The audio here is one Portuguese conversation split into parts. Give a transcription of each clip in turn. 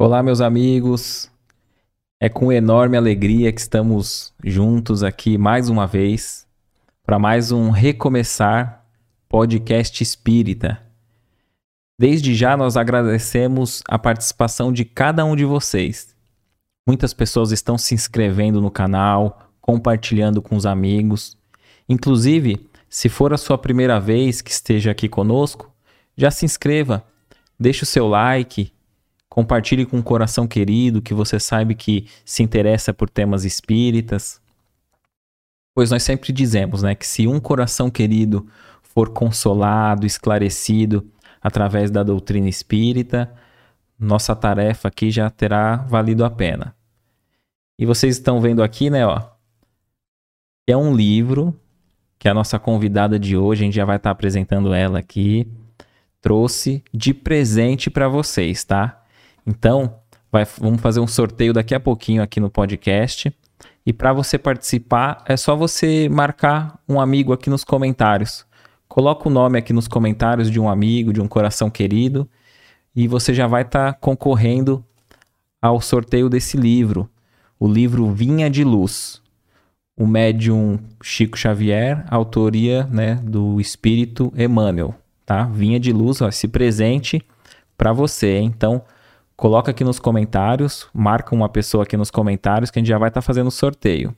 Olá, meus amigos. É com enorme alegria que estamos juntos aqui mais uma vez para mais um Recomeçar Podcast Espírita. Desde já nós agradecemos a participação de cada um de vocês. Muitas pessoas estão se inscrevendo no canal, compartilhando com os amigos. Inclusive, se for a sua primeira vez que esteja aqui conosco, já se inscreva, deixe o seu like, Compartilhe com um coração querido que você sabe que se interessa por temas espíritas. Pois nós sempre dizemos, né, que se um coração querido for consolado, esclarecido através da doutrina espírita, nossa tarefa aqui já terá valido a pena. E vocês estão vendo aqui, né, ó, é um livro que a nossa convidada de hoje, a gente já vai estar apresentando ela aqui, trouxe de presente para vocês, tá? Então, vai, vamos fazer um sorteio daqui a pouquinho aqui no podcast. E para você participar, é só você marcar um amigo aqui nos comentários. Coloca o nome aqui nos comentários de um amigo, de um coração querido, e você já vai estar tá concorrendo ao sorteio desse livro, o livro Vinha de Luz. O médium Chico Xavier, autoria né, do espírito Emmanuel, tá? Vinha de Luz, ó, esse presente para você. Hein? Então, coloca aqui nos comentários, marca uma pessoa aqui nos comentários que a gente já vai estar tá fazendo sorteio.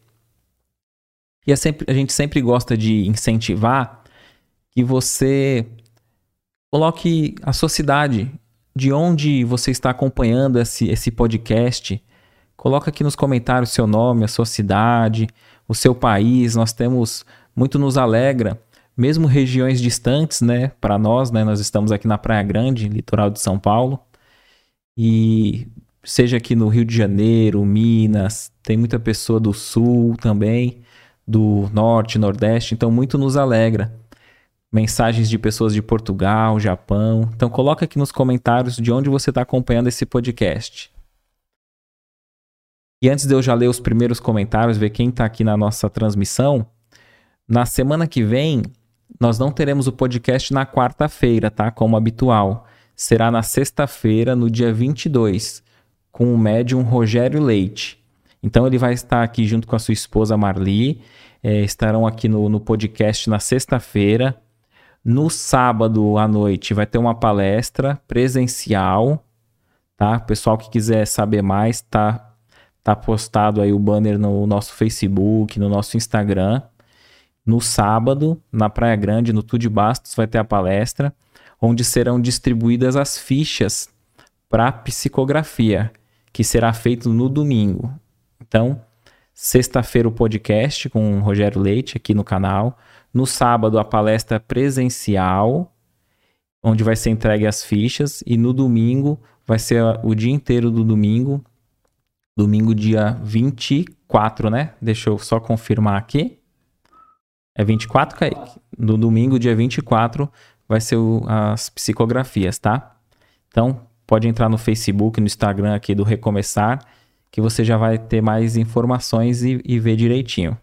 E é sempre, a gente sempre gosta de incentivar que você coloque a sua cidade, de onde você está acompanhando esse, esse podcast. Coloca aqui nos comentários seu nome, a sua cidade, o seu país. Nós temos, muito nos alegra, mesmo regiões distantes, né, para nós, né, nós estamos aqui na Praia Grande, litoral de São Paulo. E seja aqui no Rio de Janeiro, Minas, tem muita pessoa do sul também, do norte, nordeste, então muito nos alegra. Mensagens de pessoas de Portugal, Japão. Então coloca aqui nos comentários de onde você está acompanhando esse podcast. E antes de eu já ler os primeiros comentários, ver quem está aqui na nossa transmissão, na semana que vem nós não teremos o podcast na quarta-feira, tá? Como habitual será na sexta-feira, no dia 22, com o médium Rogério Leite. Então ele vai estar aqui junto com a sua esposa Marli, é, estarão aqui no, no podcast na sexta-feira. No sábado à noite vai ter uma palestra presencial, tá? Pessoal que quiser saber mais, tá, tá postado aí o banner no nosso Facebook, no nosso Instagram. No sábado, na Praia Grande, no Tude Bastos, vai ter a palestra onde serão distribuídas as fichas para psicografia, que será feito no domingo. Então, sexta-feira o podcast com o Rogério Leite aqui no canal. No sábado a palestra presencial, onde vai ser entregue as fichas. E no domingo vai ser o dia inteiro do domingo. Domingo, dia 24, né? Deixa eu só confirmar aqui. É 24, Kaique? No domingo, dia 24, vai ser o, as psicografias, tá? Então, pode entrar no Facebook, no Instagram aqui do Recomeçar, que você já vai ter mais informações e, e ver direitinho.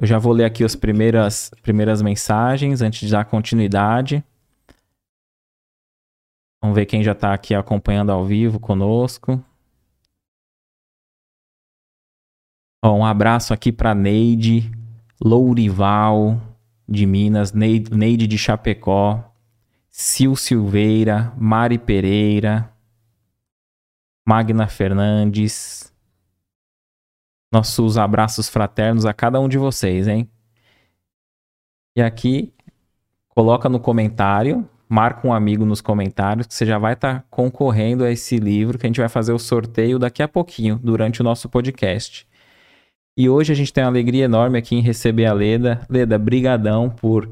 Eu já vou ler aqui as primeiras, primeiras mensagens antes de dar continuidade. Vamos ver quem já está aqui acompanhando ao vivo conosco. um abraço aqui para Neide, Lourival, de Minas, Neide de Chapecó, Sil Silveira, Mari Pereira, Magna Fernandes. Nossos abraços fraternos a cada um de vocês, hein? E aqui, coloca no comentário, marca um amigo nos comentários, que você já vai estar tá concorrendo a esse livro que a gente vai fazer o sorteio daqui a pouquinho, durante o nosso podcast. E hoje a gente tem uma alegria enorme aqui em receber a Leda. Leda, brigadão por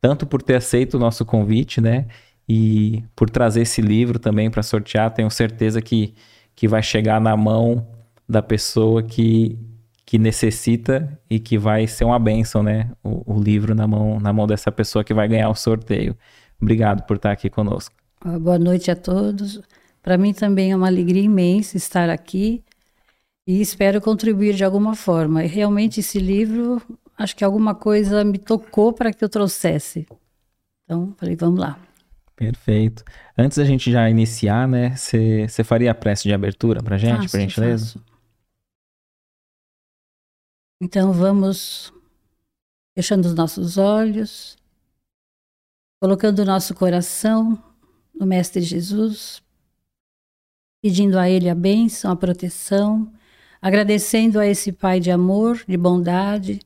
tanto por ter aceito o nosso convite, né? E por trazer esse livro também para sortear. Tenho certeza que, que vai chegar na mão da pessoa que, que necessita e que vai ser uma benção, né? O, o livro na mão, na mão dessa pessoa que vai ganhar o sorteio. Obrigado por estar aqui conosco. Boa noite a todos. Para mim também é uma alegria imensa estar aqui e espero contribuir de alguma forma. E realmente esse livro, acho que alguma coisa me tocou para que eu trouxesse. Então, falei, vamos lá. Perfeito. Antes da gente já iniciar, né, você faria a prece de abertura pra gente, Faço, por gentileza? faço. Então vamos fechando os nossos olhos, colocando o nosso coração no Mestre Jesus, pedindo a Ele a bênção, a proteção, agradecendo a esse Pai de amor, de bondade,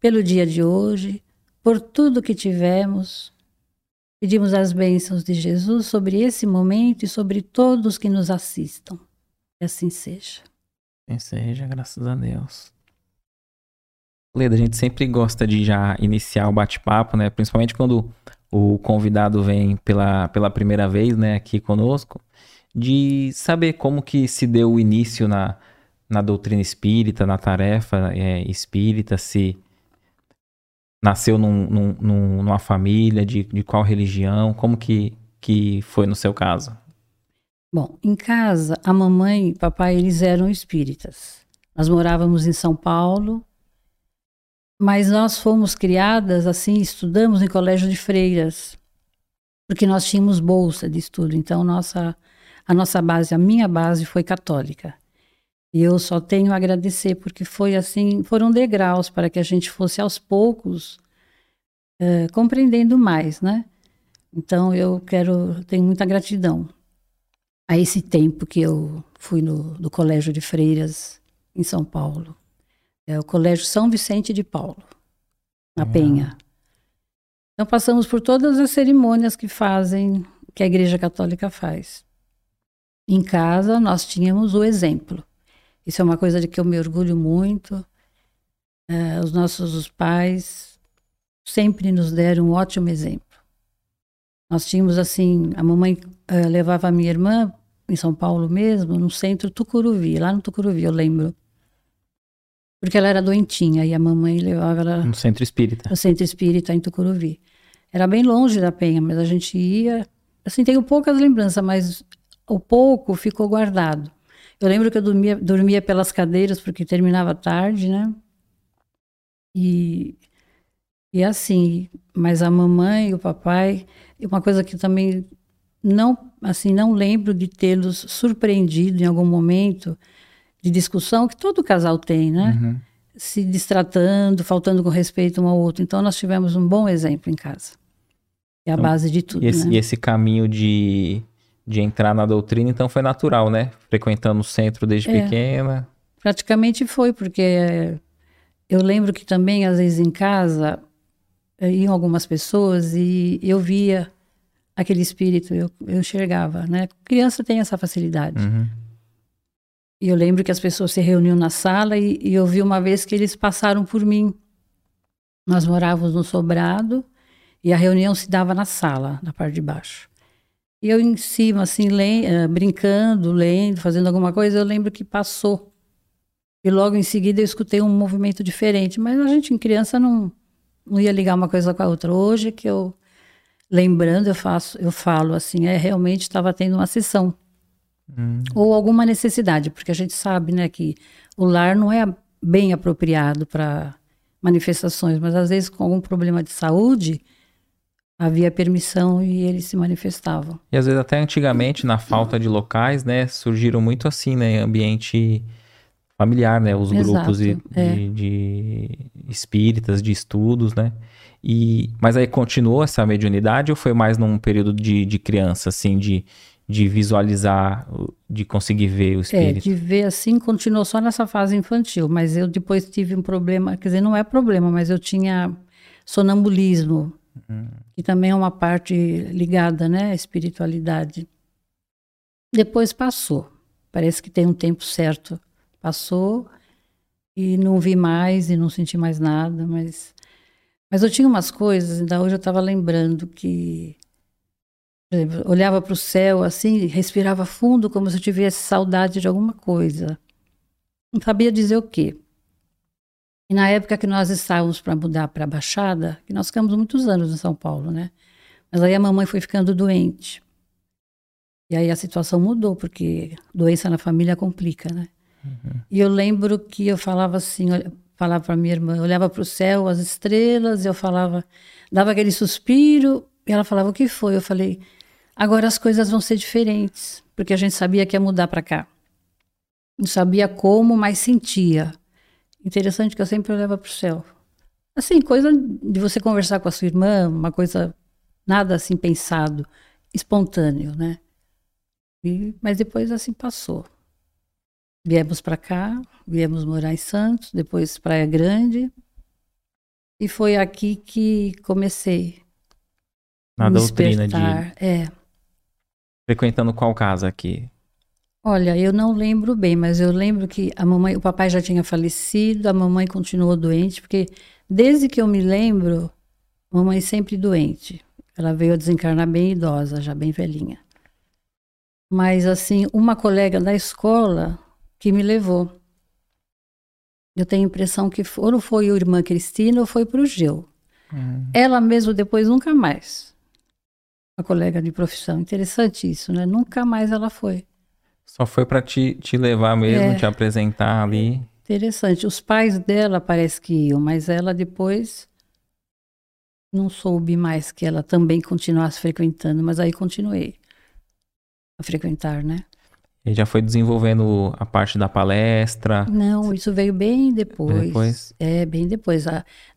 pelo dia de hoje, por tudo que tivemos. Pedimos as bênçãos de Jesus sobre esse momento e sobre todos que nos assistam. Que assim seja. Assim seja, graças a Deus. Leda, a gente sempre gosta de já iniciar o bate-papo, né? Principalmente quando o convidado vem pela, pela primeira vez, né, aqui conosco, de saber como que se deu o início na, na doutrina espírita, na tarefa é, espírita, se nasceu num, num, numa família, de, de qual religião, como que, que foi no seu caso? Bom, em casa, a mamãe e papai, eles eram espíritas. Nós morávamos em São Paulo, mas nós fomos criadas assim, estudamos em colégio de freiras, porque nós tínhamos bolsa de estudo. Então nossa a nossa base, a minha base foi católica. E eu só tenho a agradecer porque foi assim, foram degraus para que a gente fosse aos poucos uh, compreendendo mais, né? Então eu quero, tenho muita gratidão a esse tempo que eu fui no, no colégio de freiras em São Paulo. É o Colégio São Vicente de Paulo, na. Penha. Então passamos por todas as cerimônias que fazem, que a Igreja Católica faz. Em casa nós tínhamos o exemplo. Isso é uma coisa de que eu me orgulho muito. É, os nossos os pais sempre nos deram um ótimo exemplo. Nós tínhamos assim, a mamãe uh, levava a minha irmã em São Paulo mesmo, no centro Tucuruvi, lá no Tucuruvi, eu lembro. Porque ela era doentinha e a mamãe levava ela. No centro espírita. No centro espírita, em Tucuruvi. Era bem longe da Penha, mas a gente ia. Assim, tenho poucas lembranças, mas o pouco ficou guardado. Eu lembro que eu dormia, dormia pelas cadeiras, porque terminava tarde, né? E, e assim, mas a mamãe e o papai, uma coisa que também não, assim, não lembro de tê-los surpreendido em algum momento, de discussão que todo casal tem, né? Uhum. Se distratando, faltando com respeito um ao outro. Então, nós tivemos um bom exemplo em casa. É a então, base de tudo. E esse, né? e esse caminho de, de entrar na doutrina, então, foi natural, né? Frequentando o centro desde é, pequena. Praticamente foi, porque eu lembro que também, às vezes, em casa, eh, iam algumas pessoas e eu via aquele espírito, eu, eu enxergava, né? Criança tem essa facilidade. Uhum. E eu lembro que as pessoas se reuniam na sala e, e eu vi uma vez que eles passaram por mim. Nós morávamos no sobrado e a reunião se dava na sala, na parte de baixo. E eu em cima, assim, le uh, brincando, lendo, fazendo alguma coisa, eu lembro que passou. E logo em seguida eu escutei um movimento diferente. Mas a gente, em criança, não, não ia ligar uma coisa com a outra. Hoje que eu, lembrando, eu, faço, eu falo assim, é, realmente estava tendo uma sessão. Hum. Ou alguma necessidade, porque a gente sabe né, que o lar não é bem apropriado para manifestações, mas às vezes com algum problema de saúde havia permissão e eles se manifestavam. E às vezes até antigamente, na falta de locais, né, surgiram muito assim, né, ambiente familiar, né, os Exato, grupos de, é. de, de, espíritas, de estudos, né, e, mas aí continuou essa mediunidade ou foi mais num período de, de criança, assim, de, de visualizar, de conseguir ver o espírito? É, de ver assim, continuou só nessa fase infantil, mas eu depois tive um problema, quer dizer, não é problema, mas eu tinha sonambulismo, uhum. que também é uma parte ligada, né, à espiritualidade. Depois passou, parece que tem um tempo certo, passou e não vi mais e não senti mais nada, mas mas eu tinha umas coisas, ainda hoje eu estava lembrando que exemplo, olhava para o céu assim, respirava fundo, como se eu tivesse saudade de alguma coisa. Não sabia dizer o quê. E na época que nós estávamos para mudar para a Baixada, que nós ficamos muitos anos em São Paulo, né? Mas aí a mamãe foi ficando doente. E aí a situação mudou, porque doença na família complica, né? Uhum. E eu lembro que eu falava assim, falava para minha irmã, olhava para o céu, as estrelas, eu falava, dava aquele suspiro, e ela falava, o que foi? Eu falei, Agora as coisas vão ser diferentes, porque a gente sabia que ia mudar para cá. Não sabia como, mas sentia. Interessante que eu sempre olhava para o céu. Assim, coisa de você conversar com a sua irmã, uma coisa nada assim pensado, espontâneo, né? E, mas depois assim passou. Viemos para cá, viemos morar em Santos, depois Praia Grande. E foi aqui que comecei. Na doutrina de. É. Frequentando qual casa aqui? Olha, eu não lembro bem, mas eu lembro que a mamãe, o papai já tinha falecido, a mamãe continuou doente, porque desde que eu me lembro, a mamãe sempre doente. Ela veio a desencarnar bem idosa, já bem velhinha. Mas assim, uma colega da escola que me levou. Eu tenho a impressão que ou foi a irmã Cristina ou foi para o Geu. Hum. Ela mesmo depois nunca mais. A colega de profissão. Interessante isso, né? Nunca mais ela foi. Só foi para te, te levar mesmo, é. te apresentar ali. Interessante. Os pais dela parece que iam, mas ela depois não soube mais que ela também continuasse frequentando, mas aí continuei a frequentar, né? E já foi desenvolvendo a parte da palestra? Não, isso veio bem depois. depois? É, bem depois.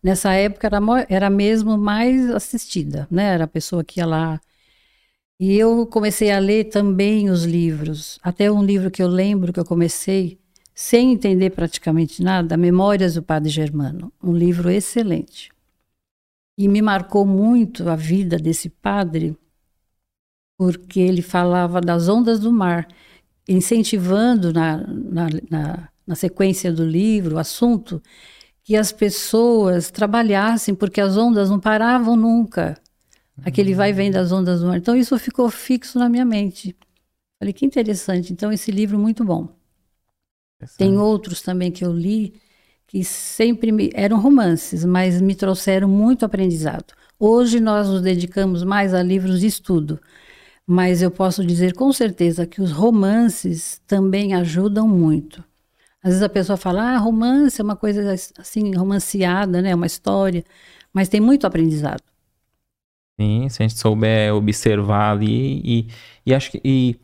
nessa época era, era mesmo mais assistida, né? Era a pessoa que ia lá. E eu comecei a ler também os livros. Até um livro que eu lembro que eu comecei, sem entender praticamente nada, Memórias do Padre Germano. Um livro excelente. E me marcou muito a vida desse padre, porque ele falava das ondas do mar incentivando na, na, na, na sequência do livro, o assunto, que as pessoas trabalhassem, porque as ondas não paravam nunca. Aquele vai e vem das ondas do mar. Então, isso ficou fixo na minha mente. Falei, que interessante. Então, esse livro é muito bom. Tem outros também que eu li que sempre me, eram romances, mas me trouxeram muito aprendizado. Hoje nós nos dedicamos mais a livros de estudo, mas eu posso dizer com certeza que os romances também ajudam muito. Às vezes a pessoa fala, ah, romance é uma coisa assim, romanceada, né? Uma história, mas tem muito aprendizado. Sim, se a gente souber observar ali e, e acho que e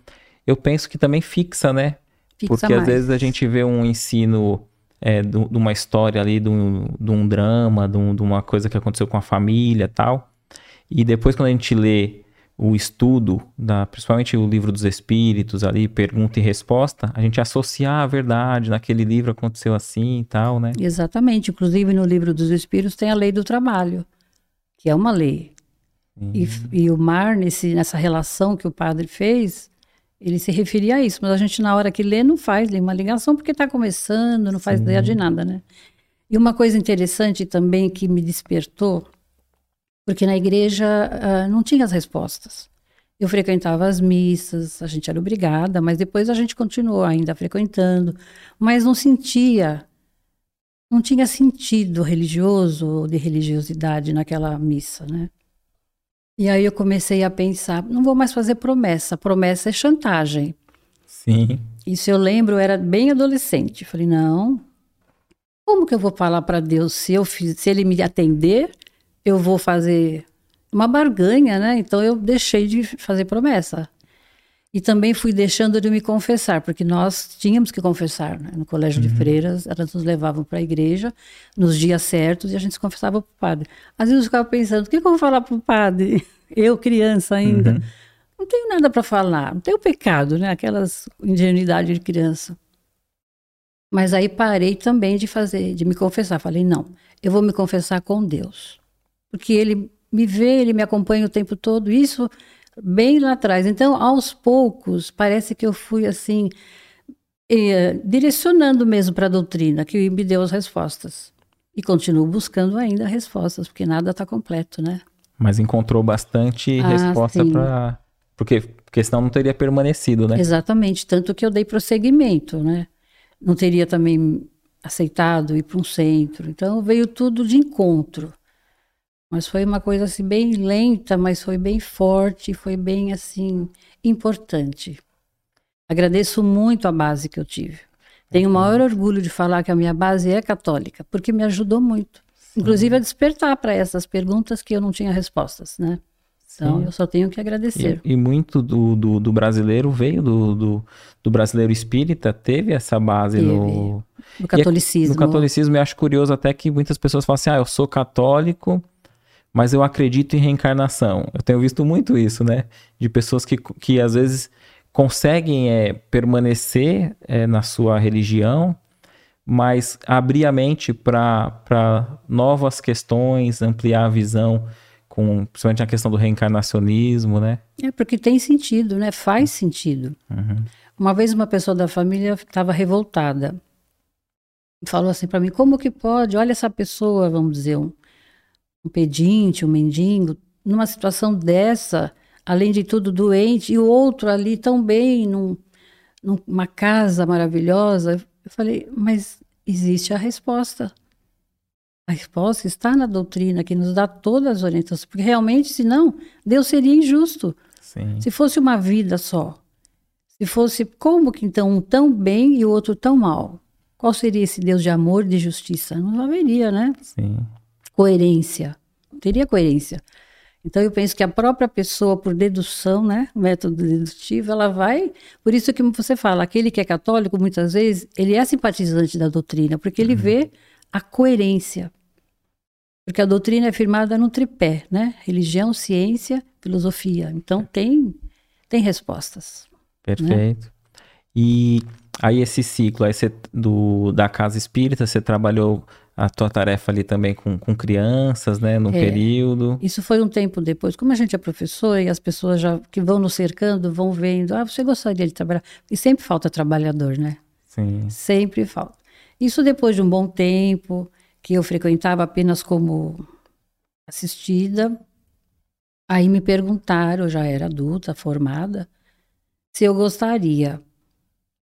eu penso que também fixa, né? Fixa Porque mais. às vezes a gente vê um ensino é, de uma história ali, de um, de um drama, de, um, de uma coisa que aconteceu com a família tal. E depois quando a gente lê o estudo, da, principalmente o livro dos espíritos ali, pergunta e resposta, a gente associar a verdade, naquele livro aconteceu assim e tal, né? Exatamente. Inclusive no livro dos espíritos tem a lei do trabalho, que é uma lei. Uhum. E, e, o mar, nesse, nessa relação que o padre fez, ele se referia a isso. Mas a gente, na hora que lê, não faz uma ligação, porque está começando, não faz Sim. ideia de nada, né? E uma coisa interessante também que me despertou porque na igreja uh, não tinha as respostas. Eu frequentava as missas, a gente era obrigada, mas depois a gente continuou ainda frequentando, mas não sentia, não tinha sentido religioso ou de religiosidade naquela missa, né? E aí eu comecei a pensar, não vou mais fazer promessa, promessa é chantagem. Sim. Isso eu lembro, eu era bem adolescente. Falei, não, como que eu vou falar para Deus se, eu, se ele me atender, eu vou fazer uma barganha, né? Então eu deixei de fazer promessa. E também fui deixando de me confessar, porque nós tínhamos que confessar. Né? No colégio uhum. de freiras, elas nos levavam para a igreja nos dias certos e a gente se confessava para o padre. Às vezes eu ficava pensando: o que, eu vou falar para o padre? Eu, criança ainda. Uhum. Não tenho nada para falar, não tenho pecado, né? Aquelas ingenuidade de criança. Mas aí parei também de fazer, de me confessar. Falei: não, eu vou me confessar com Deus porque ele me vê, ele me acompanha o tempo todo, isso bem lá atrás. Então, aos poucos, parece que eu fui assim, eh, direcionando mesmo para a doutrina, que me deu as respostas. E continuo buscando ainda respostas, porque nada está completo, né? Mas encontrou bastante ah, resposta para. Porque, porque senão não teria permanecido, né? Exatamente, tanto que eu dei prosseguimento, né? Não teria também aceitado ir para um centro. Então veio tudo de encontro. Mas foi uma coisa assim bem lenta, mas foi bem forte, foi bem assim importante. Agradeço muito a base que eu tive. Tenho o maior orgulho de falar que a minha base é católica, porque me ajudou muito. Sim. Inclusive a despertar para essas perguntas que eu não tinha respostas, né? Então, Sim. eu só tenho que agradecer. E, e muito do, do, do, brasileiro veio do, do, do, brasileiro espírita, teve essa base teve. no... No catolicismo. no catolicismo, eu acho curioso até que muitas pessoas falam assim, ah, eu sou católico, mas eu acredito em reencarnação. Eu tenho visto muito isso, né? De pessoas que, que às vezes conseguem é, permanecer é, na sua religião, mas abrir a mente para novas questões, ampliar a visão com principalmente a questão do reencarnacionismo, né? É porque tem sentido, né? Faz sentido. Uhum. Uma vez uma pessoa da família estava revoltada. Falou assim para mim: como que pode? Olha essa pessoa, vamos dizer, um, um pedinte, um mendigo, numa situação dessa, além de tudo doente, e o outro ali tão bem, num, numa casa maravilhosa. Eu falei: mas existe a resposta. A resposta está na doutrina, que nos dá todas as orientações. Porque realmente, senão, Deus seria injusto. Sim. Se fosse uma vida só. Se fosse como que então um tão bem e o outro tão mal? Qual seria esse Deus de amor e de justiça? Não haveria, né? Sim. Coerência. Não teria coerência. Então eu penso que a própria pessoa, por dedução, né, método dedutivo, ela vai. Por isso que você fala, aquele que é católico, muitas vezes, ele é simpatizante da doutrina, porque ele uhum. vê a coerência. Porque a doutrina é firmada no tripé, né? Religião, ciência, filosofia. Então tem tem respostas. Né? Perfeito. Né? E aí esse ciclo aí você, do, da casa espírita, você trabalhou a tua tarefa ali também com, com crianças, né, no é, período. Isso foi um tempo depois. Como a gente é professor e as pessoas já que vão nos cercando vão vendo, ah, você gostaria de trabalhar? E sempre falta trabalhador, né? Sim. Sempre falta. Isso depois de um bom tempo, que eu frequentava apenas como assistida. Aí me perguntaram, eu já era adulta, formada, se eu gostaria.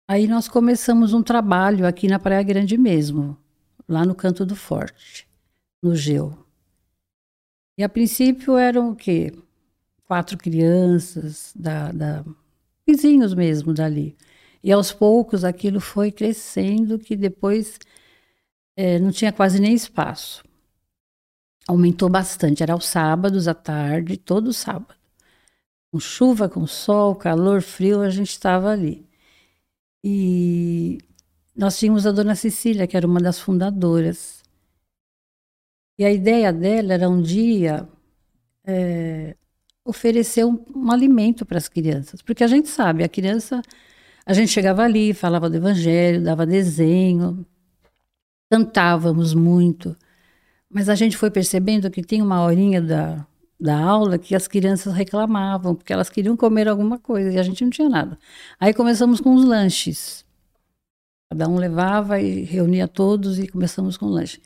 Aí nós começamos um trabalho aqui na Praia Grande mesmo, lá no Canto do Forte, no Geu. E a princípio eram o quê? Quatro crianças, da, da, vizinhos mesmo dali. E aos poucos aquilo foi crescendo, que depois é, não tinha quase nem espaço. Aumentou bastante, era aos sábados à tarde, todo sábado. Com chuva, com sol, calor, frio, a gente estava ali. E nós tínhamos a dona Cecília, que era uma das fundadoras. E a ideia dela era um dia é, oferecer um, um alimento para as crianças. Porque a gente sabe, a criança, a gente chegava ali, falava do evangelho, dava desenho, cantávamos muito, mas a gente foi percebendo que tinha uma horinha da, da aula que as crianças reclamavam, porque elas queriam comer alguma coisa e a gente não tinha nada. Aí começamos com os lanches. Cada um levava e reunia todos e começamos com o lanche.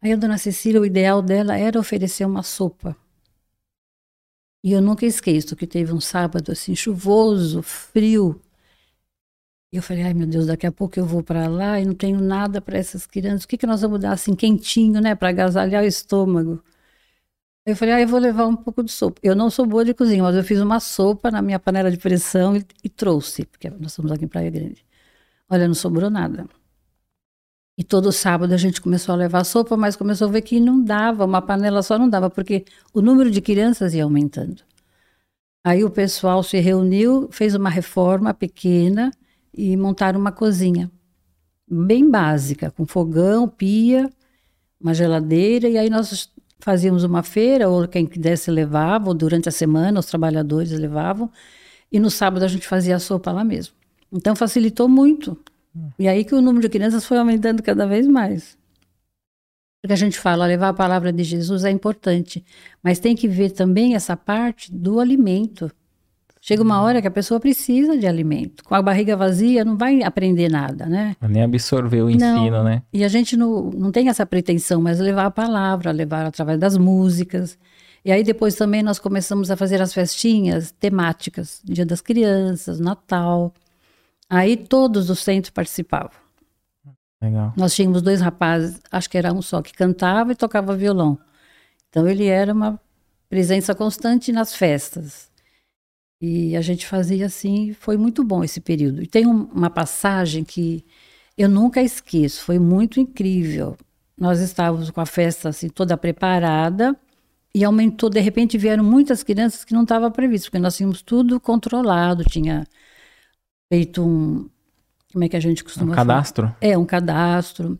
Aí a dona Cecília, o ideal dela era oferecer uma sopa. E eu nunca esqueço que teve um sábado assim chuvoso, frio, e eu falei, ai meu Deus, daqui a pouco eu vou para lá e não tenho nada para essas crianças. O que, que nós vamos dar assim, quentinho, né, para agasalhar o estômago? Eu falei, ah, eu vou levar um pouco de sopa. Eu não sou boa de cozinha, mas eu fiz uma sopa na minha panela de pressão e, e trouxe, porque nós estamos aqui em Praia Grande. Olha, não sobrou nada. E todo sábado a gente começou a levar sopa, mas começou a ver que não dava, uma panela só não dava, porque o número de crianças ia aumentando. Aí o pessoal se reuniu, fez uma reforma pequena, e montaram uma cozinha bem básica, com fogão, pia, uma geladeira, e aí nós fazíamos uma feira, ou quem quisesse levava, ou durante a semana os trabalhadores levavam, e no sábado a gente fazia a sopa lá mesmo. Então facilitou muito. E aí que o número de crianças foi aumentando cada vez mais. Porque a gente fala, levar a palavra de Jesus é importante, mas tem que ver também essa parte do alimento. Chega uma hora que a pessoa precisa de alimento. Com a barriga vazia, não vai aprender nada, né? Nem absorver o ensino, não. né? E a gente não, não tem essa pretensão, mas levar a palavra, levar através das músicas. E aí depois também nós começamos a fazer as festinhas temáticas, Dia das Crianças, Natal. Aí todos do centro participavam. Legal. Nós tínhamos dois rapazes, acho que era um só, que cantava e tocava violão. Então ele era uma presença constante nas festas. E a gente fazia assim, foi muito bom esse período. E tem um, uma passagem que eu nunca esqueço, foi muito incrível. Nós estávamos com a festa assim toda preparada e aumentou. De repente vieram muitas crianças que não estava previsto, porque nós tínhamos tudo controlado, tinha feito um. Como é que a gente costuma Um cadastro? Falar? É, um cadastro.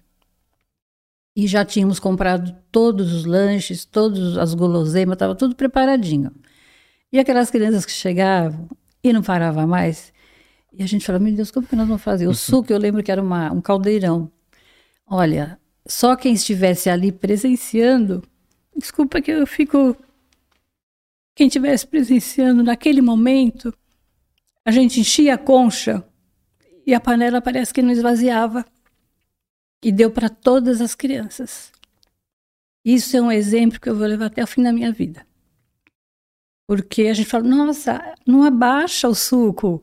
E já tínhamos comprado todos os lanches, todas as guloseimas, estava tudo preparadinho. E aquelas crianças que chegavam e não paravam mais. E a gente falava, meu Deus, como que nós vamos fazer? O uhum. suco, eu lembro que era uma, um caldeirão. Olha, só quem estivesse ali presenciando, desculpa que eu fico. Quem estivesse presenciando naquele momento, a gente enchia a concha e a panela parece que não esvaziava e deu para todas as crianças. Isso é um exemplo que eu vou levar até o fim da minha vida. Porque a gente fala, nossa, não abaixa o suco,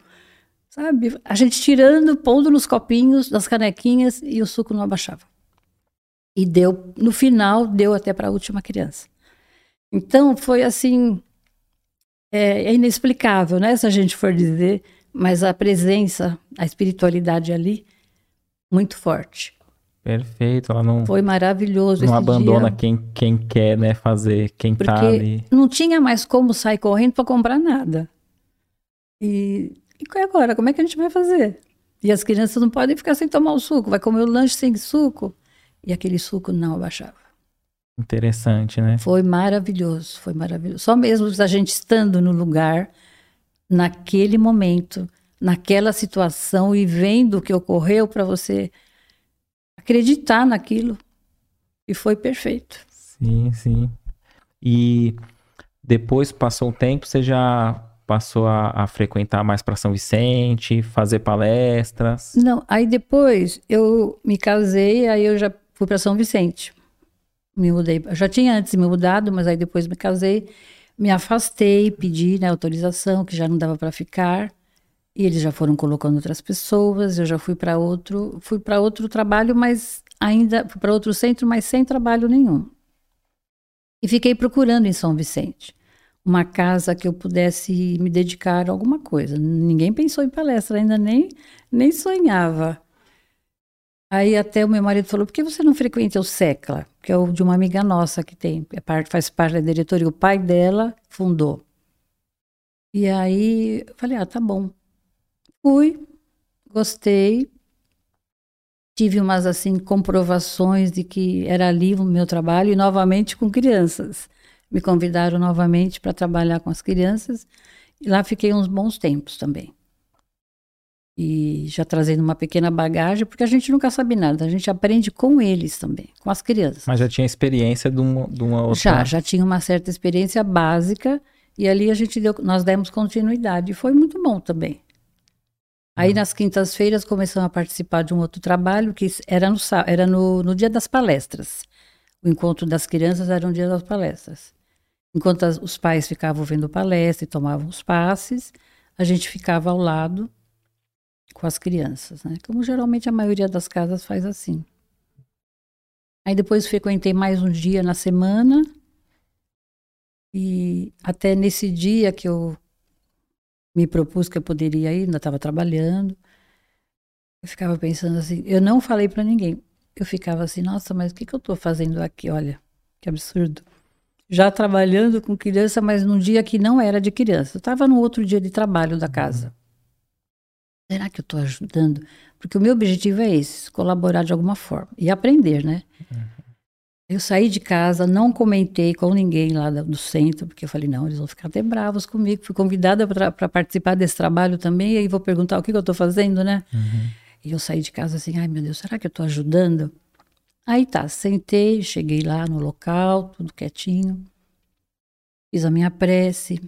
sabe? A gente tirando, pondo nos copinhos, nas canequinhas e o suco não abaixava. E deu, no final, deu até para a última criança. Então, foi assim, é, é inexplicável, né? Se a gente for dizer, mas a presença, a espiritualidade ali, muito forte. Perfeito, ela não. Foi maravilhoso. Não abandona dia. quem, quem quer, né, fazer, quem tá Porque tá ali. Não tinha mais como sair correndo para comprar nada. E, e agora? Como é que a gente vai fazer? E as crianças não podem ficar sem tomar o suco, vai comer o lanche sem suco. E aquele suco não abaixava. Interessante, né? Foi maravilhoso, foi maravilhoso. Só mesmo a gente estando no lugar, naquele momento, naquela situação e vendo o que ocorreu para você acreditar naquilo. E foi perfeito. Sim, sim. E depois passou um tempo, você já passou a, a frequentar mais para São Vicente, fazer palestras? Não, aí depois eu me casei, aí eu já fui para São Vicente. Me mudei, eu já tinha antes me mudado, mas aí depois me casei, me afastei, pedi né, autorização, que já não dava para ficar. E eles já foram colocando outras pessoas, eu já fui para outro, fui para outro trabalho, mas ainda para outro centro, mas sem trabalho nenhum. E fiquei procurando em São Vicente uma casa que eu pudesse me dedicar a alguma coisa. Ninguém pensou em palestra, ainda nem nem sonhava. Aí até o meu marido falou: "Por que você não frequenta o Secla, que é o de uma amiga nossa que tem, é parte, faz parte da diretoria, o pai dela fundou". E aí eu falei: "Ah, tá bom". Fui, gostei, tive umas assim comprovações de que era ali o meu trabalho e novamente com crianças. Me convidaram novamente para trabalhar com as crianças e lá fiquei uns bons tempos também. E já trazendo uma pequena bagagem, porque a gente nunca sabe nada, a gente aprende com eles também, com as crianças. Mas já tinha experiência de uma, de uma outra. Já, já tinha uma certa experiência básica e ali a gente deu, nós demos continuidade e foi muito bom também. Aí uhum. nas quintas-feiras começamos a participar de um outro trabalho que era no, era no, no dia das palestras. O encontro das crianças era no dia das palestras. Enquanto as, os pais ficavam vendo palestra e tomavam os passes, a gente ficava ao lado com as crianças, né? Como geralmente a maioria das casas faz assim. Aí depois frequentei mais um dia na semana e até nesse dia que eu me propus que eu poderia ir, ainda estava trabalhando. Eu ficava pensando assim, eu não falei para ninguém. Eu ficava assim, nossa, mas o que, que eu estou fazendo aqui? Olha, que absurdo. Já trabalhando com criança, mas num dia que não era de criança. Eu estava no outro dia de trabalho da casa. Será que eu estou ajudando? Porque o meu objetivo é esse, colaborar de alguma forma e aprender, né? Uhum. Eu saí de casa, não comentei com ninguém lá do centro, porque eu falei, não, eles vão ficar até bravos comigo. Fui convidada para participar desse trabalho também, e aí vou perguntar o que, que eu estou fazendo, né? Uhum. E eu saí de casa assim, ai meu Deus, será que eu estou ajudando? Aí tá, sentei, cheguei lá no local, tudo quietinho, fiz a minha prece.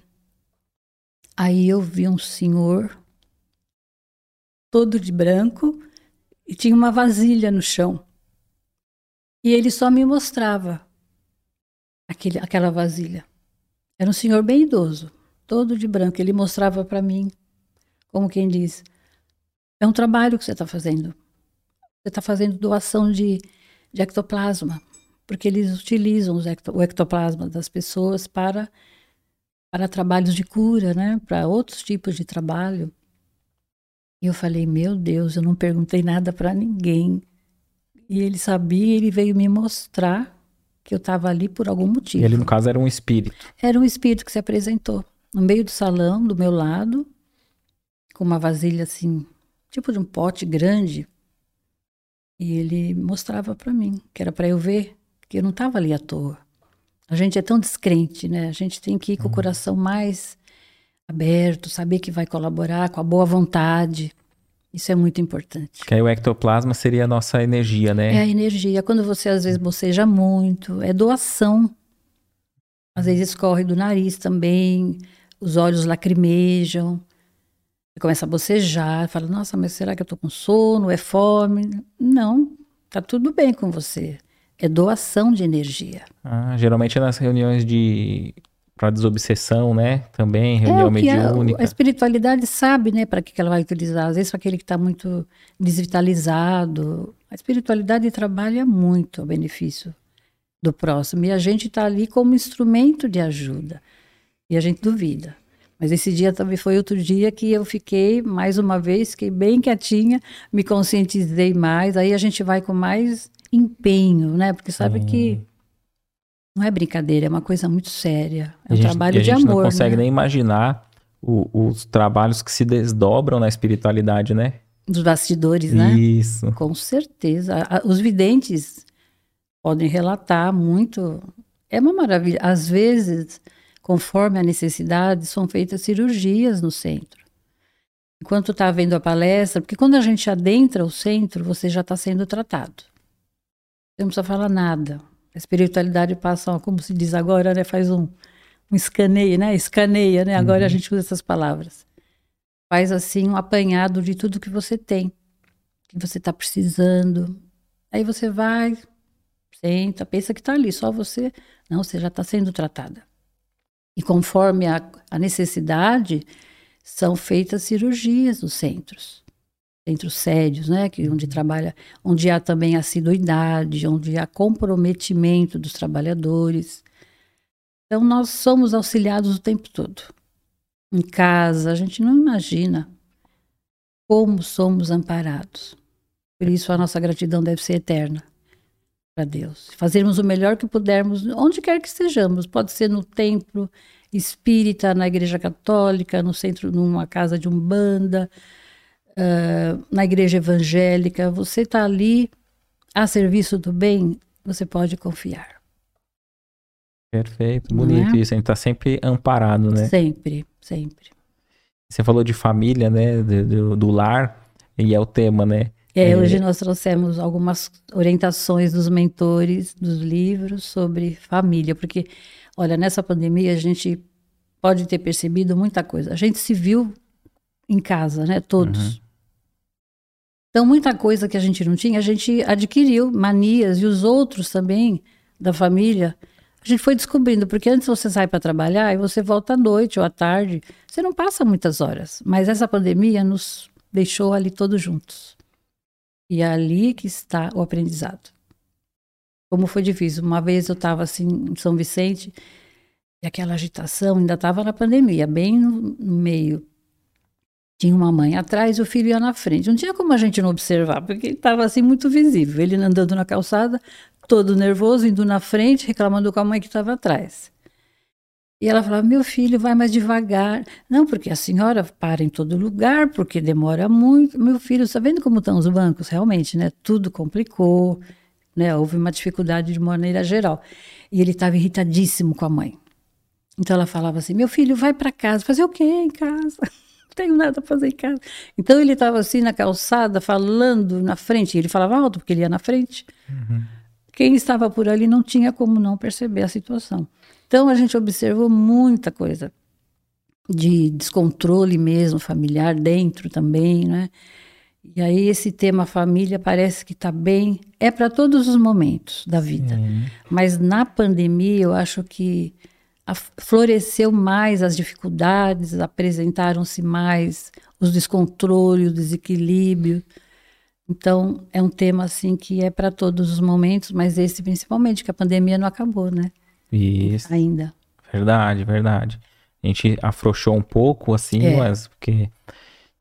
Aí eu vi um senhor, todo de branco, e tinha uma vasilha no chão. E ele só me mostrava aquele, aquela vasilha. Era um senhor bem idoso, todo de branco. Ele mostrava para mim, como quem diz: é um trabalho que você está fazendo. Você está fazendo doação de, de ectoplasma, porque eles utilizam ecto, o ectoplasma das pessoas para, para trabalhos de cura, né? para outros tipos de trabalho. E eu falei: meu Deus, eu não perguntei nada para ninguém. E ele sabia, ele veio me mostrar que eu estava ali por algum motivo. Ele, no caso, era um espírito. Era um espírito que se apresentou no meio do salão, do meu lado, com uma vasilha assim, tipo de um pote grande. E ele mostrava para mim, que era para eu ver, que eu não estava ali à toa. A gente é tão descrente, né? A gente tem que ir com uhum. o coração mais aberto, saber que vai colaborar com a boa vontade. Isso é muito importante. Que aí o ectoplasma seria a nossa energia, né? É a energia. Quando você às vezes boceja muito, é doação. Às vezes escorre do nariz também, os olhos lacrimejam, começa a bocejar, fala, nossa, mas será que eu tô com sono? É fome? Não, tá tudo bem com você. É doação de energia. Ah, geralmente é nas reuniões de para desobsessão, né? Também, reunião é, mediúnica. A, a, espiritualidade sabe, né, para que, que ela vai utilizar. Às vezes para aquele que está muito desvitalizado. A espiritualidade trabalha muito a benefício do próximo. E a gente está ali como instrumento de ajuda. E a gente duvida. Mas esse dia também foi outro dia que eu fiquei, mais uma vez, fiquei bem quietinha, me conscientizei mais. Aí a gente vai com mais empenho, né? Porque sabe que não é brincadeira, é uma coisa muito séria. É um gente, trabalho de amor. A gente não consegue né? nem imaginar o, os trabalhos que se desdobram na espiritualidade, né? Dos bastidores, né? Isso. Com certeza. Os videntes podem relatar muito. É uma maravilha. Às vezes, conforme a necessidade, são feitas cirurgias no centro. Enquanto está vendo a palestra, porque quando a gente adentra o centro, você já está sendo tratado. Você não precisa falar nada. A espiritualidade passa, como se diz agora, né? Faz um, um escaneio, né? Escaneia, né? Agora uhum. a gente usa essas palavras. Faz assim um apanhado de tudo que você tem, que você está precisando. Aí você vai, senta, pensa que está ali, só você. Não, você já está sendo tratada. E conforme a, a necessidade, são feitas cirurgias nos centros centros sérios, né, que onde uhum. trabalha, onde há também assiduidade, onde há comprometimento dos trabalhadores. Então nós somos auxiliados o tempo todo. Em casa, a gente não imagina como somos amparados. Por isso a nossa gratidão deve ser eterna para Deus. Fazermos o melhor que pudermos, onde quer que estejamos. Pode ser no templo espírita, na igreja católica, no centro, numa casa de umbanda, uh, na igreja evangélica, você está ali a serviço do bem, você pode confiar. Perfeito, bonito é? isso. A gente está sempre amparado, né? Sempre, sempre. Você falou de família, né? Do, do, lar, e é o tema, né? É, é, hoje nós trouxemos algumas orientações dos mentores dos livros sobre família, porque, olha, nessa pandemia a gente pode ter percebido muita coisa. A gente se viu em casa, né? Todos. Uhum. Então, muita coisa que a gente não tinha, a gente adquiriu, manias, e os outros também da família, a gente foi descobrindo, porque antes você sai para trabalhar e você volta à noite ou à tarde, você não passa muitas horas, mas essa pandemia nos deixou ali todos juntos. E é ali que está o aprendizado. Como foi difícil. Uma vez eu estava assim em São Vicente, e aquela agitação ainda estava na pandemia, bem no, meio. Tinha uma mãe atrás e o filho ia na frente. Não tinha como a gente não observar, porque ele estava assim muito visível. Ele andando na calçada, todo nervoso, indo na frente, reclamando com a mãe que estava atrás. E ela falava: Meu filho, vai mais devagar. Não, porque a senhora para em todo lugar, porque demora muito. Meu filho, está vendo como estão os bancos? Realmente, né? Tudo complicou, né? Houve uma dificuldade de maneira geral. E ele estava irritadíssimo com a mãe. Então ela falava assim: Meu filho, vai para casa. Fazer o quê em casa? Tenho nada a fazer em casa. Então ele estava assim na calçada, falando na frente. Ele falava alto, porque ele ia na frente. Uhum. Quem estava por ali não tinha como não perceber a situação. Então a gente observou muita coisa de descontrole mesmo familiar dentro também, né? E aí esse tema família parece que está bem, é para todos os momentos da vida. Sim. Mas na pandemia eu acho que floresceu mais as dificuldades, apresentaram-se mais os descontroles, o desequilíbrio. Então, é um tema assim que é para todos os momentos, mas esse principalmente, que a pandemia não acabou, né? Isso. Ainda. Verdade, verdade. A gente afrouxou um pouco, assim, é. mas porque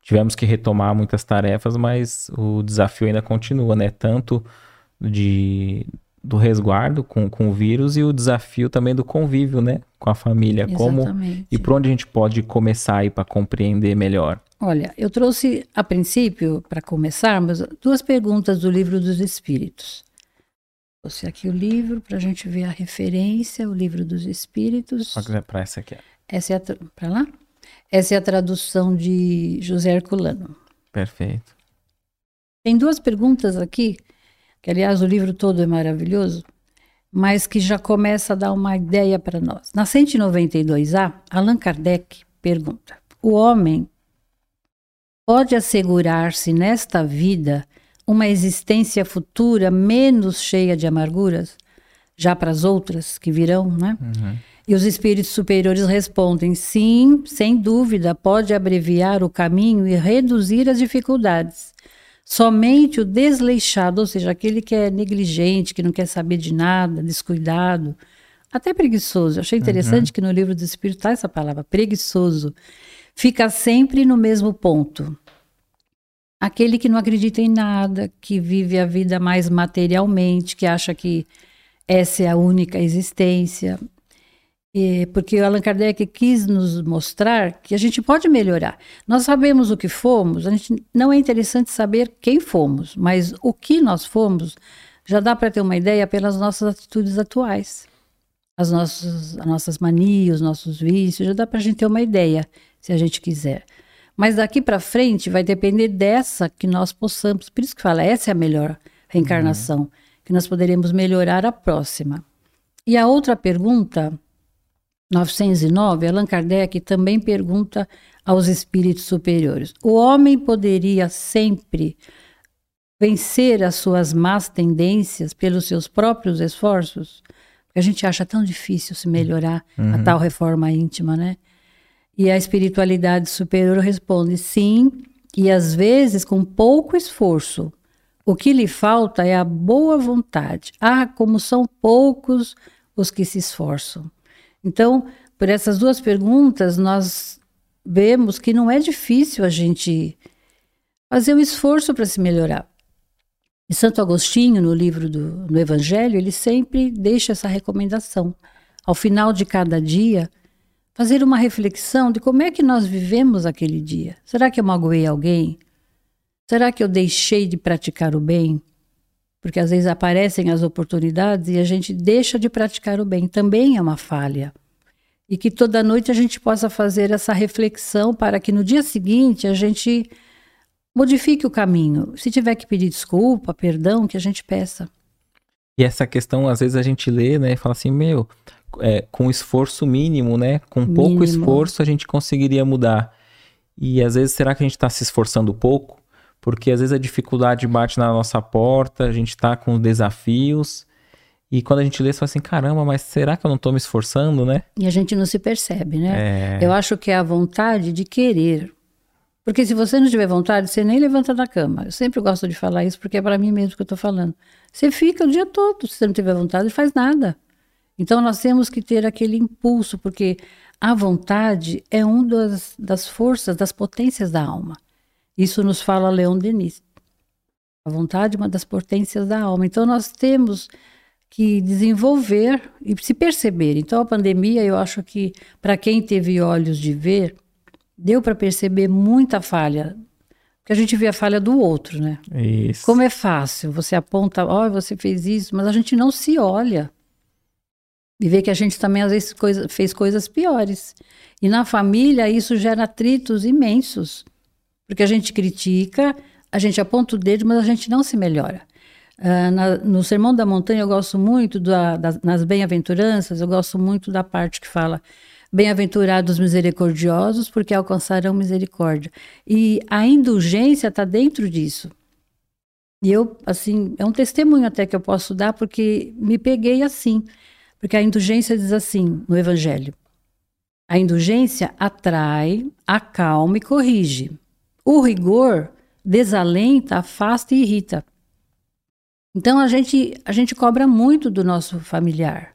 tivemos que retomar muitas tarefas, mas o desafio ainda continua, né? Tanto de do resguardo com, com o vírus e o desafio também do convívio, né? Com a família. Exatamente. Como e por onde a gente pode começar aí para compreender melhor? Olha, eu trouxe a princípio, para começarmos, duas perguntas do livro dos Espíritos. Trouxe aqui o livro para a gente ver a referência, o livro dos Espíritos. Para essa aqui. Essa é para lá? Essa é a tradução de José Herculano. Perfeito. Tem duas perguntas aqui, que aliás o livro todo é maravilhoso, mas que já começa a dar uma ideia para nós. Na 192A, Allan Kardec pergunta: O homem pode assegurar-se nesta vida uma existência futura menos cheia de amarguras, já para as outras que virão, né? Uhum. E os espíritos superiores respondem: sim, sem dúvida, pode abreviar o caminho e reduzir as dificuldades. Somente o desleixado, ou seja, aquele que é negligente, que não quer saber de nada, descuidado, até preguiçoso. Eu achei interessante uhum. que no livro do Espírito está essa palavra, preguiçoso. Fica sempre no mesmo ponto. Aquele que não acredita em nada, que vive a vida mais materialmente, que acha que essa é a única existência. É, porque o Allan Kardec quis nos mostrar que a gente pode melhorar. Nós sabemos o que fomos, a gente não é interessante saber quem fomos, mas o que nós fomos já dá para ter uma ideia pelas nossas atitudes atuais. As nossas, as nossas manias, os nossos vícios, já dá para a gente ter uma ideia, se a gente quiser. Mas daqui para frente vai depender dessa que nós possamos. Por isso que fala, essa é a melhor reencarnação, uhum. que nós poderemos melhorar a próxima. E a outra pergunta 909, Allan Kardec também pergunta aos espíritos superiores: o homem poderia sempre vencer as suas más tendências pelos seus próprios esforços? Porque a gente acha tão difícil se melhorar uhum. a tal reforma íntima, né? E a espiritualidade superior responde sim, e às vezes com pouco esforço. O que lhe falta é a boa vontade. Ah, como são poucos os que se esforçam. Então, por essas duas perguntas, nós vemos que não é difícil a gente fazer um esforço para se melhorar. E Santo Agostinho, no livro do no Evangelho, ele sempre deixa essa recomendação. Ao final de cada dia, fazer uma reflexão de como é que nós vivemos aquele dia. Será que eu magoei alguém? Será que eu deixei de praticar o bem? Porque às vezes aparecem as oportunidades e a gente deixa de praticar o bem. Também é uma falha. E que toda noite a gente possa fazer essa reflexão para que no dia seguinte a gente modifique o caminho. Se tiver que pedir desculpa, perdão, que a gente peça. E essa questão, às vezes a gente lê, né, e fala assim, meu, é, com esforço mínimo, né, com mínimo. pouco esforço a gente conseguiria mudar. E às vezes, será que a gente está se esforçando pouco? Porque às vezes a dificuldade bate na nossa porta, a gente está com desafios. E quando a gente lê, você fala assim: caramba, mas será que eu não estou me esforçando, né? E a gente não se percebe, né? É... Eu acho que é a vontade de querer. Porque se você não tiver vontade, você nem levanta da cama. Eu sempre gosto de falar isso, porque é para mim mesmo que eu estou falando. Você fica o dia todo, se você não tiver vontade, faz nada. Então nós temos que ter aquele impulso, porque a vontade é uma das, das forças, das potências da alma. Isso nos fala Leon Denis. A vontade é uma das potências da alma. Então nós temos que desenvolver e se perceber. Então a pandemia, eu acho que para quem teve olhos de ver, deu para perceber muita falha. Porque a gente vê a falha do outro, né? Isso. Como é fácil, você aponta, ó, oh, você fez isso, mas a gente não se olha. E vê que a gente também às vezes coisa, fez coisas piores. E na família isso gera atritos imensos. Porque a gente critica, a gente aponta o dedo, mas a gente não se melhora. Uh, na, no Sermão da Montanha, eu gosto muito, da, da, nas bem-aventuranças, eu gosto muito da parte que fala bem-aventurados misericordiosos, porque alcançarão misericórdia. E a indulgência está dentro disso. E eu, assim, é um testemunho até que eu posso dar, porque me peguei assim. Porque a indulgência diz assim no Evangelho: a indulgência atrai, acalma e corrige. O rigor desalenta, afasta e irrita. Então a gente, a gente cobra muito do nosso familiar.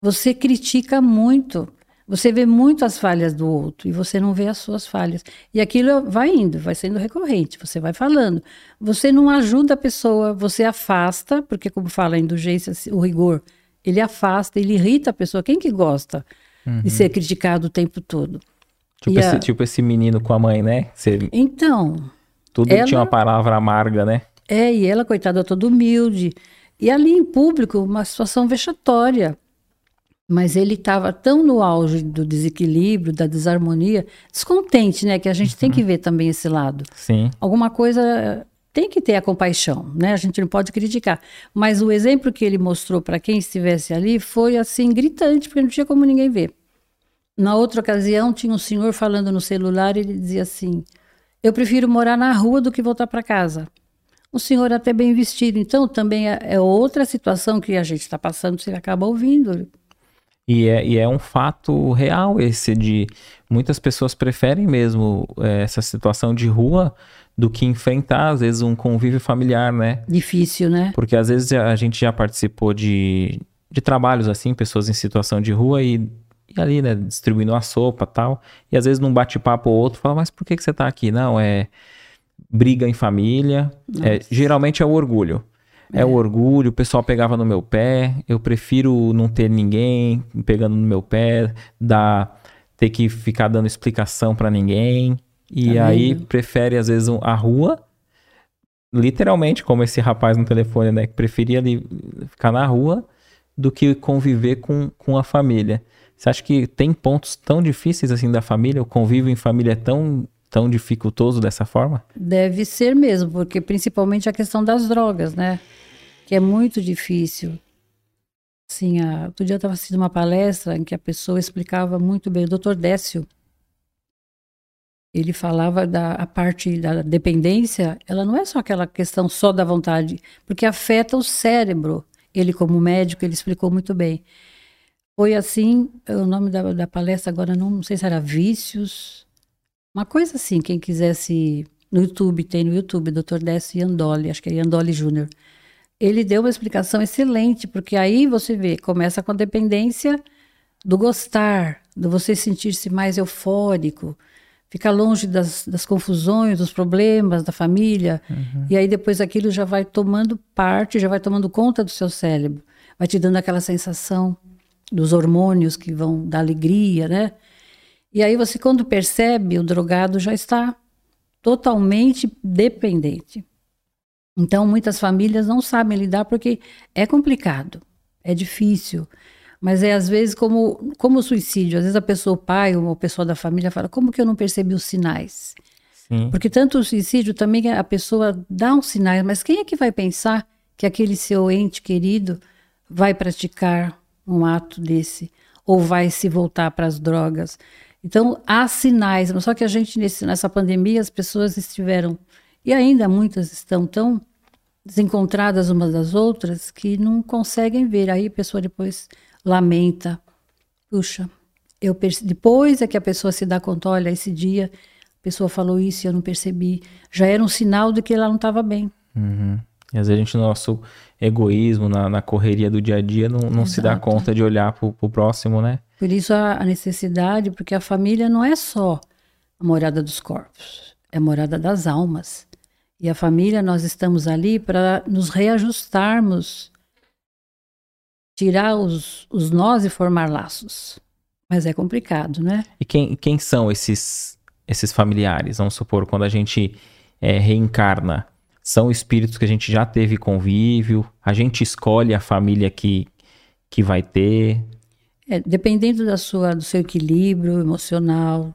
Você critica muito. Você vê muito as falhas do outro e você não vê as suas falhas. E aquilo vai indo, vai sendo recorrente, você vai falando. Você não ajuda a pessoa, você afasta, porque como fala a indulgência, o rigor, ele afasta, ele irrita a pessoa. Quem que gosta uhum. de ser criticado o tempo todo? Tipo esse, a... tipo esse menino com a mãe, né? Você... Então. Tudo ela... tinha uma palavra amarga, né? É, e ela, coitada, toda humilde. E ali em público, uma situação vexatória. Mas ele estava tão no auge do desequilíbrio, da desarmonia, descontente, né? Que a gente uhum. tem que ver também esse lado. Sim. Alguma coisa tem que ter a compaixão, né? A gente não pode criticar. Mas o exemplo que ele mostrou para quem estivesse ali foi assim gritante, porque não tinha como ninguém ver. Na outra ocasião, tinha um senhor falando no celular e ele dizia assim: Eu prefiro morar na rua do que voltar para casa. Um senhor até bem vestido. Então, também é, é outra situação que a gente está passando, você acaba ouvindo. E é, e é um fato real esse de muitas pessoas preferem mesmo é, essa situação de rua do que enfrentar, às vezes, um convívio familiar, né? Difícil, né? Porque às vezes a gente já participou de, de trabalhos assim, pessoas em situação de rua e e ali, né, distribuindo a sopa tal. E às vezes num bate-papo ou outro, fala, mas por que, que você tá aqui? Não, é briga em família. É, geralmente é o orgulho. É. é. o orgulho, o pessoal pegava no meu pé, eu prefiro não ter ninguém pegando no meu pé, dar, ter que ficar dando explicação para ninguém. E tá aí prefere, às vezes, a rua, literalmente, como esse rapaz no telefone, né? Que preferia ali ficar na rua do que conviver com, com a família. Você acha que tem pontos tão difíceis assim da família? O convívio em família é tão, tão dificultoso dessa forma? Deve ser mesmo, porque principalmente a questão das drogas, né? Que é muito difícil. Assim, a, outro dia eu estava assistindo uma palestra em que a pessoa explicava muito bem, o doutor Décio, ele falava da a parte da dependência, ela não é só aquela questão só da vontade, porque afeta o cérebro. Ele, como médico, ele explicou muito bem. Foi assim, o nome da, da palestra agora não, não sei se era Vícios, uma coisa assim, quem quisesse no YouTube, tem no YouTube, Dr. Décio Yandoli, acho que é Yandoli Júnior. Ele deu uma explicação excelente, porque aí você vê, começa com a dependência do gostar, do você sentir-se mais eufórico, ficar longe das, das, confusões, dos problemas da família, uhum. e aí depois aquilo já vai tomando parte, já vai tomando conta do seu cérebro, vai te dando aquela sensação dos hormônios que vão dar alegria, né? E aí você, quando percebe, o drogado já está totalmente dependente. Então, muitas famílias não sabem lidar porque é complicado, é difícil. Mas é às vezes como, como o suicídio. Às vezes a pessoa, o pai ou uma pessoa da família fala, como que eu não percebi os sinais? Sim. Porque tanto o suicídio também a pessoa dá uns sinais, mas quem é que vai pensar que aquele seu ente querido vai praticar um ato desse, ou vai se voltar para as drogas. Então, há sinais, só que a gente, nesse, nessa pandemia, as pessoas estiveram, e ainda muitas estão tão desencontradas umas das outras, que não conseguem ver. Aí a pessoa depois lamenta, puxa, eu depois é que a pessoa se dá conta, olha, esse dia a pessoa falou isso e eu não percebi. Já era um sinal de que ela não estava bem. Uhum. E às vezes a gente, no nosso egoísmo, na, na correria do dia a dia, não, não se dá conta de olhar para o próximo, né? Por isso a, necessidade, porque a família não é só a morada dos corpos, é a morada das almas. E a família, nós estamos ali para nos reajustarmos, tirar os, os nós e formar laços. Mas é complicado, né? E quem, quem são esses, esses familiares? Vamos supor, quando a gente é, reencarna, são espíritos que a gente já teve convívio, a gente escolhe a família que, que vai ter. É, dependendo da sua, do seu equilíbrio emocional,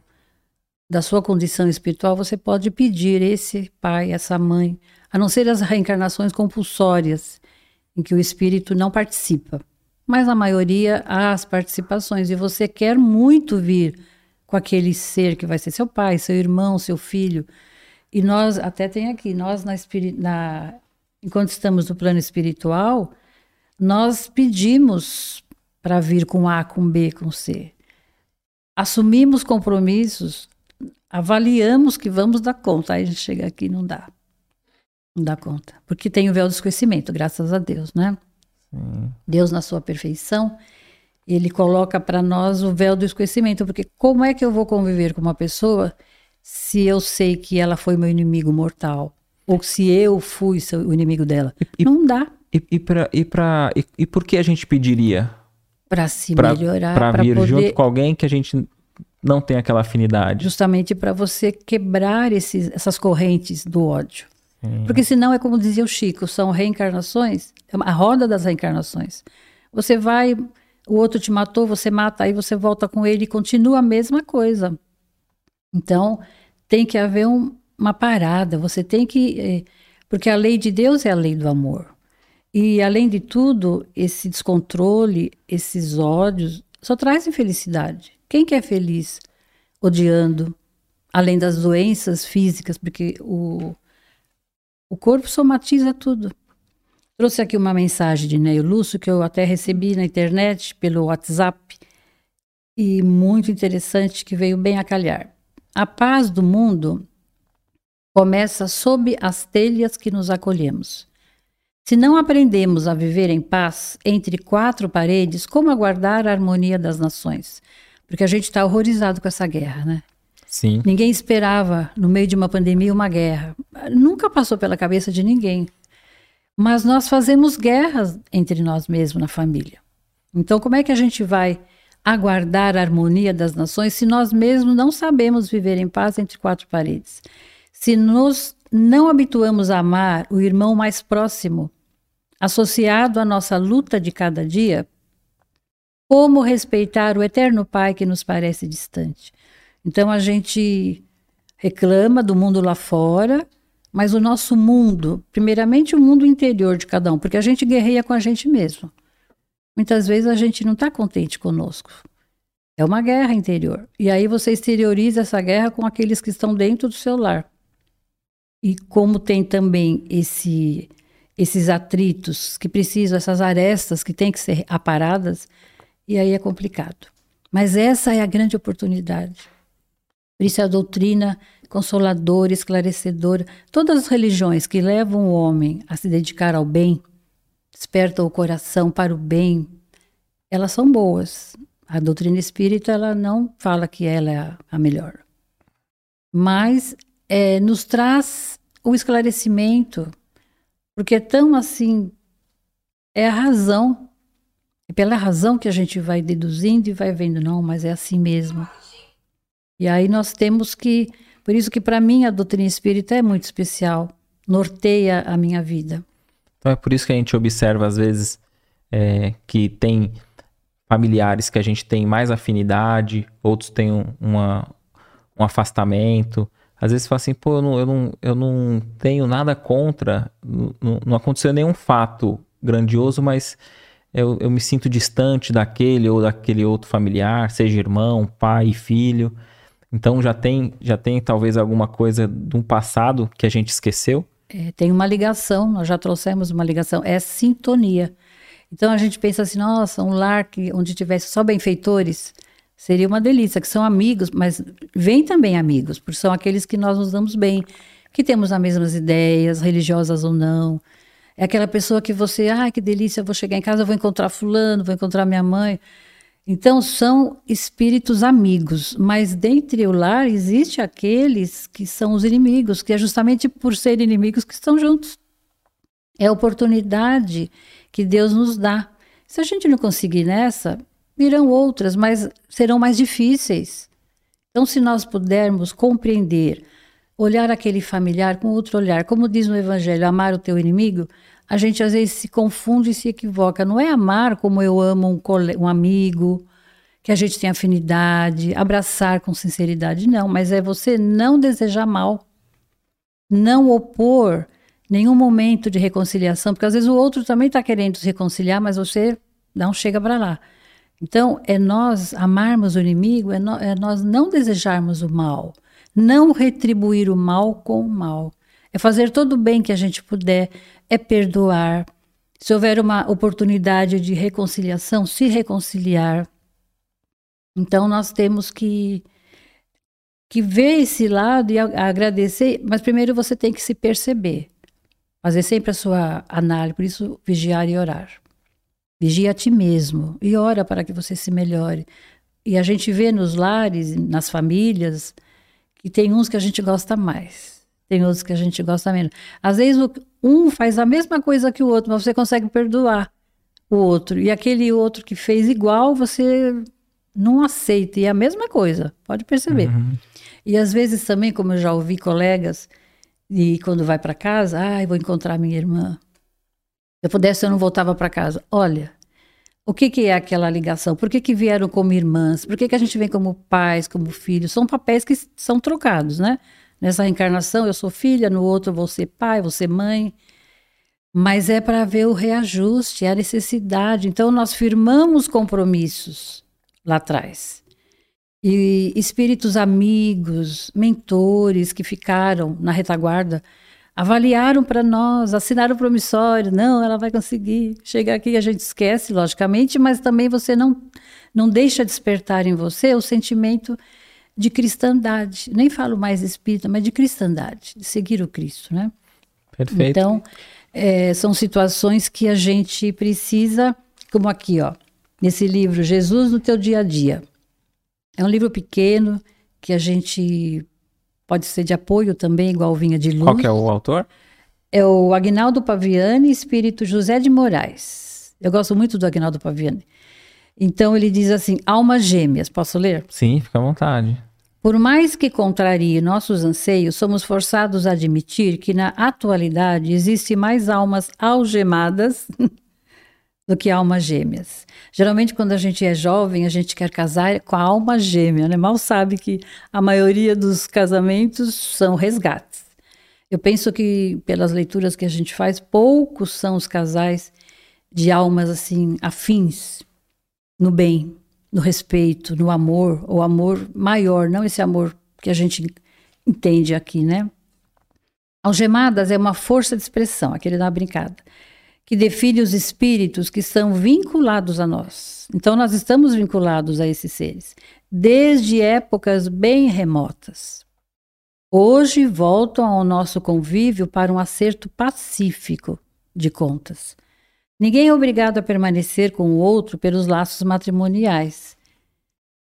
da sua condição espiritual, você pode pedir esse pai, essa mãe, a não ser as reencarnações compulsórias, em que o espírito não participa. Mas a maioria há as participações, e você quer muito vir com aquele ser que vai ser seu pai, seu irmão, seu filho. E nós, até tem aqui, nós na, na enquanto estamos no plano espiritual, nós pedimos para vir com A, com B, com C. Assumimos compromissos, avaliamos que vamos dar conta. Aí a gente chega aqui e não dá. Não dá conta. Porque tem o véu do esquecimento, graças a Deus, né? Deus na sua perfeição, ele coloca para nós o véu do esquecimento, porque como é que eu vou conviver com uma pessoa se eu sei que ela foi meu inimigo mortal? Ou se eu fui o inimigo dela? E, Não dá. E, e, pra, e, pra, e, e por que a gente pediria? Para se pra, melhorar. Para vir poder... junto com alguém que a gente não tem aquela afinidade. Justamente para você quebrar esses, essas correntes do ódio. Porque senão é como dizia o Chico, são reencarnações, é a roda das reencarnações. Você vai o outro te matou, você mata, aí você volta com ele e continua a mesma coisa. Então, tem que haver um, uma parada, você tem que. Eh, porque a lei de Deus é a lei do amor. E, além de tudo, esse descontrole, esses ódios, só traz infelicidade. Quem que é feliz odiando? Além das doenças físicas, porque o, o corpo somatiza tudo. Trouxe aqui uma mensagem de Neio Lúcio que eu até recebi na internet pelo WhatsApp e muito interessante que veio bem a calhar. A paz do mundo começa sob as telhas que nos acolhemos. Se não aprendemos a viver em paz entre quatro paredes, como aguardar a harmonia das nações? Porque a gente está horrorizado com essa guerra, né? Sim. Ninguém esperava, no meio de uma pandemia, uma guerra. Nunca passou pela cabeça de ninguém. Mas nós fazemos guerras entre nós mesmos na família. Então, como é que a gente vai aguardar a harmonia das nações se nós mesmos não sabemos viver em paz entre quatro paredes? Se nos não habituamos a amar o irmão mais próximo, associado à nossa luta de cada dia, como respeitar o eterno Pai que nos parece distante? Então a gente reclama do mundo lá fora, mas o nosso mundo, primeiramente o mundo interior de cada um, porque a gente guerreia com a gente mesmo. Muitas vezes a gente não está contente conosco. É uma guerra interior. E aí você exterioriza essa guerra com aqueles que estão dentro do seu lar. E como tem também esse, esses atritos que precisam, essas arestas que têm que ser aparadas, e aí é complicado. Mas essa é a grande oportunidade. Por isso a doutrina consoladora, esclarecedora. Todas as religiões que levam o homem a se dedicar ao bem, despertam o coração para o bem, elas são boas. A doutrina espírita ela não fala que ela é a melhor, mas é, nos traz o esclarecimento, porque é tão assim, é a razão, é pela razão que a gente vai deduzindo e vai vendo, não, mas é assim mesmo. E aí nós temos que por isso que para mim a doutrina espírita é muito especial, norteia a minha vida. Então é por isso que a gente observa às vezes é, que tem familiares que a gente tem mais afinidade, outros têm um, uma, um afastamento. Às vezes fala assim, pô, eu não, eu não, eu não tenho nada contra, não, não aconteceu nenhum fato grandioso, mas eu, eu me sinto distante daquele ou daquele outro familiar, seja irmão, pai, filho. Então já tem, já tem talvez alguma coisa de um passado que a gente esqueceu? É, tem uma ligação, nós já trouxemos uma ligação, é sintonia. Então a gente pensa assim, nossa, um lar que, onde tivesse só benfeitores seria uma delícia, que são amigos, mas vem também amigos, porque são aqueles que nós nos damos bem, que temos as mesmas ideias, religiosas ou não. É aquela pessoa que você, ah, que delícia, vou chegar em casa, vou encontrar fulano, vou encontrar minha mãe. Então, são espíritos amigos, mas dentre o lar existe aqueles que são os inimigos, que é justamente por serem inimigos que estão juntos. É a oportunidade que Deus nos dá. Se a gente não conseguir nessa, virão outras, mas serão mais difíceis. Então, se nós pudermos compreender, olhar aquele familiar com outro olhar, como diz no Evangelho, amar o teu inimigo, a gente às vezes se confunde e se equivoca. Não é amar como eu amo um, um amigo, que a gente tem afinidade, abraçar com sinceridade, não, mas é você não desejar mal, não opor nenhum momento de reconciliação, porque às vezes o outro também está querendo se reconciliar, mas você não chega para lá. Então, é nós amarmos o inimigo, é, no, é nós não desejarmos o mal, não retribuir o mal com o mal. É fazer todo o bem que a gente puder, é perdoar. Se houver uma oportunidade de reconciliação, se reconciliar. Então nós temos que que ver esse lado e agradecer, mas primeiro você tem que se perceber. Fazer sempre a sua análise, por isso vigiar e orar. Vigia a ti mesmo e ora para que você se melhore. E a gente vê nos lares, nas famílias, que tem uns que a gente gosta mais, tem outros que a gente gosta menos. Às vezes um faz a mesma coisa que o outro, mas você consegue perdoar o outro. E aquele outro que fez igual, você não aceita. E é a mesma coisa, pode perceber. Uhum. E às vezes também, como eu já ouvi colegas, e quando vai para casa, ai, ah, vou encontrar minha irmã. Se eu pudesse, eu não voltava para casa. Olha, o que, que, é aquela ligação? Por que, que vieram como irmãs? Por que, que a gente vem como pais, como filhos? São papéis que são trocados, né? Nessa reencarnação, eu sou filha, no outro, vou ser pai, vou ser mãe. Mas é para ver o reajuste, a necessidade. Então, nós firmamos compromissos lá atrás. E espíritos amigos, mentores que ficaram na retaguarda, avaliaram para nós, assinaram o promissório, não, ela vai conseguir chegar aqui, a gente esquece, logicamente, mas também você não, não deixa despertar em você o sentimento de cristandade. Nem falo mais espírita, mas de cristandade, de seguir o Cristo, né? Perfeito. Então, é, são situações que a gente precisa, como aqui, ó, nesse livro, Jesus no teu dia a dia. É um livro pequeno que a gente pode ser de apoio também, igual Vinha de Luz. Qual que é o autor? É o Agnaldo Paviani, espírito José de Moraes. Eu gosto muito do Agnaldo Paviani. Então ele diz assim: almas gêmeas. Posso ler? Sim, fica à vontade. Por mais que contrarie nossos anseios, somos forçados a admitir que na atualidade existe mais almas algemadas do que almas gêmeas. Geralmente, quando a gente é jovem, a gente quer casar com a alma gêmea, né? Mal sabe que a maioria dos casamentos são resgates. Eu penso que, pelas leituras que a gente faz, poucos são os casais de almas assim afins no bem, no respeito, no amor, o amor maior, não esse amor que a gente entende aqui, né? Algemadas é uma força de expressão, aquele da brincada que define os espíritos que são vinculados a nós. Então, nós estamos vinculados a esses seres, desde épocas bem remotas. Hoje voltam ao nosso convívio para um acerto pacífico de contas. Ninguém é obrigado a permanecer com o outro pelos laços matrimoniais.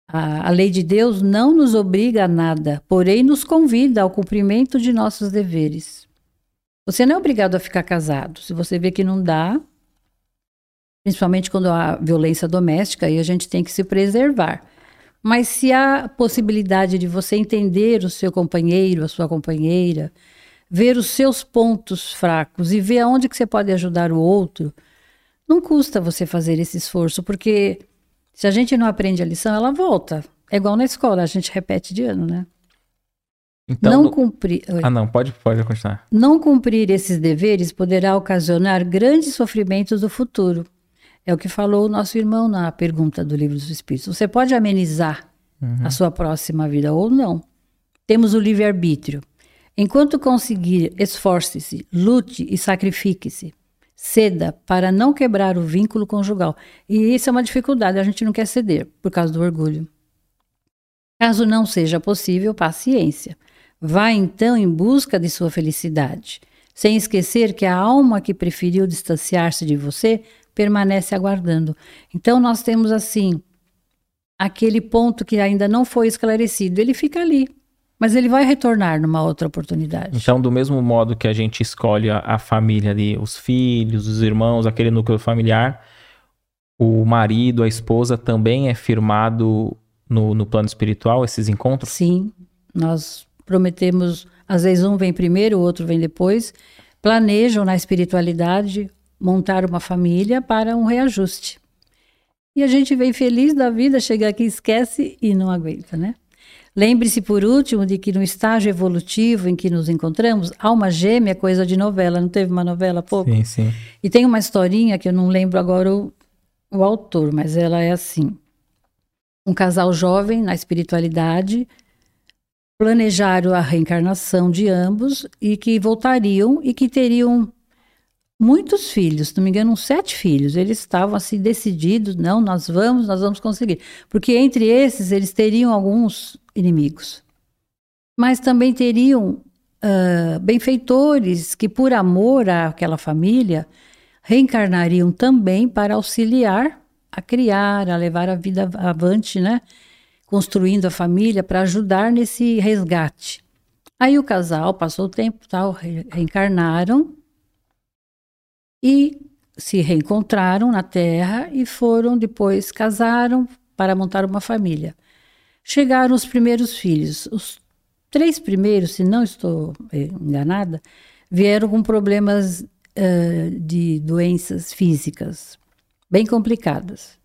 A, a lei de Deus não nos obriga a nada, porém nos convida ao cumprimento de nossos deveres. Você não é obrigado a ficar casado. Se você vê que não dá, principalmente quando há violência doméstica, aí a gente tem que se preservar. Mas se há possibilidade de você entender o seu companheiro, a sua companheira, ver os seus pontos fracos e ver aonde que você pode ajudar o outro, não custa você fazer esse esforço, porque se a gente não aprende a lição, ela volta. É igual na escola, a gente repete de ano, né? Então, não cumprir. Ah, não, pode, pode continuar. Não cumprir esses deveres poderá ocasionar grandes sofrimentos no futuro. É o que falou o nosso irmão na pergunta do Livro dos Espíritos. Você pode amenizar uhum. a sua próxima vida ou não. Temos o livre-arbítrio. Enquanto conseguir, esforce-se, lute e sacrifique-se. Ceda para não quebrar o vínculo conjugal. E isso é uma dificuldade, a gente não quer ceder por causa do orgulho. Caso não seja possível, paciência. Vá então em busca de sua felicidade, sem esquecer que a alma que preferiu distanciar-se de você permanece aguardando. Então nós temos assim aquele ponto que ainda não foi esclarecido, ele fica ali, mas ele vai retornar numa outra oportunidade. Então, do mesmo modo que a gente escolhe a, a família ali, os filhos, os irmãos, aquele núcleo familiar, o marido, a esposa também é firmado no, no plano espiritual, esses encontros? Sim, nós prometemos, às vezes um vem primeiro, o outro vem depois, planejam na espiritualidade montar uma família para um reajuste. E a gente vem feliz da vida, chega aqui, esquece e não aguenta, né? Lembre-se, por último, de que no estágio evolutivo em que nos encontramos, alma gêmea é coisa de novela. Não teve uma novela há pouco? Sim, sim. E tem uma historinha que eu não lembro agora o, o autor, mas ela é assim. Um casal jovem na espiritualidade planejaram a reencarnação de ambos e que voltariam e que teriam muitos filhos, se não me engano, sete filhos. Eles estavam assim decididos, não, nós vamos, nós vamos conseguir. Porque entre esses eles teriam alguns inimigos. Mas também teriam uh, benfeitores que, por amor àquela família, reencarnariam também para auxiliar a criar, a levar a vida avante, né? Construindo a família para ajudar nesse resgate. Aí o casal passou o tempo, tal, reencarnaram e se reencontraram na Terra e foram depois casaram para montar uma família. Chegaram os primeiros filhos. Os três primeiros, se não estou eh, enganada, vieram com problemas uh, de doenças físicas bem complicadas.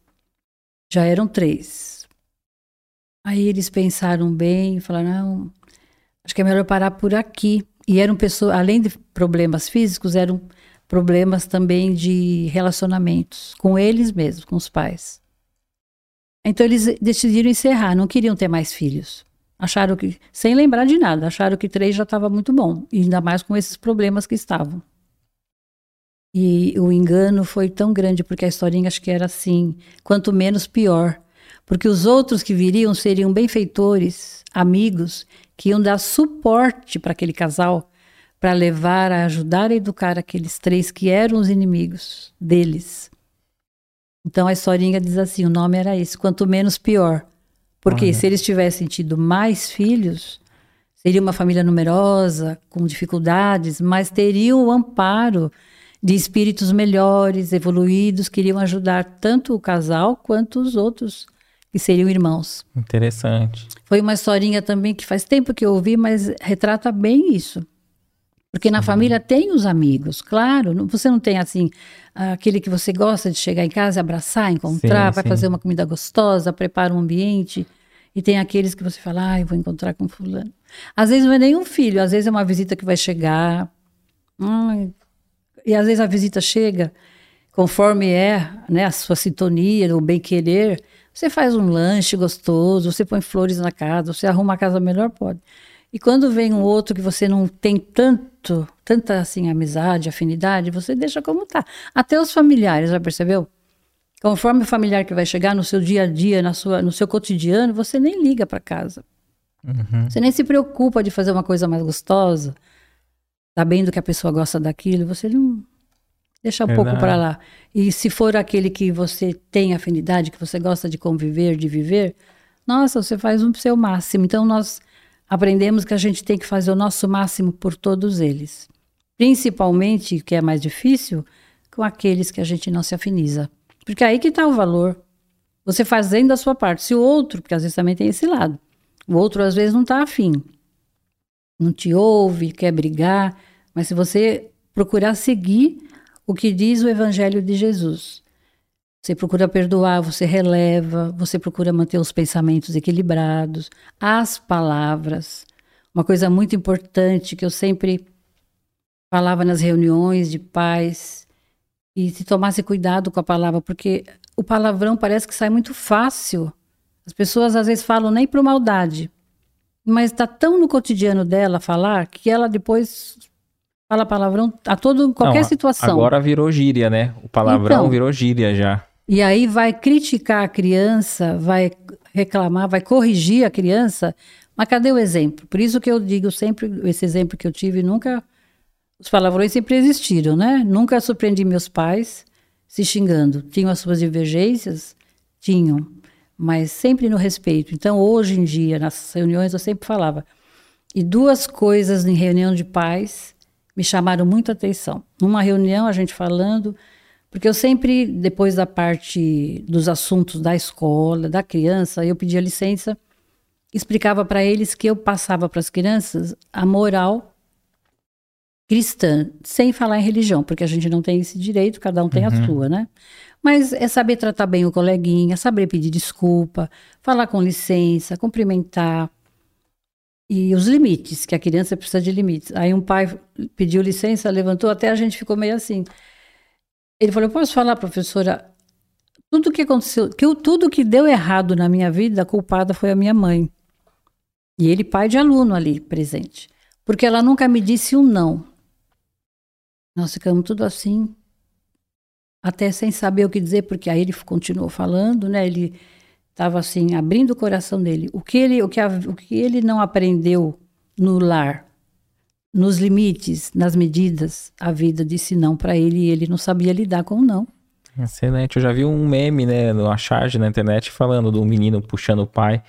Já eram três. Aí eles pensaram bem e falaram: não, acho que é melhor parar por aqui. E eram pessoas, além de problemas físicos, eram problemas também de relacionamentos com eles mesmos, com os pais. Então eles decidiram encerrar, não queriam ter mais filhos. Acharam que, sem lembrar de nada, acharam que três já estava muito bom, e ainda mais com esses problemas que estavam. E o engano foi tão grande, porque a historinha acho que era assim: quanto menos, pior. Porque os outros que viriam seriam benfeitores, amigos, que iam dar suporte para aquele casal, para levar, a ajudar a educar aqueles três que eram os inimigos deles. Então a historinha diz assim: o nome era esse: quanto menos, pior. Porque Olha. se eles tivessem tido mais filhos, seria uma família numerosa, com dificuldades, mas teriam o amparo de espíritos melhores, evoluídos, que iriam ajudar tanto o casal quanto os outros que seriam irmãos. Interessante. Foi uma historinha também que faz tempo que eu ouvi, mas retrata bem isso. Porque na família tem os amigos, claro. Você não tem assim aquele que você gosta de chegar em casa, abraçar, encontrar, sim, vai sim. fazer uma comida gostosa, prepara um ambiente. E tem aqueles que você fala, ah, vou encontrar com fulano. Às vezes não é nem um filho, às vezes é uma visita que vai chegar. Ai, e às vezes a visita chega, conforme é né, a sua sintonia, o bem-querer, você faz um lanche gostoso, você põe flores na casa, você arruma a casa melhor, pode. E quando vem um outro que você não tem tanto, tanta assim amizade, afinidade, você deixa como tá. Até os familiares, já percebeu? Conforme o familiar que vai chegar no seu dia a dia, na sua, no seu cotidiano, você nem liga para casa. Uhum. Você nem se preocupa de fazer uma coisa mais gostosa, sabendo que a pessoa gosta daquilo, você não deixa um pouco para lá. E se for aquele que você tem afinidade, que você gosta de conviver, de viver, nossa, você faz um seu máximo. Então nós aprendemos que a gente tem que fazer o nosso máximo por todos eles. Principalmente, que é mais difícil, com aqueles que a gente não se afiniza. Porque aí que está o valor. Você fazendo a sua parte. Se o outro, porque às vezes também tem esse lado, o outro às vezes não está afim, não te ouve, quer brigar, mas se você procurar seguir o que diz o Evangelho de Jesus, você procura perdoar, você releva, você procura manter os pensamentos equilibrados, as palavras. Uma coisa muito importante que eu sempre falava nas reuniões de pais, e se tomasse cuidado com a palavra, porque o palavrão parece que sai muito fácil. As pessoas às vezes falam nem por maldade, mas está tão no cotidiano dela falar que ela depois Fala palavrão a todo, qualquer Não, situação. Agora virou gíria, né? O palavrão então, virou gíria já. E aí vai criticar a criança, vai reclamar, vai corrigir a criança. Mas cadê o exemplo? Por isso que eu digo sempre, esse exemplo que eu tive, nunca. Os palavrões sempre existiram, né? Nunca surpreendi meus pais se xingando. Tinham as suas divergências? Tinham. Mas sempre no respeito. Então, hoje em dia, nas reuniões, eu sempre falava. E duas coisas em reunião de pais me chamaram muito atenção. Numa reunião, a gente falando, porque eu sempre, depois da parte dos assuntos da escola, da criança, eu pedia licença, explicava para eles que eu passava para as crianças a moral cristã, sem falar em religião, porque a gente não tem esse direito, cada um tem uhum. a sua, né? Mas é saber tratar bem o coleguinha, saber pedir desculpa, falar com licença, cumprimentar, e os limites, que a criança precisa de limites. Aí um pai pediu licença, levantou, até a gente ficou meio assim. Ele falou: Posso falar, professora? Tudo que aconteceu, que eu, tudo que deu errado na minha vida, a culpada foi a minha mãe. E ele, pai de aluno ali presente. Porque ela nunca me disse um não. Nós ficamos tudo assim, até sem saber o que dizer, porque aí ele continuou falando, né? Ele estava assim abrindo o coração dele. O que ele, o que, a, o que ele não aprendeu no lar, nos limites, nas medidas, a vida disse não para ele e ele não sabia lidar com o não. Excelente. Eu já vi um meme, né, numa charge na internet falando do menino puxando o pai,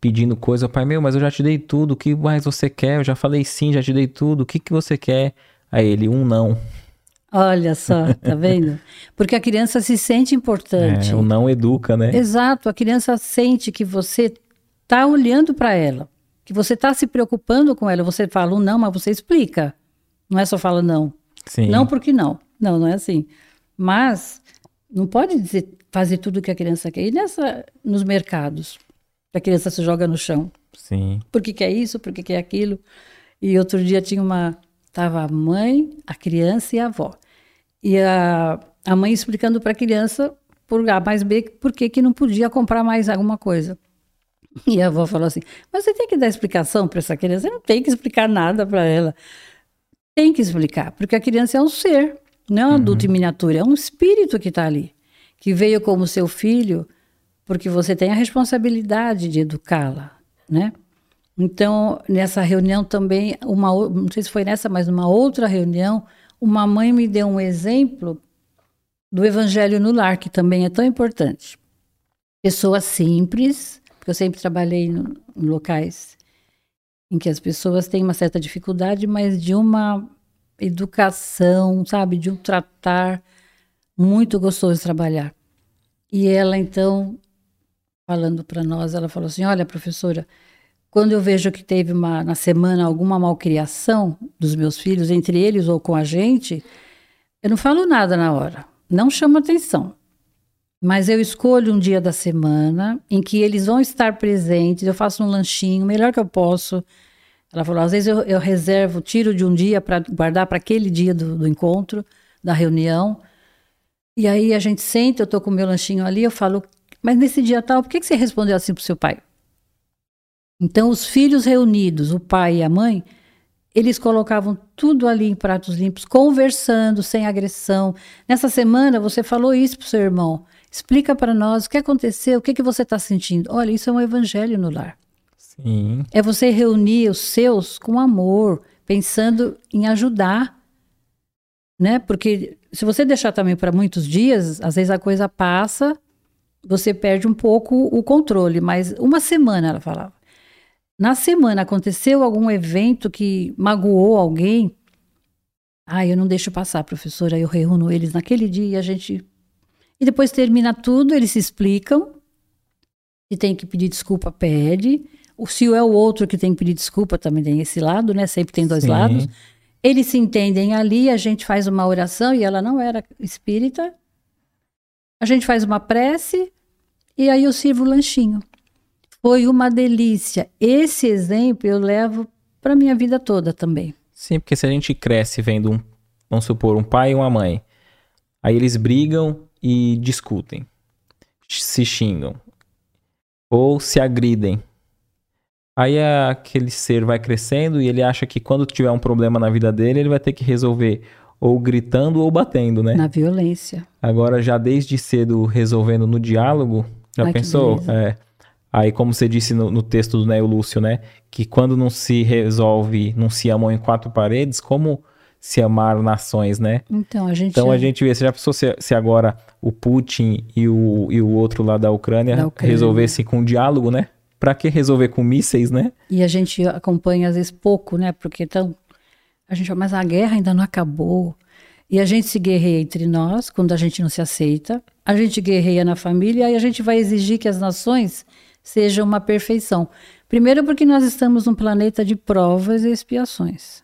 pedindo coisa. O pai, meu, mas eu já te dei tudo. O que mais você quer? Eu já falei sim, já te dei tudo. O que, que você quer? Aí ele, um não. Olha só, tá vendo? Porque a criança se sente importante. É, o não educa, né? Exato. A criança sente que você tá olhando para ela, que você tá se preocupando com ela. Você fala um não, mas você explica. Não é só fala não. Sim. Não porque não. Não, não é assim. Mas não pode dizer, fazer tudo que a criança quer. E nessa, nos mercados, a criança se joga no chão. Sim. Por que, que é isso? Por que, que é aquilo? E outro dia tinha uma. Tava a mãe, a criança e a avó. E a, a mãe explicando para a criança por A mais B por que, que não podia comprar mais alguma coisa. E a avó falou assim: Mas você tem que dar explicação para essa criança? Você não tem que explicar nada para ela. Tem que explicar, porque a criança é um ser, não é um adulto em miniatura, é um espírito que está ali, que veio como seu filho, porque você tem a responsabilidade de educá-la, né? Então, nessa reunião também, uma, não sei se foi nessa, mas numa outra reunião, uma mãe me deu um exemplo do evangelho no lar, que também é tão importante. Pessoas simples, porque eu sempre trabalhei no- em locais em que as pessoas têm uma certa dificuldade, mas de uma educação, sabe, de um tratar muito gostoso de trabalhar. E ela então, falando para nós, ela falou assim: "Olha, professora, quando eu vejo que teve uma na semana alguma malcriação dos meus filhos entre eles ou com a gente, eu não falo nada na hora, não chamo atenção. Mas eu escolho um dia da semana em que eles vão estar presentes, eu faço um lanchinho, o melhor que eu posso. Ela falou, às vezes eu, eu reservo, tiro de um dia para guardar para aquele dia do, do encontro, da reunião. E aí a gente senta, eu tô com o meu lanchinho ali, eu falo, mas nesse dia tal, por que, que você respondeu assim pro seu pai? Então, os filhos reunidos, o pai e a mãe, eles colocavam tudo ali em pratos limpos, conversando, sem agressão. Nessa semana, você falou isso pro seu irmão. Explica para nós o que aconteceu, o que, que você está sentindo. Olha, isso é um evangelho no lar. Sim. É você reunir os seus com amor, pensando em ajudar. Né? Porque se você deixar também para muitos dias, às vezes a coisa passa, você perde um pouco o controle. Mas uma semana, ela falava. Na semana aconteceu algum evento que magoou alguém. Ah, eu não deixo passar, professora. Eu reúno eles naquele dia e a gente. E depois termina tudo, eles se explicam. Se tem que pedir desculpa, pede. O se é o outro que tem que pedir desculpa, também tem esse lado, né? Sempre tem dois Sim. lados. Eles se entendem ali, a gente faz uma oração e ela não era espírita. A gente faz uma prece e aí eu sirvo o lanchinho. Foi uma delícia. Esse exemplo eu levo para minha vida toda também. Sim, porque se a gente cresce vendo um, vamos supor, um pai e uma mãe, aí eles brigam e discutem, se xingam, ou se agridem. Aí aquele ser vai crescendo e ele acha que quando tiver um problema na vida dele, ele vai ter que resolver ou gritando ou batendo, né? Na violência. Agora, já desde cedo resolvendo no diálogo, já Ai, pensou? É. Aí, como você disse no, no texto do Neo Lúcio, né? Que quando não se resolve, não se amam em quatro paredes, como se amar nações, né? Então a gente. Então a gente vê, você já pensou se, se agora o Putin e o, e o outro lá da Ucrânia, Da Ucrânia. resolvessem com diálogo, né? Pra que resolver com mísseis, né? E a gente acompanha às vezes pouco, né? Porque então a gente mas a guerra ainda não acabou. E a gente se guerreia entre nós, quando a gente não se aceita. A gente guerreia na família e a gente vai exigir que as nações sejam uma perfeição. Primeiro, porque nós estamos num planeta de provas e expiações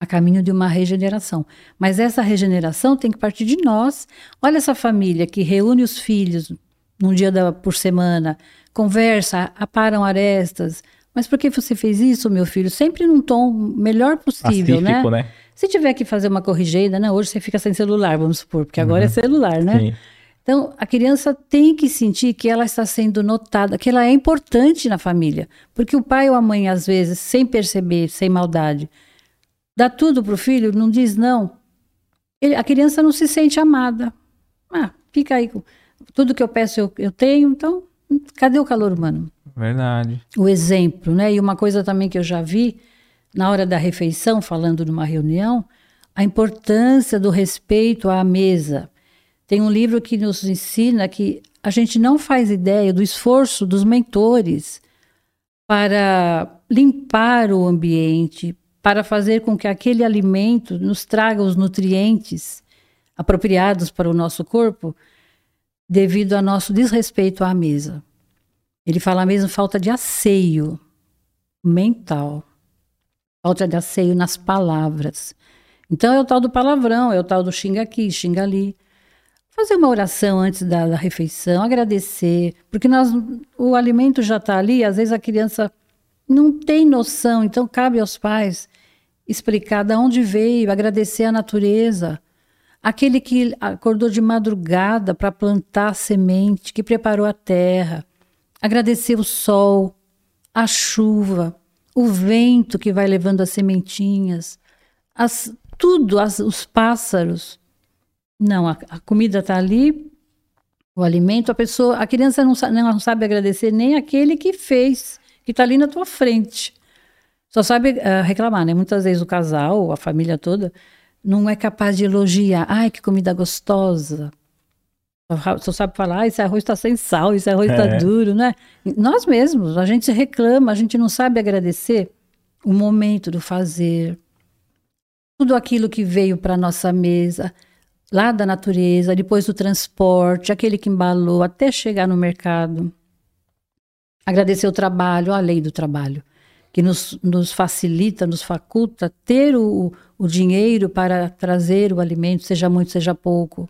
a caminho de uma regeneração. Mas essa regeneração tem que partir de nós. Olha essa família que reúne os filhos num dia da, por semana, conversa, aparam arestas. Mas por que você fez isso, meu filho? Sempre num tom melhor possível, né? Pacífico, né? Se tiver que fazer uma corrigenda, né? Hoje você fica sem celular, vamos supor, porque agora é celular, né? Sim. Então, a criança tem que sentir que ela está sendo notada, que ela é importante na família. Porque o pai ou a mãe, às vezes, sem perceber, sem maldade, dá tudo pro filho, não diz não. Ele- a criança não se sente amada. Ah, fica aí. com- Tudo que eu peço eu, eu tenho, então cadê o calor humano? Verdade. o exemplo, né? E uma coisa também que eu já vi na hora da refeição, falando numa reunião, a importância do respeito à mesa. Tem um livro que nos ensina que a gente não faz ideia do esforço dos mentores para limpar o ambiente, para fazer com que aquele alimento nos traga os nutrientes apropriados para o nosso corpo, devido ao nosso desrespeito à mesa. Ele fala mesmo falta de asseio mental, falta de asseio nas palavras. Então é o tal do palavrão, é o tal do xinga aqui, xinga ali. Fazer uma oração antes da, da refeição, agradecer, porque nós, o alimento já está ali, às vezes a criança não tem noção, então cabe aos pais explicar de onde veio, agradecer a natureza. Aquele que acordou de madrugada para plantar a semente, que preparou a terra, agradecer o sol, a chuva, o vento que vai levando as sementinhas, as, tudo, as, os pássaros. Não, a, a comida está ali, o alimento, a pessoa, a criança não, não sabe agradecer nem aquele que fez, que está ali na tua frente. Só sabe uh, reclamar, né? Muitas vezes o casal, a família toda, não é capaz de elogiar. Ai, que comida gostosa. Só sabe falar, ah, esse arroz está sem sal, esse arroz está é. duro, né? Nós mesmos, a gente reclama, a gente não sabe agradecer o momento do fazer, tudo aquilo que veio para nossa mesa, lá da natureza, depois do transporte, aquele que embalou até chegar no mercado. Agradecer o trabalho, a lei do trabalho que nos, nos facilita, nos faculta ter o, o dinheiro para trazer o alimento, seja muito, seja pouco.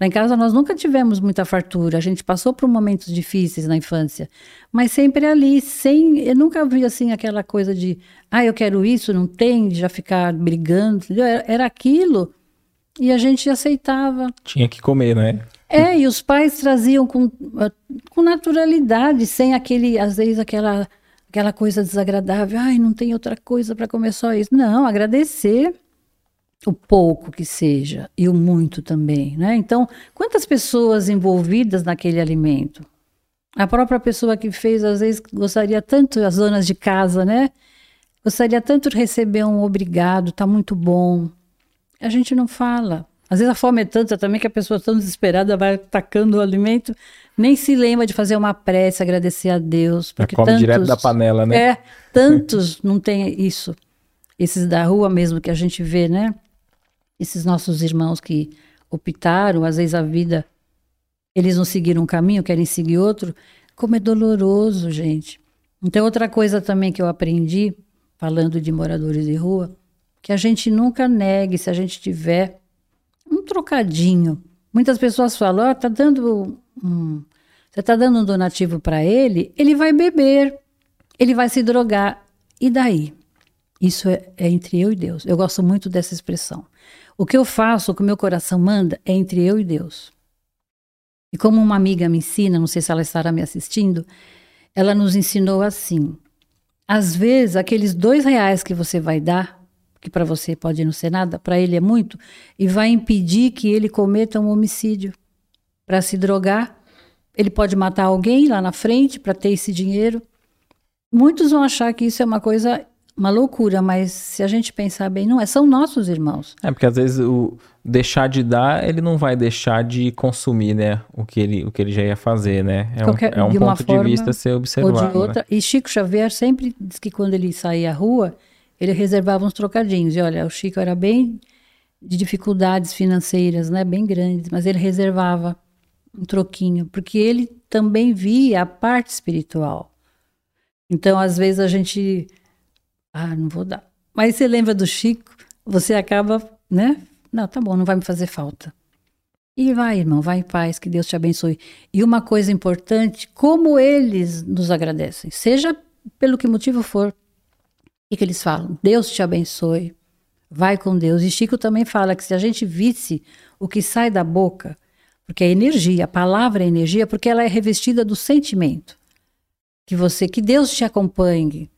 Lá em casa nós nunca tivemos muita fartura, a gente passou por momentos difíceis na infância, mas sempre ali, sem, eu nunca vi assim aquela coisa de, ah, eu quero isso, não tem, de já ficar brigando, era, era aquilo e a gente aceitava. Tinha que comer, né? É, e os pais traziam com, com naturalidade, sem aquele, às vezes, aquela aquela coisa desagradável, ai, não tem outra coisa para comer só isso. Não, agradecer o pouco que seja e o muito também, né? Então, quantas pessoas envolvidas naquele alimento? A própria pessoa que fez, às vezes, gostaria tanto, as donas de casa, né? Gostaria tanto de receber um obrigado, tá muito bom. A gente não fala. Às vezes a fome é tanta também que a pessoa tão desesperada vai atacando o alimento, nem se lembra de fazer uma prece, agradecer a Deus. Porque come tantos, direto da panela, né? É, tantos não tem isso. Esses da rua mesmo que a gente vê, né? Esses nossos irmãos que optaram, às vezes a vida, eles não seguiram um caminho, querem seguir outro. Como é doloroso, gente. Então, outra coisa também que eu aprendi, falando de moradores de rua, que a gente nunca negue, se a gente tiver um trocadinho. Muitas pessoas falam, oh, tá dando um, está dando um donativo para ele, ele vai beber, ele vai se drogar. E daí? Isso é, é, entre eu e Deus. Eu gosto muito dessa expressão. O que eu faço, o que meu coração manda, é entre eu e Deus. E como uma amiga me ensina, não sei se ela estará me assistindo, ela nos ensinou assim: às vezes, aqueles dois reais que você vai dar que para você pode não ser nada, para ele é muito, e vai impedir que ele cometa um homicídio para se drogar. Ele pode matar alguém lá na frente para ter esse dinheiro. Muitos vão achar que isso é uma coisa, uma loucura, mas se a gente pensar bem, não é, são nossos irmãos. É, porque às vezes o deixar de dar, ele não vai deixar de consumir, né, o que ele, o que ele já ia fazer, né? É Qualquer, um, é um de ponto de vista ser observado. Ou de outra. Né? E Chico Xavier sempre diz que quando ele saía à rua, ele reservava uns trocadinhos. E olha, o Chico era bem de dificuldades financeiras, né, bem grandes, mas ele reservava um troquinho, porque ele também via a parte espiritual. Então, às vezes a gente ah, não vou dar. Mas você lembra do Chico, você acaba, né? Não, tá bom, não vai me fazer falta. E vai, irmão, vai em paz, que Deus te abençoe. E uma coisa importante, como eles nos agradecem, seja pelo que motivo for, que, que eles falam? Deus te abençoe. Vai com Deus. E Chico também fala que se a gente visse o que sai da boca, porque é energia, a palavra é energia, porque ela é revestida do sentimento. Que você, que Deus te acompanhe.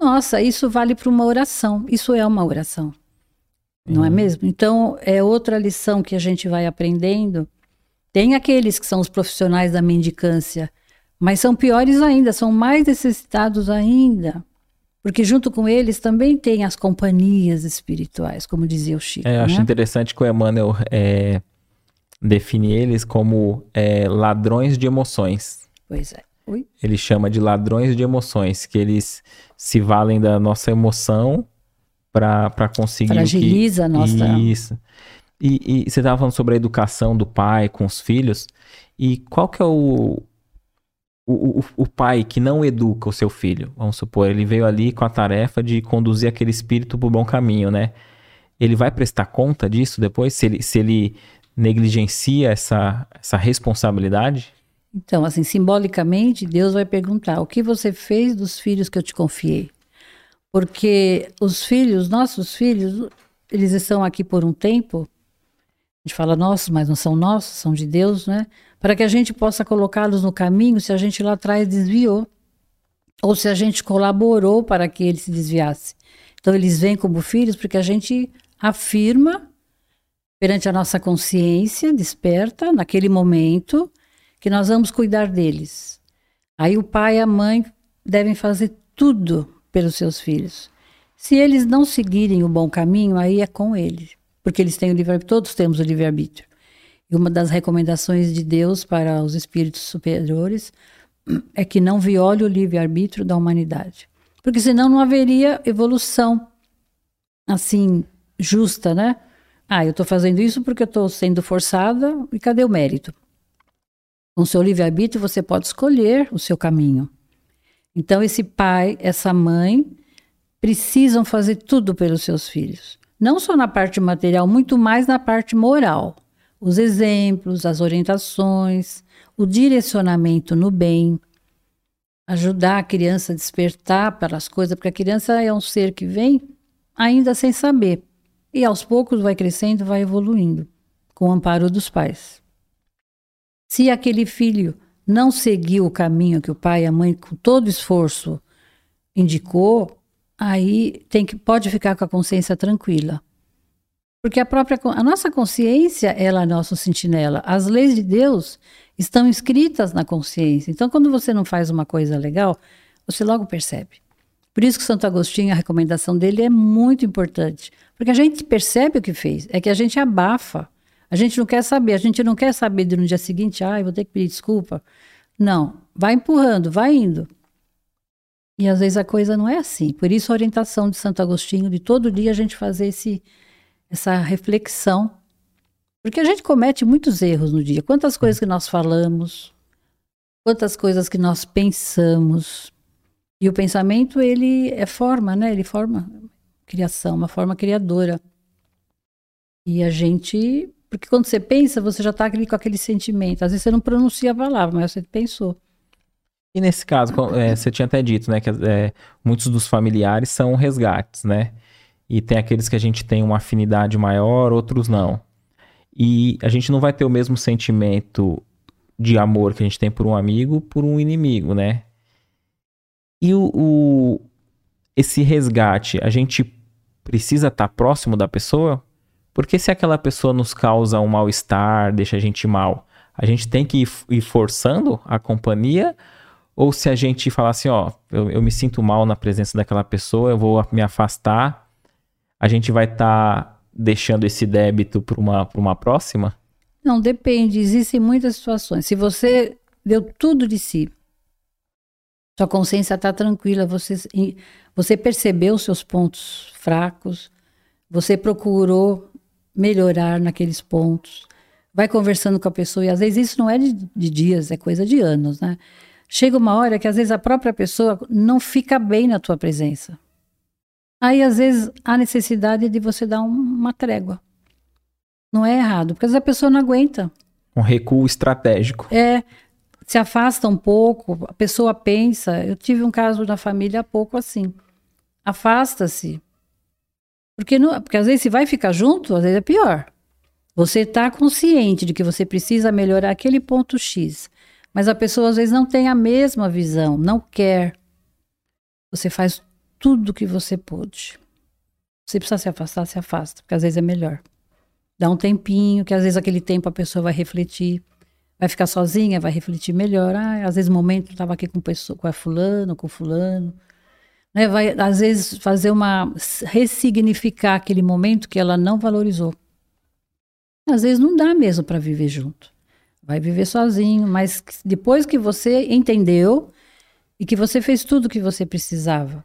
Nossa, isso vale para uma oração. Isso é uma oração. Não é uhum. mesmo? Então, é outra lição que a gente vai aprendendo. Tem aqueles que são os profissionais da mendicância, mas são piores ainda, são mais necessitados ainda. Porque junto com eles também tem as companhias espirituais, como dizia o Chico. É, eu acho né? interessante que o Emmanuel é, define eles como é, ladrões de emoções. Pois é. Oi? Ele chama de ladrões de emoções, que eles se valem da nossa emoção para conseguir. Fragiliza que... a nossa. Isso. E, e você estava falando sobre a educação do pai com os filhos. E qual que é o, o, o, o, pai que não educa o seu filho? Vamos supor, ele veio ali com a tarefa de conduzir aquele espírito para o bom caminho, né? Ele vai prestar conta disso depois? Se ele, se ele negligencia essa, essa responsabilidade? Então, assim, simbolicamente, Deus vai perguntar: o que você fez dos filhos que eu te confiei? Porque os filhos, nossos filhos, eles estão aqui por um tempo. A gente fala nossos, mas não são nossos, são de Deus, né? Para que a gente possa colocá-los no caminho se a gente lá atrás desviou. Ou se a gente colaborou para que ele se desviasse. Então, eles vêm como filhos porque a gente afirma perante a nossa consciência desperta, naquele momento, que nós vamos cuidar deles. Aí o pai e a mãe devem fazer tudo pelos seus filhos. Se eles não seguirem o bom caminho, aí é com eles, porque eles têm o livre todos temos o livre-arbítrio. E uma das recomendações de Deus para os espíritos superiores é que não viole o livre-arbítrio da humanidade. Porque senão não haveria evolução assim justa, né? Ah, eu estou fazendo isso porque eu estou sendo forçada e cadê o mérito? Com seu livre-arbítrio, você pode escolher o seu caminho. Então, esse pai, essa mãe, precisam fazer tudo pelos seus filhos. Não só na parte material, muito mais na parte moral. Os exemplos, as orientações, o direcionamento no bem. Ajudar a criança a despertar pelas coisas, porque a criança é um ser que vem ainda sem saber. E aos poucos vai crescendo, vai evoluindo, com o amparo dos pais. Se aquele filho não seguiu o caminho que o pai e a mãe, com todo esforço, indicou, aí tem que, pode ficar com a consciência tranquila. Porque a própria a nossa consciência, ela é nosso sentinela. As leis de Deus estão escritas na consciência. Então, quando você não faz uma coisa legal, você logo percebe. Por isso que Santo Agostinho, a recomendação dele é muito importante. Porque a gente percebe o que fez, é que a gente abafa. A gente não quer saber, a gente não quer saber de no dia seguinte, ah, vou ter que pedir desculpa. Não, vai empurrando, vai indo. E às vezes a coisa não é assim. Por isso a orientação de Santo Agostinho, de todo dia a gente fazer esse, essa reflexão. Porque a gente comete muitos erros no dia. Quantas coisas que nós falamos, quantas coisas que nós pensamos, e o pensamento, ele é forma, né? Ele forma criação, uma forma criadora. E a gente. Porque quando você pensa, você já está ali com aquele sentimento. Às vezes você não pronuncia a palavra, mas você pensou. E nesse caso, é, você tinha até dito, né, que é, muitos dos familiares são resgates, né? E tem aqueles que a gente tem uma afinidade maior, outros não. E a gente não vai ter o mesmo sentimento de amor que a gente tem por um amigo, por um inimigo, né? E o, o esse resgate, a gente precisa estar tá próximo da pessoa? Porque se aquela pessoa nos causa um mal-estar, deixa a gente mal, a gente tem que ir, forçando a companhia? Ou se a gente falar assim, ó, eu, eu, me sinto mal na presença daquela pessoa, eu vou me afastar, a gente vai estar tá deixando esse débito para uma, uma próxima? Não, depende. Existem muitas situações. Se você deu tudo de si sua consciência está tranquila, você, você percebeu os seus pontos fracos, você procurou melhorar naqueles pontos, vai conversando com a pessoa, e às vezes isso não é de, de dias, é coisa de anos, né? Chega uma hora que às vezes a própria pessoa não fica bem na tua presença. Aí às vezes há necessidade de você dar um, uma trégua. Não é errado, porque às vezes a pessoa não aguenta. Um recuo estratégico. É, se afasta um pouco, a pessoa pensa. Eu tive um caso na família há pouco assim. Afasta-se. Porque, não, porque às vezes se vai ficar junto, às vezes é pior. Você está consciente de que você precisa melhorar aquele ponto X, mas a pessoa às vezes não tem a mesma visão, não quer. Você faz tudo o que você pôde. Se precisa se afastar, se afasta, porque às vezes é melhor. Dá um tempinho, que às vezes aquele tempo a pessoa vai refletir vai ficar sozinha, vai refletir melhor. Ah, às vezes, momento, estava aqui com, pessoa, com a fulano, com fulano. É, vai, às vezes, fazer uma. ressignificar aquele momento que ela não valorizou. Às vezes não dá mesmo para viver junto. Vai viver sozinho, mas depois que você entendeu e que você fez tudo o que você precisava.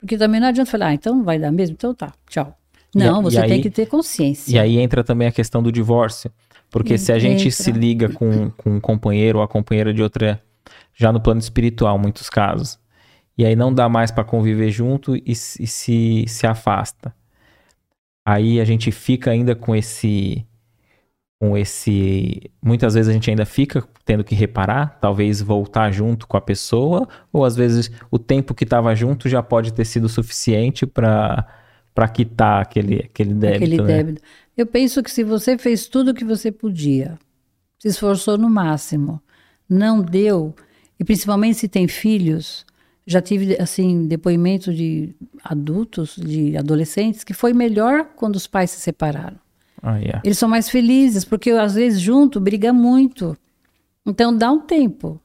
Porque também não adianta falar, ah, então vai dar mesmo, então tá, tchau. Não, e, você e aí, tem que ter consciência. E aí entra também a questão do divórcio. Porque se a gente se liga com, com um companheiro ou a companheira de outra, já no plano espiritual, muitos casos, e aí não dá mais para conviver junto e, e, se, se afasta. Aí a gente fica ainda com esse com esse. Muitas vezes a gente ainda fica tendo que reparar, talvez voltar junto com a pessoa, ou às vezes o tempo que estava junto já pode ter sido suficiente para para quitar aquele, aquele débito. Aquele né? débito. Eu penso que se você fez tudo o que você podia, se esforçou no máximo, não deu, e principalmente se tem filhos, já tive assim depoimento de adultos, de adolescentes, que foi melhor quando os pais se separaram. Ah, yeah. Eles são mais felizes, porque às vezes junto briga muito. Então dá um tempo.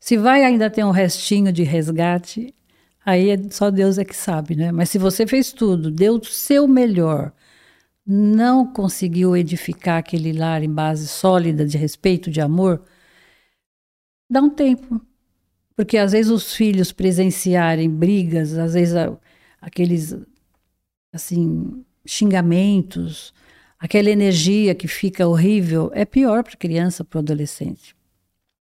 Se vai ainda ter um restinho de resgate, aí é, só Deus é que sabe, né? Mas se você fez tudo, deu o seu melhor, não conseguiu edificar aquele lar em base sólida de respeito, de amor, dá um tempo. Porque às vezes os filhos presenciarem brigas, às vezes aqueles assim xingamentos, aquela energia que fica horrível, é pior para a criança, para o adolescente.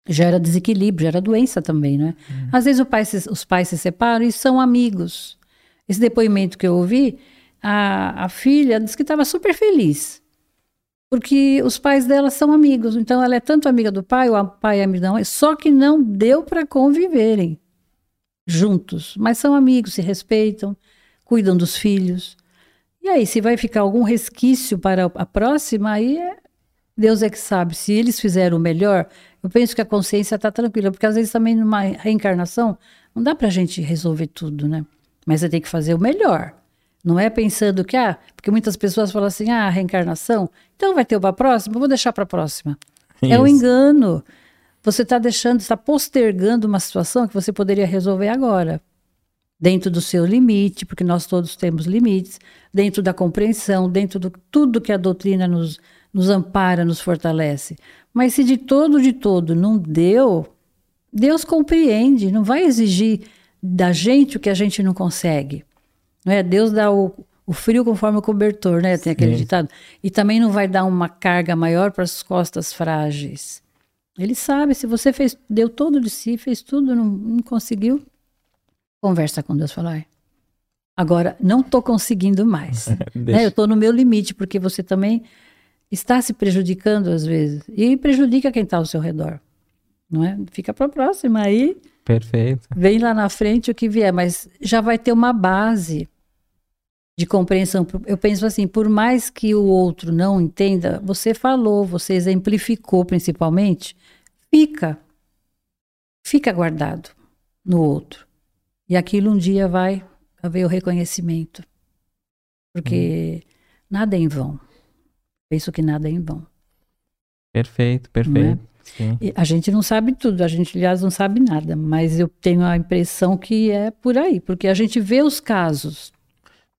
Gera desequilíbrio, gera doença também, né? Hum. Às vezes pai se, os pais se separam e são amigos. Esse depoimento que eu ouvi, a, a filha disse que estava super feliz, porque os pais dela são amigos. Então ela é tanto amiga do pai, o pai é amigo da mãe, só que não deu para conviverem juntos. Mas são amigos, se respeitam, cuidam dos filhos. E aí, se vai ficar algum resquício para a próxima, aí é, Deus é que sabe. Se eles fizeram o melhor, eu penso que a consciência está tranquila, porque às vezes também numa reencarnação não dá para a gente resolver tudo, né? Mas você tem que fazer o melhor. Não é pensando que, ah, porque muitas pessoas falam assim, ah, reencarnação, então vai ter uma próxima, vou deixar para a próxima. Isso. É um engano. Você está deixando, está postergando uma situação que você poderia resolver agora dentro do seu limite, porque nós todos temos limites, dentro da compreensão, dentro de tudo que a doutrina nos, nos ampara, nos fortalece. Mas se de todo, de todo não deu, Deus compreende, não vai exigir da gente o que a gente não consegue. Não é? Deus dá o, o frio conforme o cobertor, né? Tem aquele Sim. ditado. E também não vai dar uma carga maior para as costas frágeis. Ele sabe, se você fez, deu todo de si, fez tudo, não, não conseguiu, Conversa com Deus, fala, agora não estou conseguindo mais. né? Eu estou no meu limite, porque você também está se prejudicando às vezes. E prejudica quem está ao seu redor. Não é? Fica para a próxima aí. Perfeito. Vem lá na frente o que vier, mas já vai ter uma base de compreensão. Eu penso assim, por mais que o outro não entenda, você falou, você exemplificou principalmente, fica. Fica guardado no outro. E aquilo um dia vai haver o reconhecimento. Porque hum. nada é em vão. Penso que nada é em vão. Perfeito, perfeito. É? A gente não sabe tudo, a gente, aliás, não sabe nada, mas eu tenho a impressão que é por aí, porque a gente vê os casos,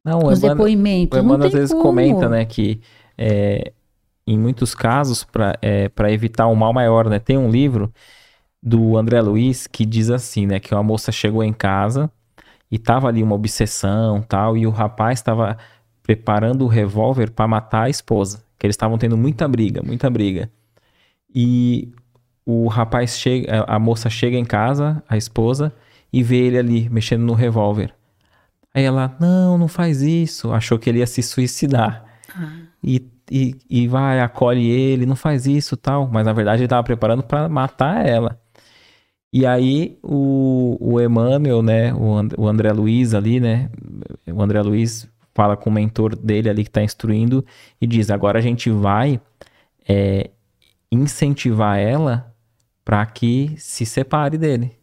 não, os Emmanuel, depoimentos. O Emmanuel às vezes como. comenta né, que é, em muitos casos, para é, evitar um mal maior, né, tem um livro do André Luiz que diz assim, né, que uma moça chegou em casa e tava ali uma obsessão, tal, e o rapaz estava preparando o revólver para matar a esposa, que eles estavam tendo muita briga, muita briga. E o rapaz chega, a moça chega em casa, a esposa, e vê ele ali mexendo no revólver. Aí ela, não, não faz isso. Achou que ele ia se suicidar. Ah. E, e, e vai, acolhe ele, não faz isso tal. Mas na verdade ele estava preparando para matar ela. E aí o, o Emmanuel, né, o, And, o André Luiz ali, né, o André Luiz fala com o mentor dele ali que está instruindo e diz, agora a gente vai é, incentivar ela para que se separe dele.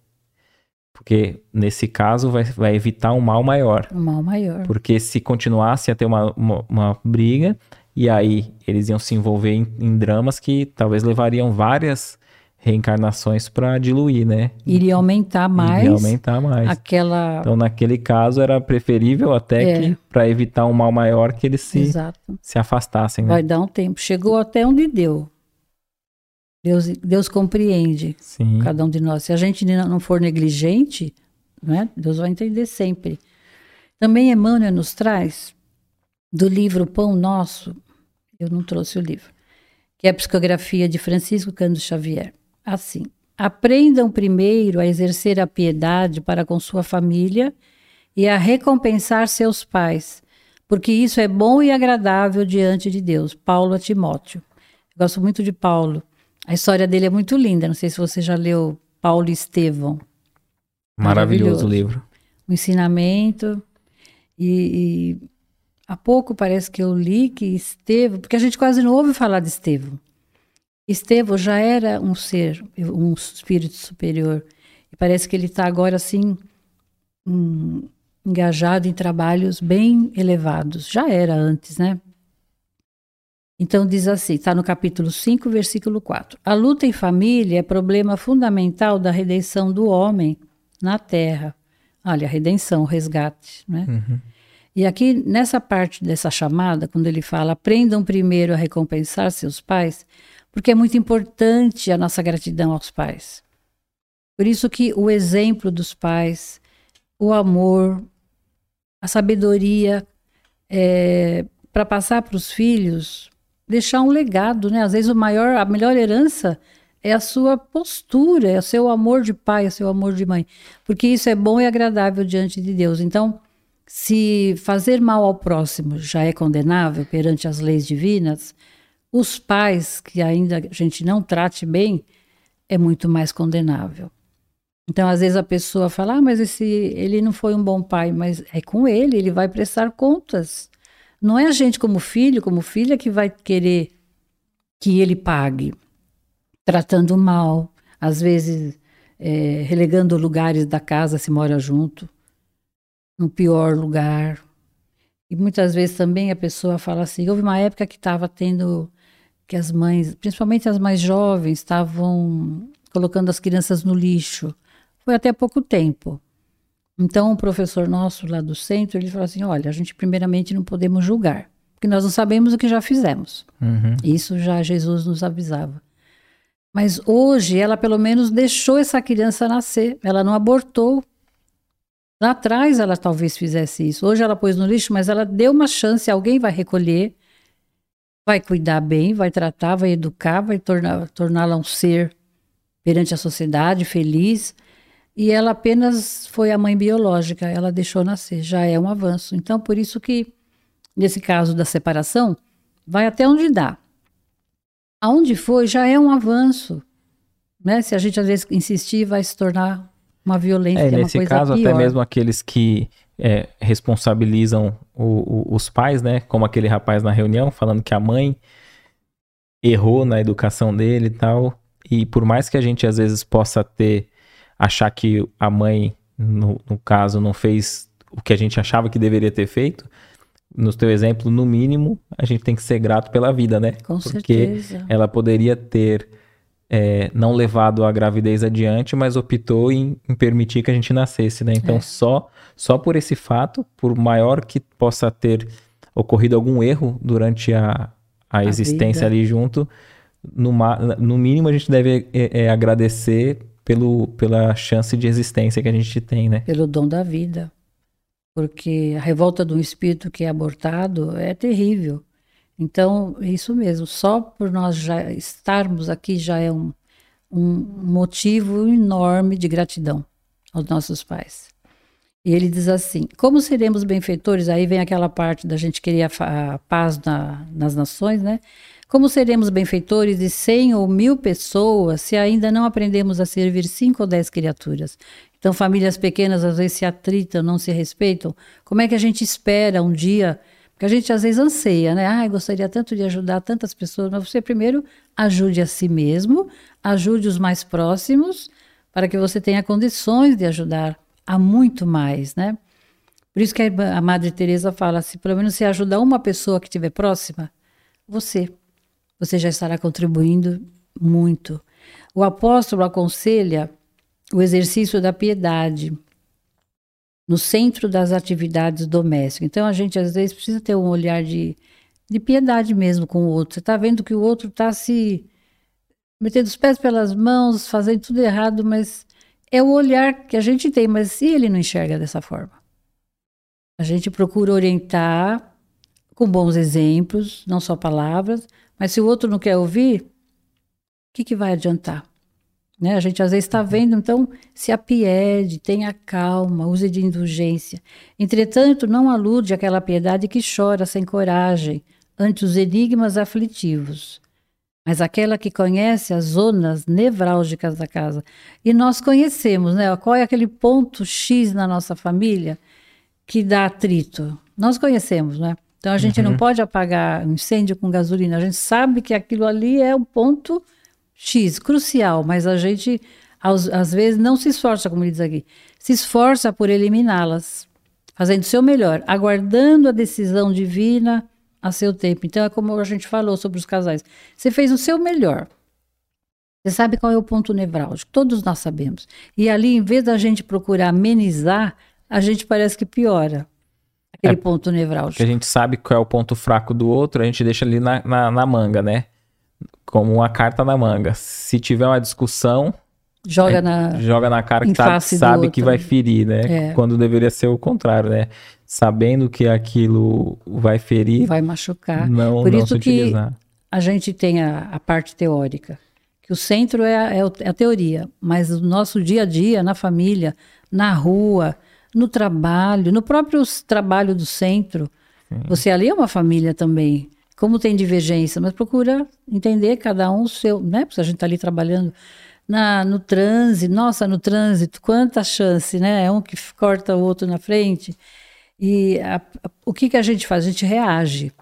Porque nesse caso vai, vai evitar um mal maior. Um mal maior. Porque se continuasse a ter uma, uma, uma briga, e aí eles iam se envolver em, em dramas que talvez levariam várias reencarnações para diluir, né? Iria aumentar mais. Iria aumentar mais. Aquela. Então, naquele caso, era preferível até É. que, para evitar um mal maior, que eles se, Exato. se afastassem, né? Vai dar um tempo. Chegou até onde deu. Deus, Deus compreende Sim. cada um de nós. Se a gente não for negligente, né, Deus vai entender sempre. Também Emmanuel nos traz do livro Pão Nosso, eu não trouxe o livro, que é a psicografia de Francisco Cândido Xavier. Assim, aprendam primeiro a exercer a piedade para com sua família e a recompensar seus pais, porque isso é bom e agradável diante de Deus. Paulo a Timóteo. Eu gosto muito de Paulo. A história dele é muito linda. Não sei se você já leu Paulo e Estevão. Maravilhoso Maravilhoso. livro. O ensinamento. E, e há pouco parece que eu li que Estevão, porque a gente quase não ouve falar de Estevão. Estevão já era um ser, um espírito superior. E parece que ele está agora assim, hum, engajado em trabalhos bem elevados. Já era antes, né? Então diz assim, está no capítulo 5, versículo 4. A luta em família é problema fundamental da redenção do homem na terra. Olha, a redenção, o resgate, né? Uhum. E aqui, nessa parte dessa chamada, quando ele fala, aprendam primeiro a recompensar seus pais, porque é muito importante a nossa gratidão aos pais. Por isso que o exemplo dos pais, o amor, a sabedoria, para passar para os filhos, deixar um legado, né? Às vezes o maior, a melhor herança é a sua postura, é o seu amor de pai, é o seu amor de mãe, porque isso é bom e agradável diante de Deus. Então, se fazer mal ao próximo já é condenável perante as leis divinas, os pais que ainda a gente não trate bem é muito mais condenável. Então, às vezes a pessoa fala, ah, mas esse, ele não foi um bom pai, mas é com ele, ele vai prestar contas. Não é a gente como filho, como filha, que vai querer que ele pague, tratando mal, às vezes é, relegando lugares da casa se mora junto, no pior lugar. E muitas vezes também a pessoa fala assim, houve uma época que estava tendo que as mães, principalmente as mais jovens, estavam colocando as crianças no lixo. Foi até pouco tempo. Então, um professor nosso lá do centro, ele falou assim, olha, a gente primeiramente não podemos julgar, porque nós não sabemos o que já fizemos. Uhum. Isso já Jesus nos avisava. Mas hoje ela pelo menos deixou essa criança nascer, ela não abortou. Lá atrás ela talvez fizesse isso. Hoje ela pôs no lixo, mas ela deu uma chance, alguém vai recolher, vai cuidar bem, vai tratar, vai educar, vai torná-la um ser perante a sociedade, feliz. E ela apenas foi a mãe biológica, ela deixou nascer, já é um avanço. Então, por isso que, nesse caso da separação, vai até onde dá. Aonde foi, já é um avanço. Né? Se a gente às vezes insistir, vai se tornar uma violência, É, é uma nesse caso, pior. até mesmo aqueles que é, responsabilizam o- o- os pais, né? Como aquele rapaz na reunião, falando que a mãe errou na educação dele e tal. E por mais que a gente às vezes possa ter, achar que a mãe, no, no caso, não fez o que a gente achava que deveria ter feito, no teu exemplo, no mínimo, a gente tem que ser grato pela vida, né? Com Porque certeza. ela poderia ter é, não levado a gravidez adiante, mas optou em, em permitir que a gente nascesse, né? Então, É. só, só por esse fato, por maior que possa ter ocorrido algum erro durante a, a, A existência vida. ali junto, no, no mínimo a gente deve é, é, agradecer pelo, pela chance de existência que a gente tem, né? Pelo dom da vida. Porque a revolta de um espírito que é abortado é terrível. Então, é isso mesmo. Só por nós já estarmos aqui já é um, um motivo enorme de gratidão aos nossos pais. E ele diz assim: como seremos benfeitores? Aí vem aquela parte da gente querer a, a paz na- nas nações, né? Como seremos benfeitores de cem ou mil pessoas se ainda não aprendemos a servir cinco ou dez criaturas? Então, famílias pequenas às vezes se atritam, não se respeitam. Como é que a gente espera um dia? Porque a gente às vezes anseia, né? Ah, gostaria tanto de ajudar tantas pessoas, mas você primeiro ajude a si mesmo, ajude os mais próximos, para que você tenha condições de ajudar a muito mais, né? Por isso que a Madre Teresa fala, se pelo menos você ajudar uma pessoa que estiver próxima, você, você já estará contribuindo muito. O apóstolo aconselha o exercício da piedade no centro das atividades domésticas. Então a gente às vezes precisa ter um olhar de, de piedade mesmo com o outro. Você está vendo que o outro está se metendo os pés pelas mãos, fazendo tudo errado, mas é o olhar que a gente tem. Mas se ele não enxerga dessa forma, a gente procura orientar com bons exemplos, não só palavras, mas se o outro não quer ouvir, o que, que vai adiantar? Né? A gente às vezes está vendo, então se apiede, tenha calma, use de indulgência. Entretanto, não alude àquela piedade que chora sem coragem ante os enigmas aflitivos, mas aquela que conhece as zonas nevrálgicas da casa. E nós conhecemos, né? Qual é aquele ponto X na nossa família que dá atrito? Nós conhecemos, né? Então a gente uhum. não pode apagar um incêndio com gasolina. A gente sabe que aquilo ali é um ponto X, crucial, mas a gente às vezes não se esforça, como diz aqui, se esforça por eliminá-las, fazendo o seu melhor, aguardando a decisão divina a seu tempo. Então é como a gente falou sobre os casais. Você fez o seu melhor. Você sabe qual é o ponto nevrálgico, todos nós sabemos. E ali, em vez da gente procurar amenizar, a gente parece que piora aquele é, ponto nevrálgico. Que a gente sabe qual é o ponto fraco do outro, a gente deixa ali na, na, na manga, né? Como uma carta na manga. Se tiver uma discussão, joga na joga na cara que tá, sabe que vai ferir, né? É. Quando deveria ser o contrário, né? Sabendo que aquilo vai ferir, vai machucar. Não, Por não isso que a gente tem a, a, parte teórica, que o centro é a, é a teoria, mas o nosso dia a dia, na família, na rua, no trabalho, no próprio trabalho do centro. Sim. Você ali é uma família também. Como tem divergência, mas procura entender cada um o seu, né? Porque a gente está ali trabalhando na, no trânsito, nossa, no trânsito, quanta chance, né? É um que corta o outro na frente. E a, a, o que, que a gente faz? A gente reage.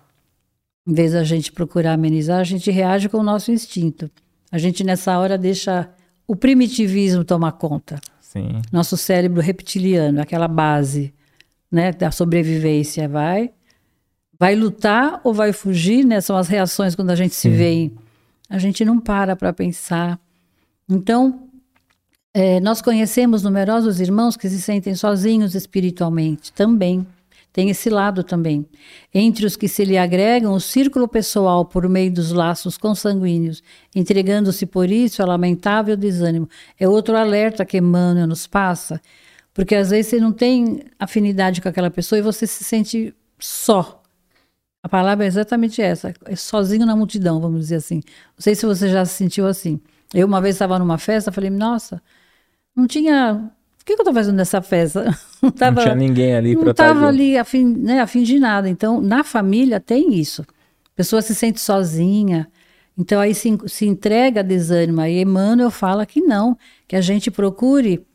Em vez da gente procurar amenizar, a gente reage com o nosso instinto. A gente, nessa hora, deixa o primitivismo tomar conta. Sim. Nosso cérebro reptiliano, aquela base né, da sobrevivência, vai vai lutar ou vai fugir, né? São as reações quando a gente Sim. se vê. A gente não para para pensar. Então, é, nós conhecemos numerosos irmãos que se sentem sozinhos espiritualmente também. Tem esse lado também. Entre os que se lhe agregam, o círculo pessoal por meio dos laços consanguíneos, entregando-se por isso a lamentável desânimo. É outro alerta que Emmanuel nos passa, porque às vezes você não tem afinidade com aquela pessoa e você se sente só. A palavra é exatamente essa, é sozinho na multidão, vamos dizer assim. Não sei se você já se sentiu assim. Eu uma vez estava numa festa, falei, nossa, não tinha o que, que eu estou fazendo nessa festa? Não, tava, não tinha ninguém ali para Não estava ali a fim, né, a fim de nada. Então, na família tem isso. A pessoa se sente sozinha. Então, aí se, se entrega a desânimo. Aí Emmanuel fala que não, que a gente procure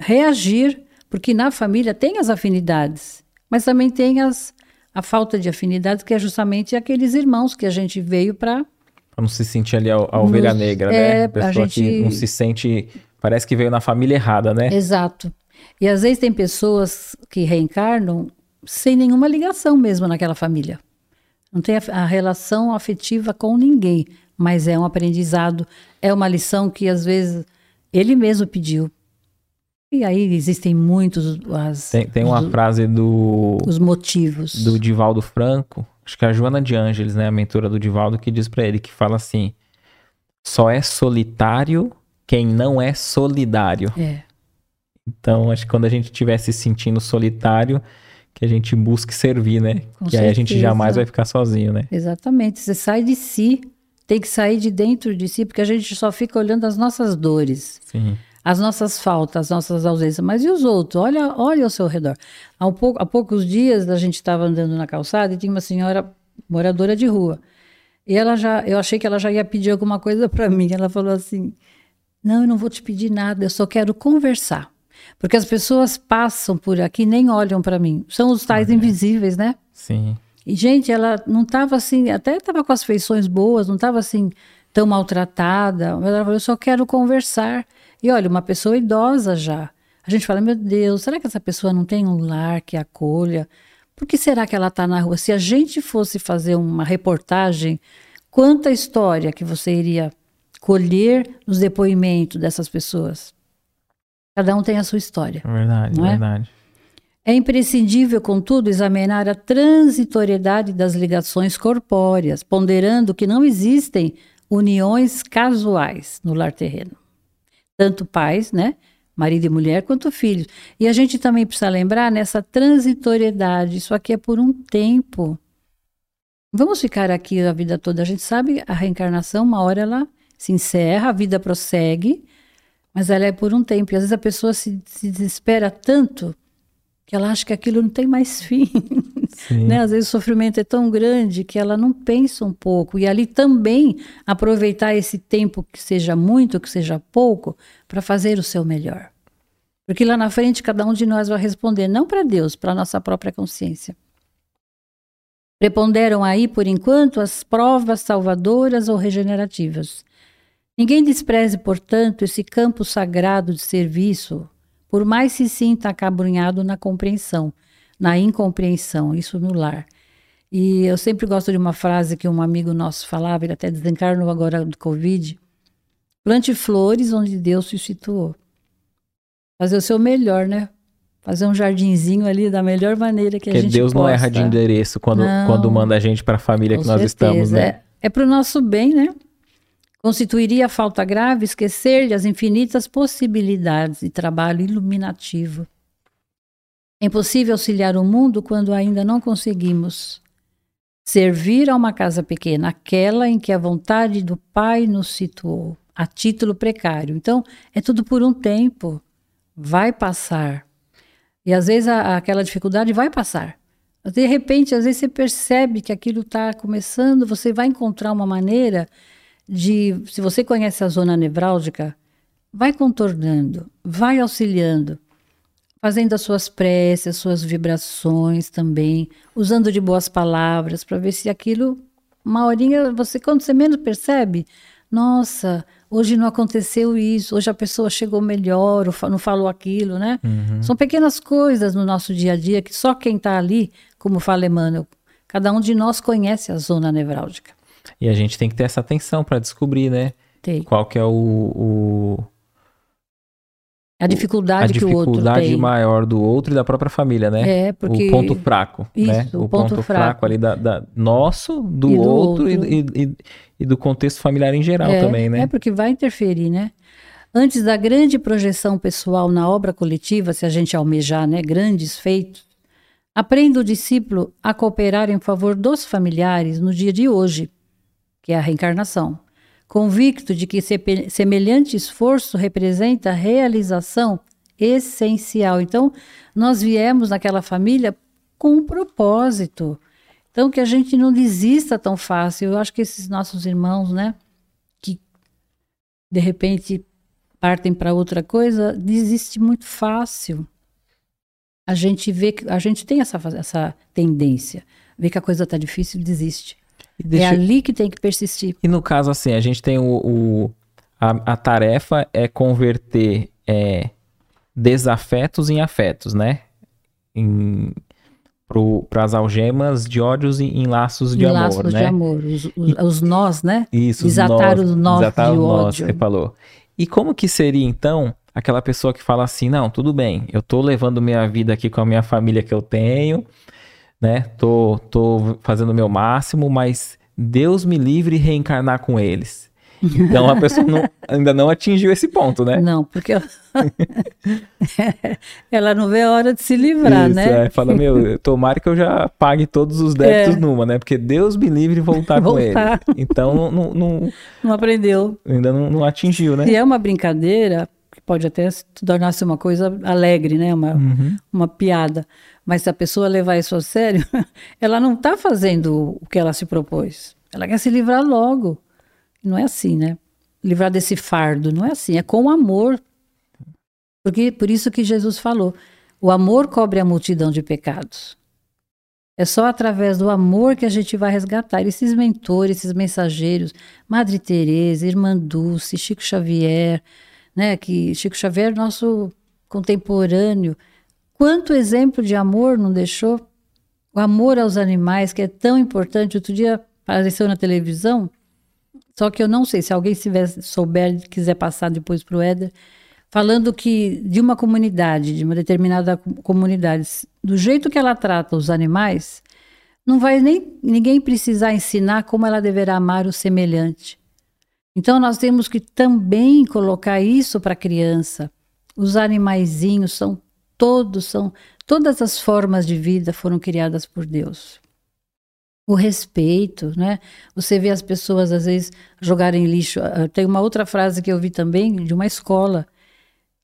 reagir, porque na família tem as afinidades, mas também tem as, a falta de afinidades, que é justamente aqueles irmãos que a gente veio para. Para não se sentir ali a, a ovelha Nos, negra, né? é, né? A pessoa a gente... que não se sente Parece que veio na família errada, né? Exato. E às vezes tem pessoas que reencarnam sem nenhuma ligação mesmo naquela família. Não tem a, a relação afetiva com ninguém, mas é um aprendizado, é uma lição que às vezes ele mesmo pediu. E aí existem muitos as, tem, tem uma os, frase do os motivos do Divaldo Franco, acho que é a Joana de Ângeles, né, a mentora do Divaldo, que diz para ele que fala assim: só é solitário quem não é solidário. É. Então, acho que quando a gente estiver se sentindo solitário, que a gente busque servir, né? Com que certeza. aí a gente jamais vai ficar sozinho, né? Exatamente. Você sai de si, tem que sair de dentro de si, porque a gente só fica olhando as nossas dores. Sim. As nossas faltas, as nossas ausências. Mas e os outros? Olha, olha ao seu redor. Há, um pouco, há poucos dias a gente estava andando na calçada e tinha uma senhora moradora de rua. E ela já, eu achei que ela já ia pedir alguma coisa para mim. Ela falou assim: não, eu não vou te pedir nada, eu só quero conversar. Porque as pessoas passam por aqui nem olham para mim. São os tais invisíveis, né? Sim. E, gente, ela não estava assim, até estava com as feições boas, não estava assim tão maltratada. Mas ela falou: eu só quero conversar. E olha, uma pessoa idosa já. A gente fala: meu Deus, será que essa pessoa não tem um lar que acolha? Por que será que ela está na rua? Se a gente fosse fazer uma reportagem, quanta história que você iria colher os depoimentos dessas pessoas. Cada um tem a sua história. É verdade, é? verdade. É imprescindível, contudo, examinar a transitoriedade das ligações corpóreas, ponderando que não existem uniões casuais no lar terreno. Tanto pais, né, marido e mulher, quanto filhos. E a gente também precisa lembrar nessa transitoriedade, isso aqui é por um tempo. Vamos ficar aqui a vida toda. A gente sabe a reencarnação, uma hora ela se encerra, a vida prossegue, mas ela é por um tempo. E às vezes a pessoa se, se desespera tanto que ela acha que aquilo não tem mais fim. Né? Às vezes o sofrimento é tão grande que ela não pensa um pouco. E ali também aproveitar esse tempo, que seja muito, que seja pouco, para fazer o seu melhor. Porque lá na frente cada um de nós vai responder, não para Deus, para a nossa própria consciência. Preponderam aí, por enquanto, as provas salvadoras ou regenerativas. Ninguém despreze, portanto, esse campo sagrado de serviço, por mais se sinta acabrunhado na compreensão, na incompreensão, isso no lar. E eu sempre gosto de uma frase que um amigo nosso falava, ele até desencarnou agora do Covid: plante flores onde Deus se situou. Fazer o seu melhor, né? Fazer um jardinzinho ali da melhor maneira que Porque a gente Deus possa. não erra de endereço quando, Não. quando manda a gente para a família que nós certeza. estamos, né? É, é para o nosso bem, né? Constituiria falta grave esquecer-lhe as infinitas possibilidades de trabalho iluminativo. É impossível auxiliar o mundo quando ainda não conseguimos servir a uma casa pequena, aquela em que a vontade do Pai nos situou, a título precário. Então, é tudo por um tempo, vai passar. E às vezes a- aquela dificuldade vai passar. De repente, às vezes você percebe que aquilo está começando, você vai encontrar uma maneira de, se você conhece a zona nevrálgica, vai contornando, vai auxiliando, fazendo as suas preces, as suas vibrações também, usando de boas palavras para ver se aquilo, uma horinha, você quando você menos percebe, nossa, hoje não aconteceu isso, hoje a pessoa chegou melhor, não falou aquilo, né? São pequenas coisas no nosso dia a dia que só quem está ali, como fala Emmanuel, cada um de nós conhece a zona nevrálgica. E a gente tem que ter essa atenção para descobrir, né? Tem. Qual que é o, o- A dificuldade, a que o outro dificuldade tem. maior do outro e da própria família, né? É, porque O ponto fraco, né? Isso, O, o ponto ponto, fraco. ali da, da- nosso, do, E do outro, e- outro. E, e- e do contexto familiar em geral é, também, né? É porque vai interferir, né? Antes da grande projeção pessoal na obra coletiva, se a gente almejar, né, grandes feitos, aprenda o discípulo a cooperar em favor dos familiares no dia de hoje, que é a reencarnação, convicto de que semelhante esforço representa a realização essencial. Então, nós viemos naquela família com um propósito. Então, que a gente não desista tão fácil. Eu acho que esses nossos irmãos, né, que de repente partem para outra coisa, desiste muito fácil. A gente vê que a gente tem essa, essa tendência, vê que a coisa está difícil, desiste. E, deixa- É ali que tem que persistir. e no caso, assim, a gente tem o. o- a, a tarefa é converter é, desafetos em afetos, né? Para as algemas de ódios em, em laços de Em amor, laços né? de amor, os, os, os nós, né? Isso, Desatar os nós desatar de os nós, ódio. você falou. E como que seria, então, aquela pessoa que fala assim, não, tudo bem, eu tô levando minha vida aqui com a minha família que eu tenho, né? Tô, tô fazendo o meu máximo, mas Deus me livre reencarnar com eles. Então a pessoa não- ainda não atingiu esse ponto, né? Não, porque ela... ela não vê a hora de se livrar, Isso, né? é, fala, meu, tomara que eu já pague todos os débitos É. numa, né? Porque Deus me livre voltar, com ele. Voltar. Então não, não- Não aprendeu. ainda não, não atingiu, né? Se é uma brincadeira, que pode até se tornar-se uma coisa alegre, né? Uma, Uhum. uma piada. Mas se a pessoa levar isso a sério, ela não está fazendo o que ela se propôs. Ela quer se livrar logo. Não é assim, né? Livrar desse fardo. Não é assim. É com amor. Porque, por isso que Jesus falou: o amor cobre a multidão de pecados. É só através do amor que a gente vai resgatar esses mentores, esses mensageiros, Madre Teresa, Irmã Dulce, Chico Xavier, né? Que Chico Xavier, nosso contemporâneo, quanto exemplo de amor não deixou? O amor aos animais, que é tão importante. Outro dia apareceu na televisão, Só que eu não sei se alguém souber, quiser passar depois para o Éder, falando que de uma comunidade, de uma determinada comunidade, do jeito que ela trata os animais, não vai nem ninguém precisar ensinar como ela deverá amar o semelhante. Então nós temos que também colocar isso para a criança. Os animaizinhos são todos são todas as formas de vida foram criadas por Deus. O respeito, né? Você vê as pessoas às vezes jogarem lixo. Ah, tem uma outra frase que eu vi também de uma escola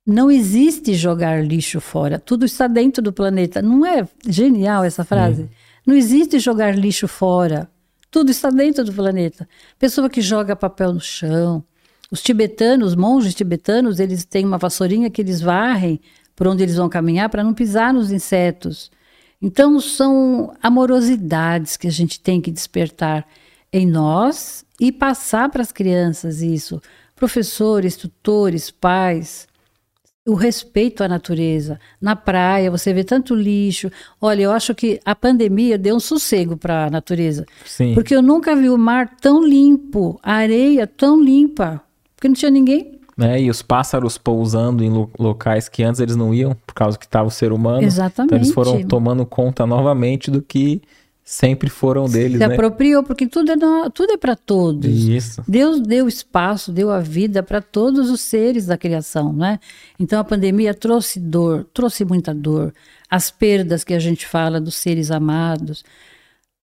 não existe jogar lixo fora, tudo está dentro do planeta. Não é genial essa frase? Não existe jogar lixo fora, tudo está dentro do planeta. Pessoa que joga papel no chão. Os tibetanos, os monges tibetanos, eles têm uma vassourinha que eles varrem por onde eles vão caminhar para não pisar nos insetos. Então, são amorosidades que a gente tem que despertar em nós e passar para as crianças isso. Professores, tutores, pais o respeito à natureza. Na praia, você vê tanto lixo. Olha, eu acho que a pandemia deu um sossego para a natureza. Sim. Porque eu nunca vi o mar tão limpo, a areia tão limpa, porque não tinha ninguém. É, e os pássaros pousando em lo locais que antes eles não iam, por causa que estava o ser humano. Exatamente. Então eles foram tomando conta novamente do que sempre foram deles, Se né? apropriou, porque tudo é, tudo é para todos. Isso. Deus deu espaço, deu a vida para todos os seres da criação, né? Então a pandemia trouxe dor, trouxe muita dor. As perdas que a gente fala dos seres amados.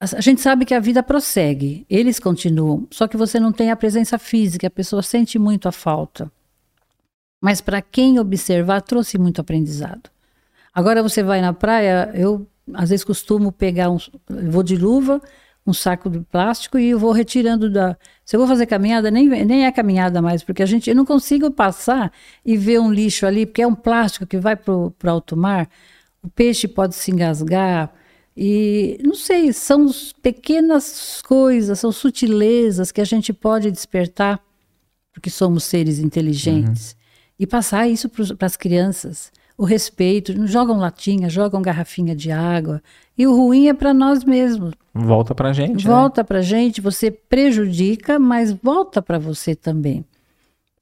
A gente sabe que a vida prossegue, eles continuam, só que você não tem a presença física, a pessoa sente muito a falta. Mas para quem observar, trouxe muito aprendizado. Agora você vai na praia, eu às vezes costumo pegar um, vou de luva, um saco de plástico e eu vou retirando da. Se eu vou fazer caminhada, nem, nem é caminhada mais, porque a gente eu não consigo passar e ver um lixo ali, porque é um plástico que vai para o alto mar. O peixe pode se engasgar. E não sei, são pequenas coisas, são sutilezas que a gente pode despertar, porque somos seres inteligentes, uhum. e passar isso para as crianças o respeito, jogam latinha, jogam garrafinha de água. E o ruim é para nós mesmos. Volta para gente. Né? Volta né? para gente, você prejudica, mas volta para você também.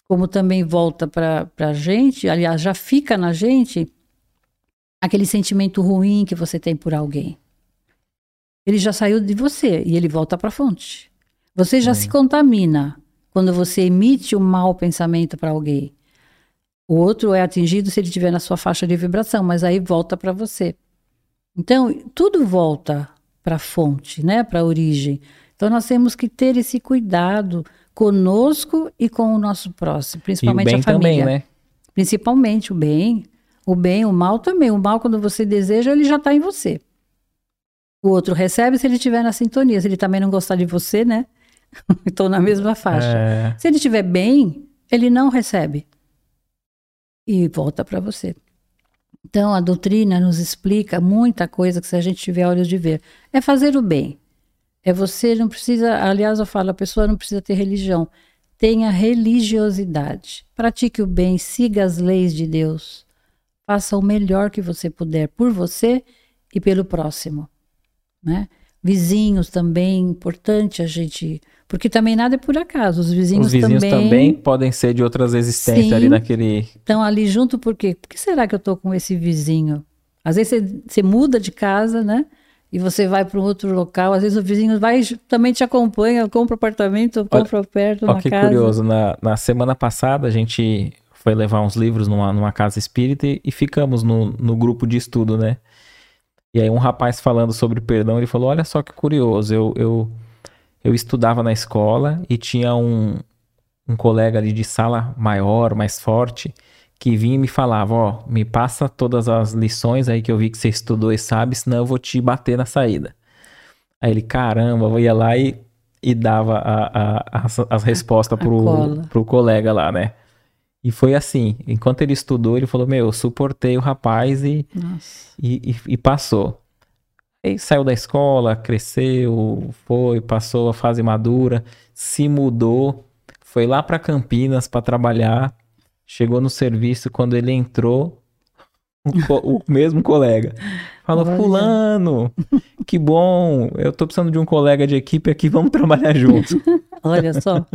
Como também volta para a gente, aliás, já fica na gente aquele sentimento ruim que você tem por alguém. Ele já saiu de você e ele volta para a fonte. Você já é. se contamina quando você emite um mau pensamento para alguém. O outro é atingido se ele estiver na sua faixa de vibração, mas aí volta para você. Então, tudo volta para a fonte, né? para a origem. Então, nós temos que ter esse cuidado conosco e com o nosso próximo, principalmente a família. Também, né? Principalmente o bem. O bem, o mal também. O mal, quando você deseja, ele já está em você. O outro recebe se ele estiver na sintonia. Se ele também não gostar de você, né? Estou na mesma faixa. É... Se ele estiver bem, ele não recebe e volta para você. Então, a doutrina nos explica muita coisa que se a gente tiver olhos de ver. É fazer o bem. É você não precisa, aliás, eu falo, a pessoa não precisa ter religião. Tenha religiosidade. Pratique o bem, siga as leis de Deus. Faça o melhor que você puder por você e pelo próximo, né? Vizinhos também, importante a gente porque também nada é por acaso. Os vizinhos, Os vizinhos também... também podem ser de outras existências Sim, ali naquele. Estão ali junto por quê? Por que será que eu estou com esse vizinho? Às vezes você, você muda de casa, né? E você vai para um outro local. Às vezes o vizinho vai também te acompanha, compra apartamento, compra olha, perto, olha uma que casa. curioso. Na, na semana passada a gente foi levar uns livros numa, numa casa espírita e, e ficamos no, no grupo de estudo, né? E aí um rapaz falando sobre perdão, ele falou, olha só que curioso, eu, eu eu estudava na escola e tinha um, um colega ali de sala maior, mais forte, que vinha e me falava, ó, me passa todas as lições aí que eu vi que você estudou e sabe, senão eu vou te bater na saída. Aí ele, caramba, eu ia lá e, e dava a, a, as, as respostas pro, pro colega lá, né? E foi assim, enquanto ele estudou, ele falou, meu, eu suportei o rapaz e, e, e, e passou. Aí saiu da escola, cresceu, foi, passou a fase madura, se mudou, foi lá para Campinas para trabalhar, chegou no serviço quando ele entrou, o, o mesmo colega falou: Olha. Fulano, que bom, eu tô precisando de um colega de equipe aqui, vamos trabalhar juntos. Olha só.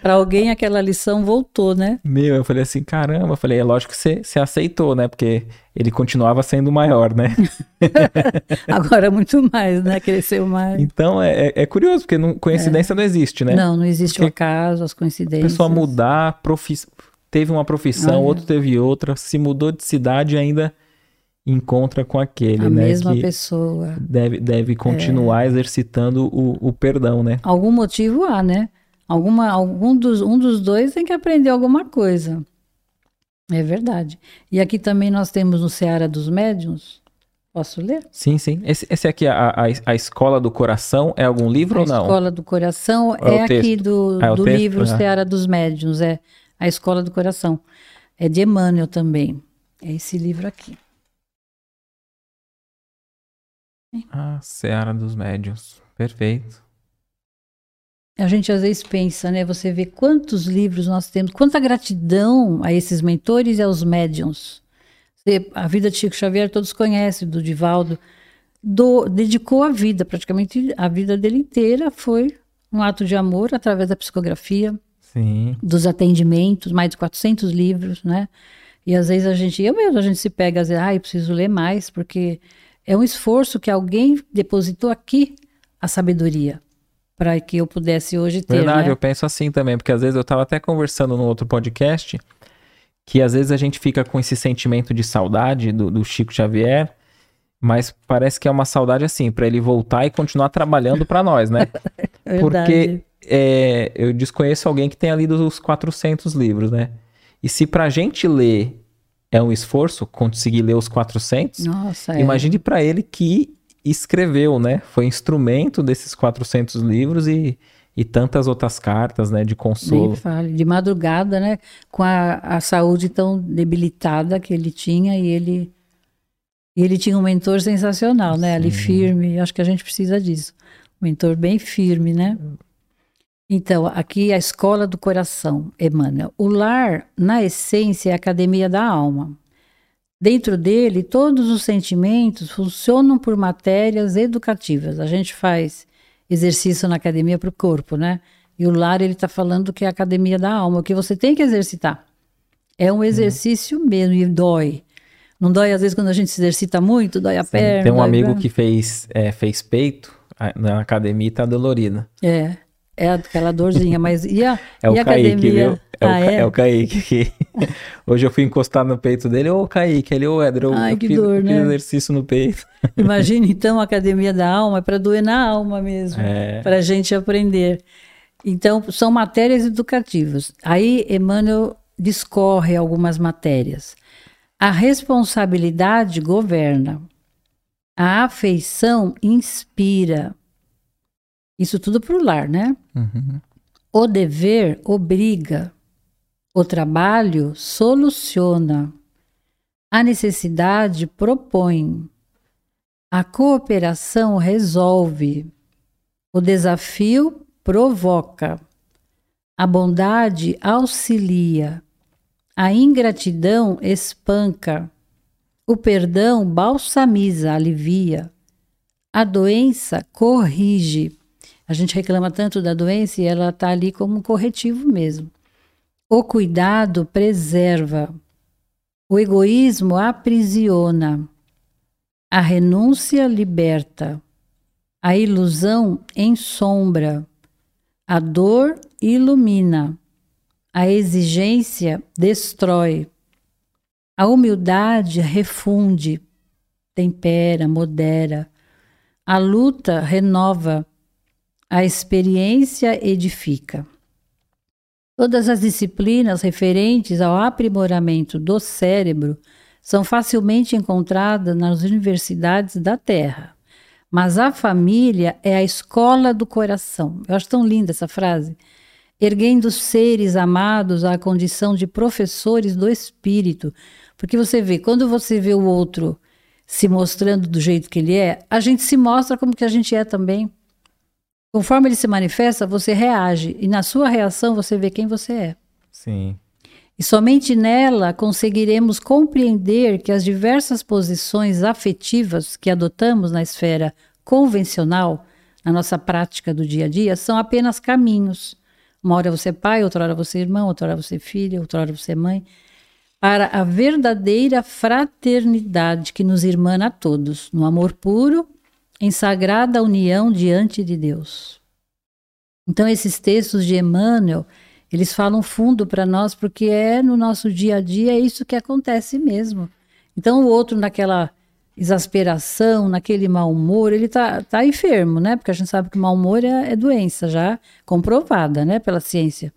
Para alguém aquela lição voltou, né? Meu, eu falei assim, caramba, eu falei, é lógico que você, você aceitou, né? Porque ele continuava sendo maior, né? Agora muito mais, né? Cresceu mais. Então é, é, é curioso, porque não, coincidência é. não existe, né? Não, não existe porque o acaso, as coincidências. A pessoa mudar, profi... teve uma profissão, outro teve outra, se mudou de cidade ainda encontra com aquele, a né? mesma pessoa. Deve, deve continuar é. exercitando o, o perdão, né? Algum motivo há, né? Alguma, algum dos, um dos dois tem que aprender alguma coisa. É verdade. E aqui também nós temos no Seara dos Médiuns. Posso ler? Sim, sim. Esse, esse aqui, a, a, a Escola do Coração, é algum livro a ou não? A Escola do Coração é, é aqui do, ah, é do livro ah. Seara dos Médiuns. É a Escola do Coração. É de Emmanuel também. É esse livro aqui. Ah, Seara dos Médiuns. Perfeito. A gente às vezes pensa, né? Você vê quantos livros nós temos, quanta gratidão a esses mentores e aos médiums. A vida de Chico Xavier todos conhecem, do Divaldo. Do, dedicou a vida, praticamente a vida dele inteira foi um ato de amor através da psicografia, Sim. dos atendimentos, mais de 400 livros, né? E às vezes a gente, eu mesmo, a gente se pega, às vezes, ah, eu preciso ler mais, porque é um esforço que alguém depositou aqui a sabedoria para que eu pudesse hoje ter. Verdade, né? eu penso assim também, porque às vezes eu estava até conversando no outro podcast que às vezes a gente fica com esse sentimento de saudade do, do Chico Xavier, mas parece que é uma saudade assim, para ele voltar e continuar trabalhando para nós, né? porque é, eu desconheço alguém que tenha lido os 400 livros, né? E se para a gente ler é um esforço conseguir ler os 400, Nossa, é. imagine para ele que escreveu, né? Foi instrumento desses 400 livros e, e tantas outras cartas, né? De consolo. Fale. De madrugada, né? Com a, a saúde tão debilitada que ele tinha e ele... E ele tinha um mentor sensacional, né? Sim. Ali firme. Acho que a gente precisa disso. Um mentor bem firme, né? Então, aqui a escola do coração, Emmanuel. O lar, na essência, é a academia da alma. Dentro dele, todos os sentimentos funcionam por matérias educativas. A gente faz exercício na academia para o corpo, né? E o lar, ele está falando que é a academia da alma, que você tem que exercitar. É um exercício uhum. mesmo e dói. Não dói, às vezes, quando a gente se exercita muito, dói a Sim, perna. Tem um amigo que fez, é, fez peito na academia e tá dolorida. É. É aquela dorzinha, mas e a, é e a Kaique, academia? Viu? É, ah, o, é? é o Kaique que hoje eu fui encostar no peito dele, ô Kaique, ele, ô Edro, eu, Ai, eu que fiz, dor, né? exercício no peito. Imagina então a academia da alma, é para doer na alma mesmo, é. para a gente aprender. Então, são matérias educativas. Aí Emmanuel discorre algumas matérias. A responsabilidade governa. A afeição inspira. Isso tudo para o lar, né? Uhum. O dever obriga. O trabalho soluciona. A necessidade propõe. A cooperação resolve. O desafio provoca. A bondade auxilia. A ingratidão espanca. O perdão balsamiza, alivia. A doença corrige. A gente reclama tanto da doença e ela está ali como um corretivo mesmo. O cuidado preserva. O egoísmo aprisiona. A renúncia liberta. A ilusão ensombra. A dor ilumina. A exigência destrói. A humildade refunde, tempera, modera. A luta renova. A experiência edifica. Todas as disciplinas referentes ao aprimoramento do cérebro são facilmente encontradas nas universidades da Terra. Mas a família é a escola do coração. Eu acho tão linda essa frase. Erguendo seres amados à condição de professores do espírito. Porque você vê, quando você vê o outro se mostrando do jeito que ele é, a gente se mostra como que a gente é também. Conforme ele se manifesta, você reage e na sua reação você vê quem você é. Sim. E somente nela conseguiremos compreender que as diversas posições afetivas que adotamos na esfera convencional, na nossa prática do dia a dia, são apenas caminhos, Uma hora você é pai, outra hora você é irmão, outra hora você é filha, outra hora você é mãe. Para a verdadeira fraternidade que nos irmana a todos, no amor puro, em sagrada união diante de Deus. Então, esses textos de Emmanuel, eles falam fundo para nós, porque é no nosso dia a dia, é isso que acontece mesmo. Então, o outro, naquela exasperação, naquele mau humor, ele tá, tá enfermo, né? Porque a gente sabe que mau humor é, é doença já comprovada, né? Pela ciência.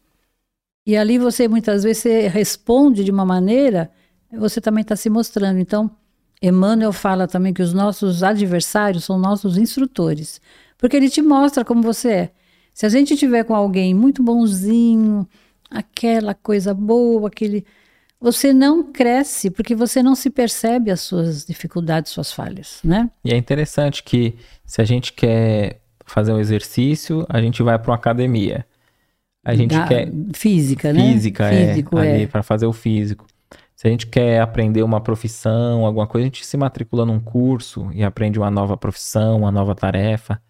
E ali você, muitas vezes, você responde de uma maneira, você também está se mostrando. Então, Emmanuel fala também que os nossos adversários são nossos instrutores, porque ele te mostra como você é. Se a gente tiver com alguém muito bonzinho, aquela coisa boa, aquele você não cresce porque você não se percebe as suas dificuldades, suas falhas, né? E é interessante que se a gente quer fazer um exercício, a gente vai para uma academia. A gente Da- quer física, né? física, Físico, é, é. ali para fazer o físico. Se a gente quer aprender uma profissão, alguma coisa, a gente se matricula num curso e aprende uma nova profissão, uma nova tarefa.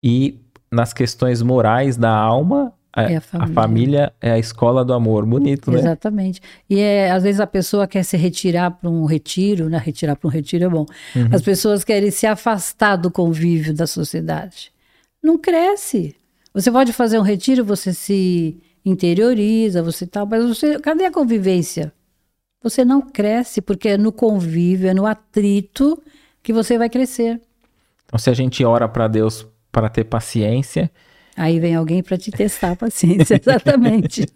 E nas questões morais da alma, a, É a a família. família é a escola do amor. Bonito, né? Exatamente. E é, às vezes a pessoa quer se retirar para um retiro, né? Retirar para um retiro é bom. Uhum. As pessoas querem se afastar do convívio da sociedade. Não cresce. Você pode fazer um retiro, você se interioriza, você tal, mas você, cadê a convivência? Você não cresce porque é no convívio, é no atrito que você vai crescer. Então, se a gente ora para Deus para ter paciência, Aí vem alguém para te testar a paciência, exatamente.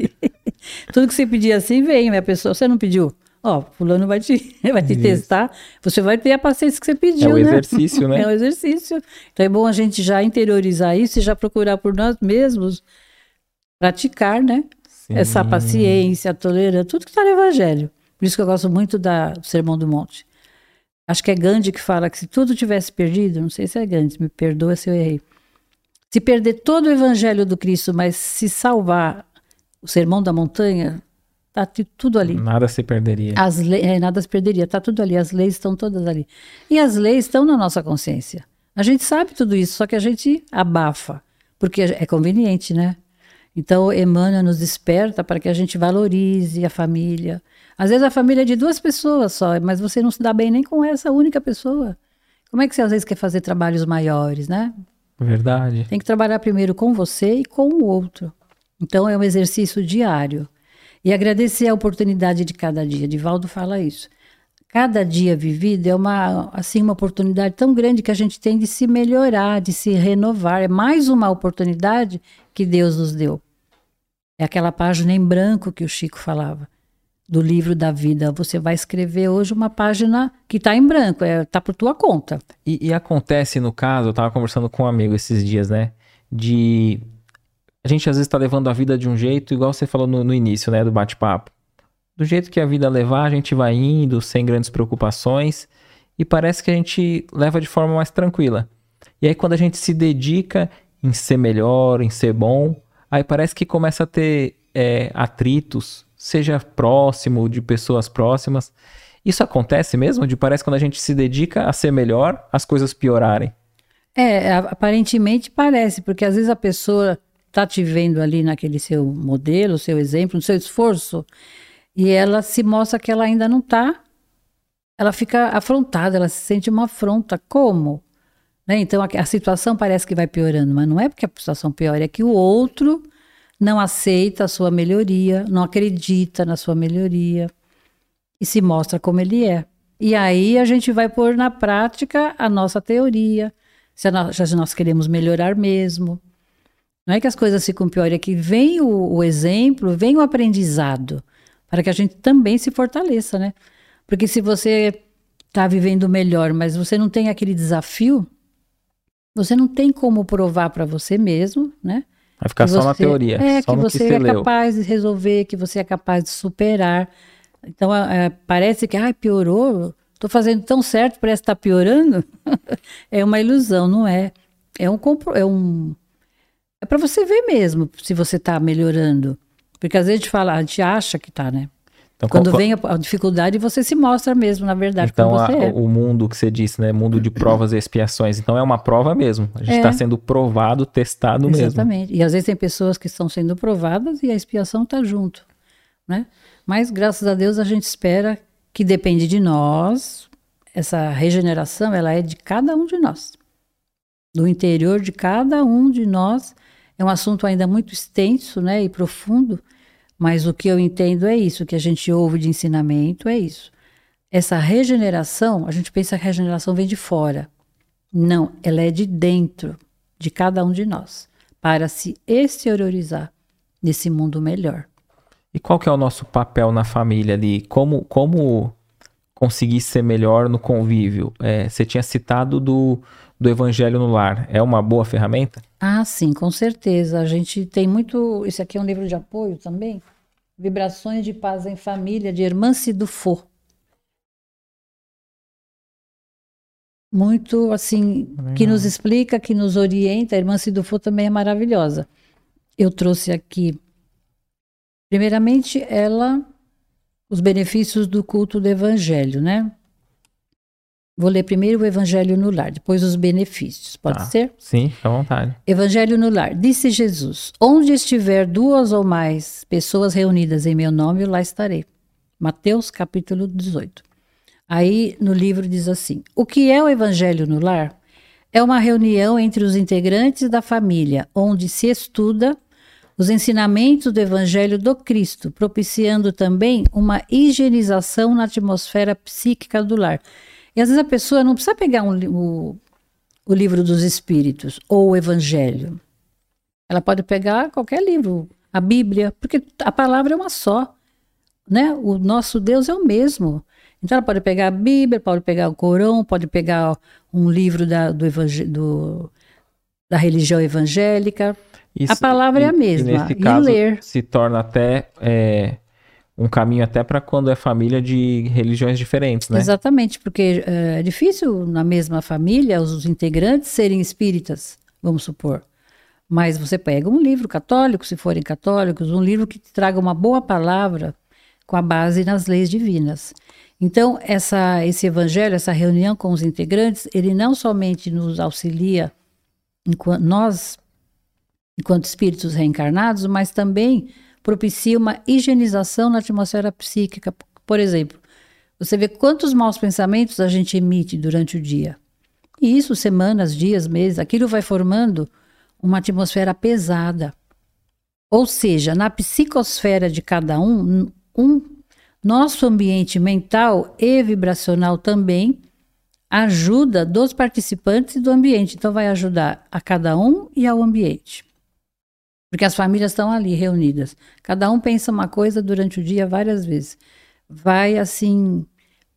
Tudo que você pedir assim vem, mas a pessoa, você não pediu. Ó, fulano vai te, vai te Isso. testar, você vai ter a paciência que você é pediu, o né? exercício, né? É um exercício. Então é bom a gente já interiorizar isso e já procurar por nós mesmos praticar, né? Sim. Essa paciência, a tolerância, tudo que está no Evangelho. Por isso que eu gosto muito da, do Sermão do Monte. Acho que é Gandhi que fala que se tudo tivesse perdido, não sei se é Gandhi, me perdoa se eu errei. Se perder todo o Evangelho do Cristo, mas se salvar o Sermão da Montanha, tá tudo ali. Nada se perderia. As leis, é, nada se perderia, tá tudo ali, as leis estão todas ali. E as leis estão na nossa consciência. A gente sabe tudo isso, só que a gente abafa, porque é conveniente, né? Então, Emmanuel nos desperta para que a gente valorize a família. Às vezes a família é de duas pessoas só, mas você não se dá bem nem com essa única pessoa. Como é que você às vezes quer fazer trabalhos maiores, né? Verdade. Tem que trabalhar primeiro com você e com o outro. Então é um exercício diário. E agradecer a oportunidade de cada dia. Divaldo fala isso. Cada dia vivido é uma assim uma oportunidade tão grande que a gente tem de se melhorar, de se renovar. É mais uma oportunidade que Deus nos deu. É aquela página em branco que o Chico falava do livro da vida. Você vai escrever hoje uma página que está em branco, está é, tá por tua conta. E, e acontece no caso, eu tava conversando com um amigo esses dias, né? De. A gente às vezes tá levando a vida de um jeito, igual você falou no, no início, né, do bate-papo. Do jeito que a vida levar, a gente vai indo, sem grandes preocupações, e parece que a gente leva de forma mais tranquila. E aí, quando a gente se dedica em ser melhor, em ser bom, aí parece que começa a ter é, atritos, seja próximo, de pessoas próximas. Isso acontece mesmo? De parece quando a gente se dedica a ser melhor, as coisas piorarem. É, aparentemente parece, porque às vezes a pessoa está te vendo ali naquele seu modelo, seu exemplo, no seu esforço, e ela se mostra que ela ainda não está. Ela fica afrontada, ela se sente uma afronta. Como? Né? Então a, a situação parece que vai piorando, mas não é porque a situação piora, é que o outro não aceita a sua melhoria, não acredita na sua melhoria e se mostra como ele é. E aí a gente vai pôr na prática a nossa teoria, se nós, se nós queremos melhorar mesmo. Não é que as coisas ficam piores, é que vem o, o exemplo, vem o aprendizado, para que a gente também se fortaleça, né? Porque se você está vivendo melhor, mas você não tem aquele desafio, você não tem como provar para você mesmo, né? Vai ficar só você, na teoria. É, só que você, que é leu. capaz de resolver, que você é capaz de superar. Então, é, parece que, ai, piorou, estou fazendo tão certo, parece que está piorando. é uma ilusão, não é? É um... É, um, é para você ver mesmo se você está melhorando. Porque às vezes a gente fala, a gente acha que está, né? Então, Quando vem a, a, dificuldade, você se mostra mesmo, na verdade, então, a, é. o mundo que você disse, né? Mundo de provas e expiações. Então, é uma prova mesmo. A gente está é. sendo provado, testado Exatamente. mesmo. Exatamente. E às vezes tem pessoas que estão sendo provadas e a expiação está junto, né? Mas, graças a Deus, a gente espera que depende de nós. Essa regeneração, ela é de cada um de nós. Do interior de cada um de nós. É um assunto ainda muito extenso, né? E profundo mas o que eu entendo é isso, que a gente ouve de ensinamento é isso. Essa regeneração, a gente pensa que a regeneração vem de fora. Não, ela é de dentro de cada um de nós, para se exteriorizar nesse mundo melhor. E qual que é o nosso papel na família ali? Como, como conseguir ser melhor no convívio? É, você tinha citado do, do Evangelho no Lar. É uma boa ferramenta? Ah, sim, com certeza. A gente tem muito. Esse aqui é um livro de apoio também. Vibrações de Paz em Família, de Hermance Dufour. Muito assim, Legal. que nos explica, que nos orienta. A irmã Dufour também é maravilhosa. Eu trouxe aqui, primeiramente, ela, os benefícios do culto do Evangelho, né? Vou ler primeiro o Evangelho no Lar, depois os benefícios. Pode tá. ser? Sim, fica à vontade. Evangelho no Lar. Disse Jesus: Onde estiver duas ou mais pessoas reunidas em meu nome, lá estarei. Mateus capítulo 18. Aí no livro diz assim: O que é o Evangelho no Lar? É uma reunião entre os integrantes da família, onde se estuda os ensinamentos do Evangelho do Cristo, propiciando também uma higienização na atmosfera psíquica do lar. E às vezes a pessoa não precisa pegar um, o, o livro dos Espíritos ou o Evangelho. Ela pode pegar qualquer livro, a Bíblia, porque a palavra é uma só. Né? O nosso Deus é o mesmo. Então ela pode pegar a Bíblia, pode pegar o Corão, pode pegar um livro da, do, do da religião evangélica. Isso, a palavra e, é a mesma. E, nesse caso, ler. se torna até é, um caminho até para quando é família de religiões diferentes, né? Exatamente, porque é, é difícil na mesma família os integrantes serem espíritas, vamos supor. Mas você pega um livro católico, se forem católicos, um livro que traga uma boa palavra com a base nas leis divinas. Então, essa, esse evangelho, essa reunião com os integrantes, ele não somente nos auxilia enquanto nós, enquanto espíritos reencarnados, mas também propicia uma higienização na atmosfera psíquica. Por exemplo, você vê quantos maus pensamentos a gente emite durante o dia. E isso, semanas, dias, meses, aquilo vai formando uma atmosfera pesada. Ou seja, na psicosfera de cada um, um nosso ambiente mental e vibracional também ajuda dos participantes do ambiente. Então, vai ajudar a cada um e ao ambiente. Porque as famílias estão ali reunidas. Cada um pensa uma coisa durante o dia várias vezes. Vai assim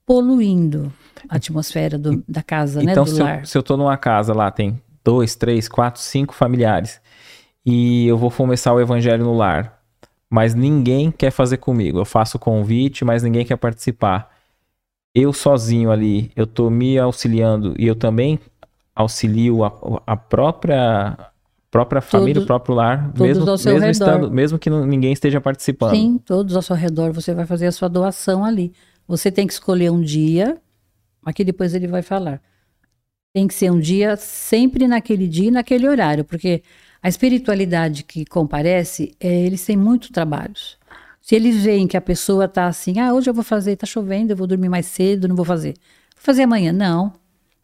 poluindo a atmosfera do, da casa, então, né? Do se lar. Eu, se eu estou numa casa lá, tem dois, três, quatro, cinco familiares, e eu vou começar o evangelho no lar, mas ninguém quer fazer comigo. Eu faço convite, mas ninguém quer participar. Eu sozinho ali, eu estou me auxiliando e eu também auxilio a, a própria própria família, o próprio lar, mesmo, mesmo, estando, mesmo que ninguém esteja participando. Sim, todos ao seu redor, você vai fazer a sua doação ali. Você tem que escolher um dia, aqui depois ele vai falar. Tem que ser um dia sempre naquele dia e naquele horário, porque a espiritualidade que comparece, é, eles têm muitos trabalhos. Se eles veem que a pessoa está assim, ah, hoje eu vou fazer, está chovendo, eu vou dormir mais cedo, não vou fazer. Vou fazer amanhã. Não.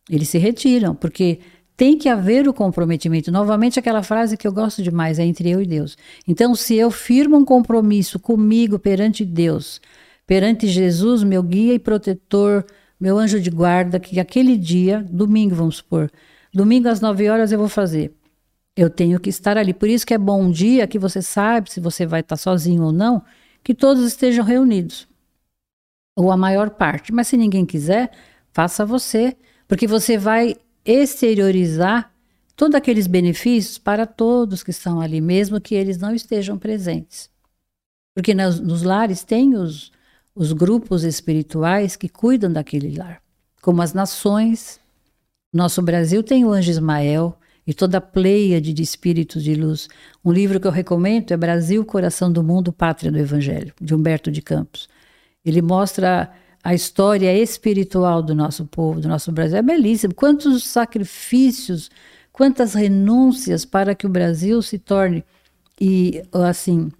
Eles se retiram, porque tem que haver o comprometimento. Novamente, aquela frase que eu gosto demais é entre eu e Deus. Então, se eu firmo um compromisso comigo perante Deus, perante Jesus, meu guia e protetor, meu anjo de guarda, que aquele dia, domingo, vamos supor, domingo às 9 horas eu vou fazer. Eu tenho que estar ali. Por isso que é bom um dia que você sabe se você vai estar sozinho ou não, que todos estejam reunidos. Ou a maior parte. Mas se ninguém quiser, faça você, porque você vai exteriorizar todos aqueles benefícios para todos que estão ali, mesmo que eles não estejam presentes. Porque nos, lares tem os, os grupos espirituais que cuidam daquele lar, como as nações. Nosso Brasil tem o Anjo Ismael e toda a pleia de espíritos de luz. Um livro que eu recomendo é Brasil, Coração do Mundo, Pátria do Evangelho, de Humberto de Campos. Ele mostra a história espiritual do nosso povo, do nosso Brasil. É belíssimo. Quantos sacrifícios, quantas renúncias para que o Brasil se torne e assim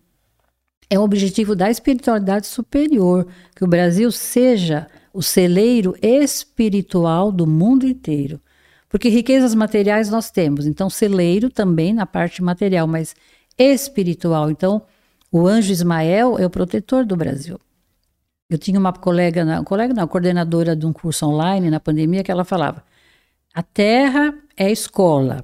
é o objetivo da espiritualidade superior, que o Brasil seja o celeiro espiritual do mundo inteiro. Porque riquezas materiais nós temos, então celeiro também na parte material, mas espiritual. Então, o anjo Ismael é o protetor do Brasil. Eu tinha uma colega, uma colega não, coordenadora de um curso online na pandemia que ela falava: a Terra é a escola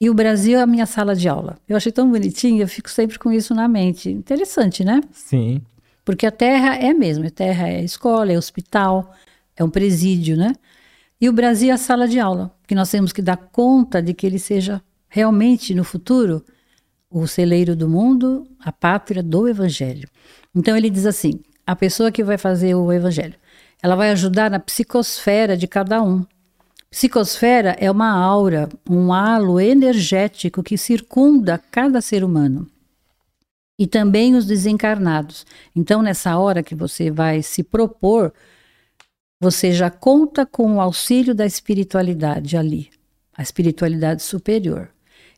e o Brasil é a minha sala de aula. Eu achei tão bonitinho, eu fico sempre com isso na mente. Interessante, né? Sim. Porque a Terra é mesmo, a Terra é escola, é hospital, é um presídio, né? E o Brasil é a sala de aula, que nós temos que dar conta de que ele seja realmente no futuro o celeiro do mundo, a pátria do evangelho. Então ele diz assim: a pessoa que vai fazer o evangelho, ela vai ajudar na psicosfera de cada um. Psicosfera é uma aura, um halo energético que circunda cada ser humano. E também os desencarnados. Então, nessa hora que você vai se propor, você já conta com o auxílio da espiritualidade ali, a espiritualidade superior.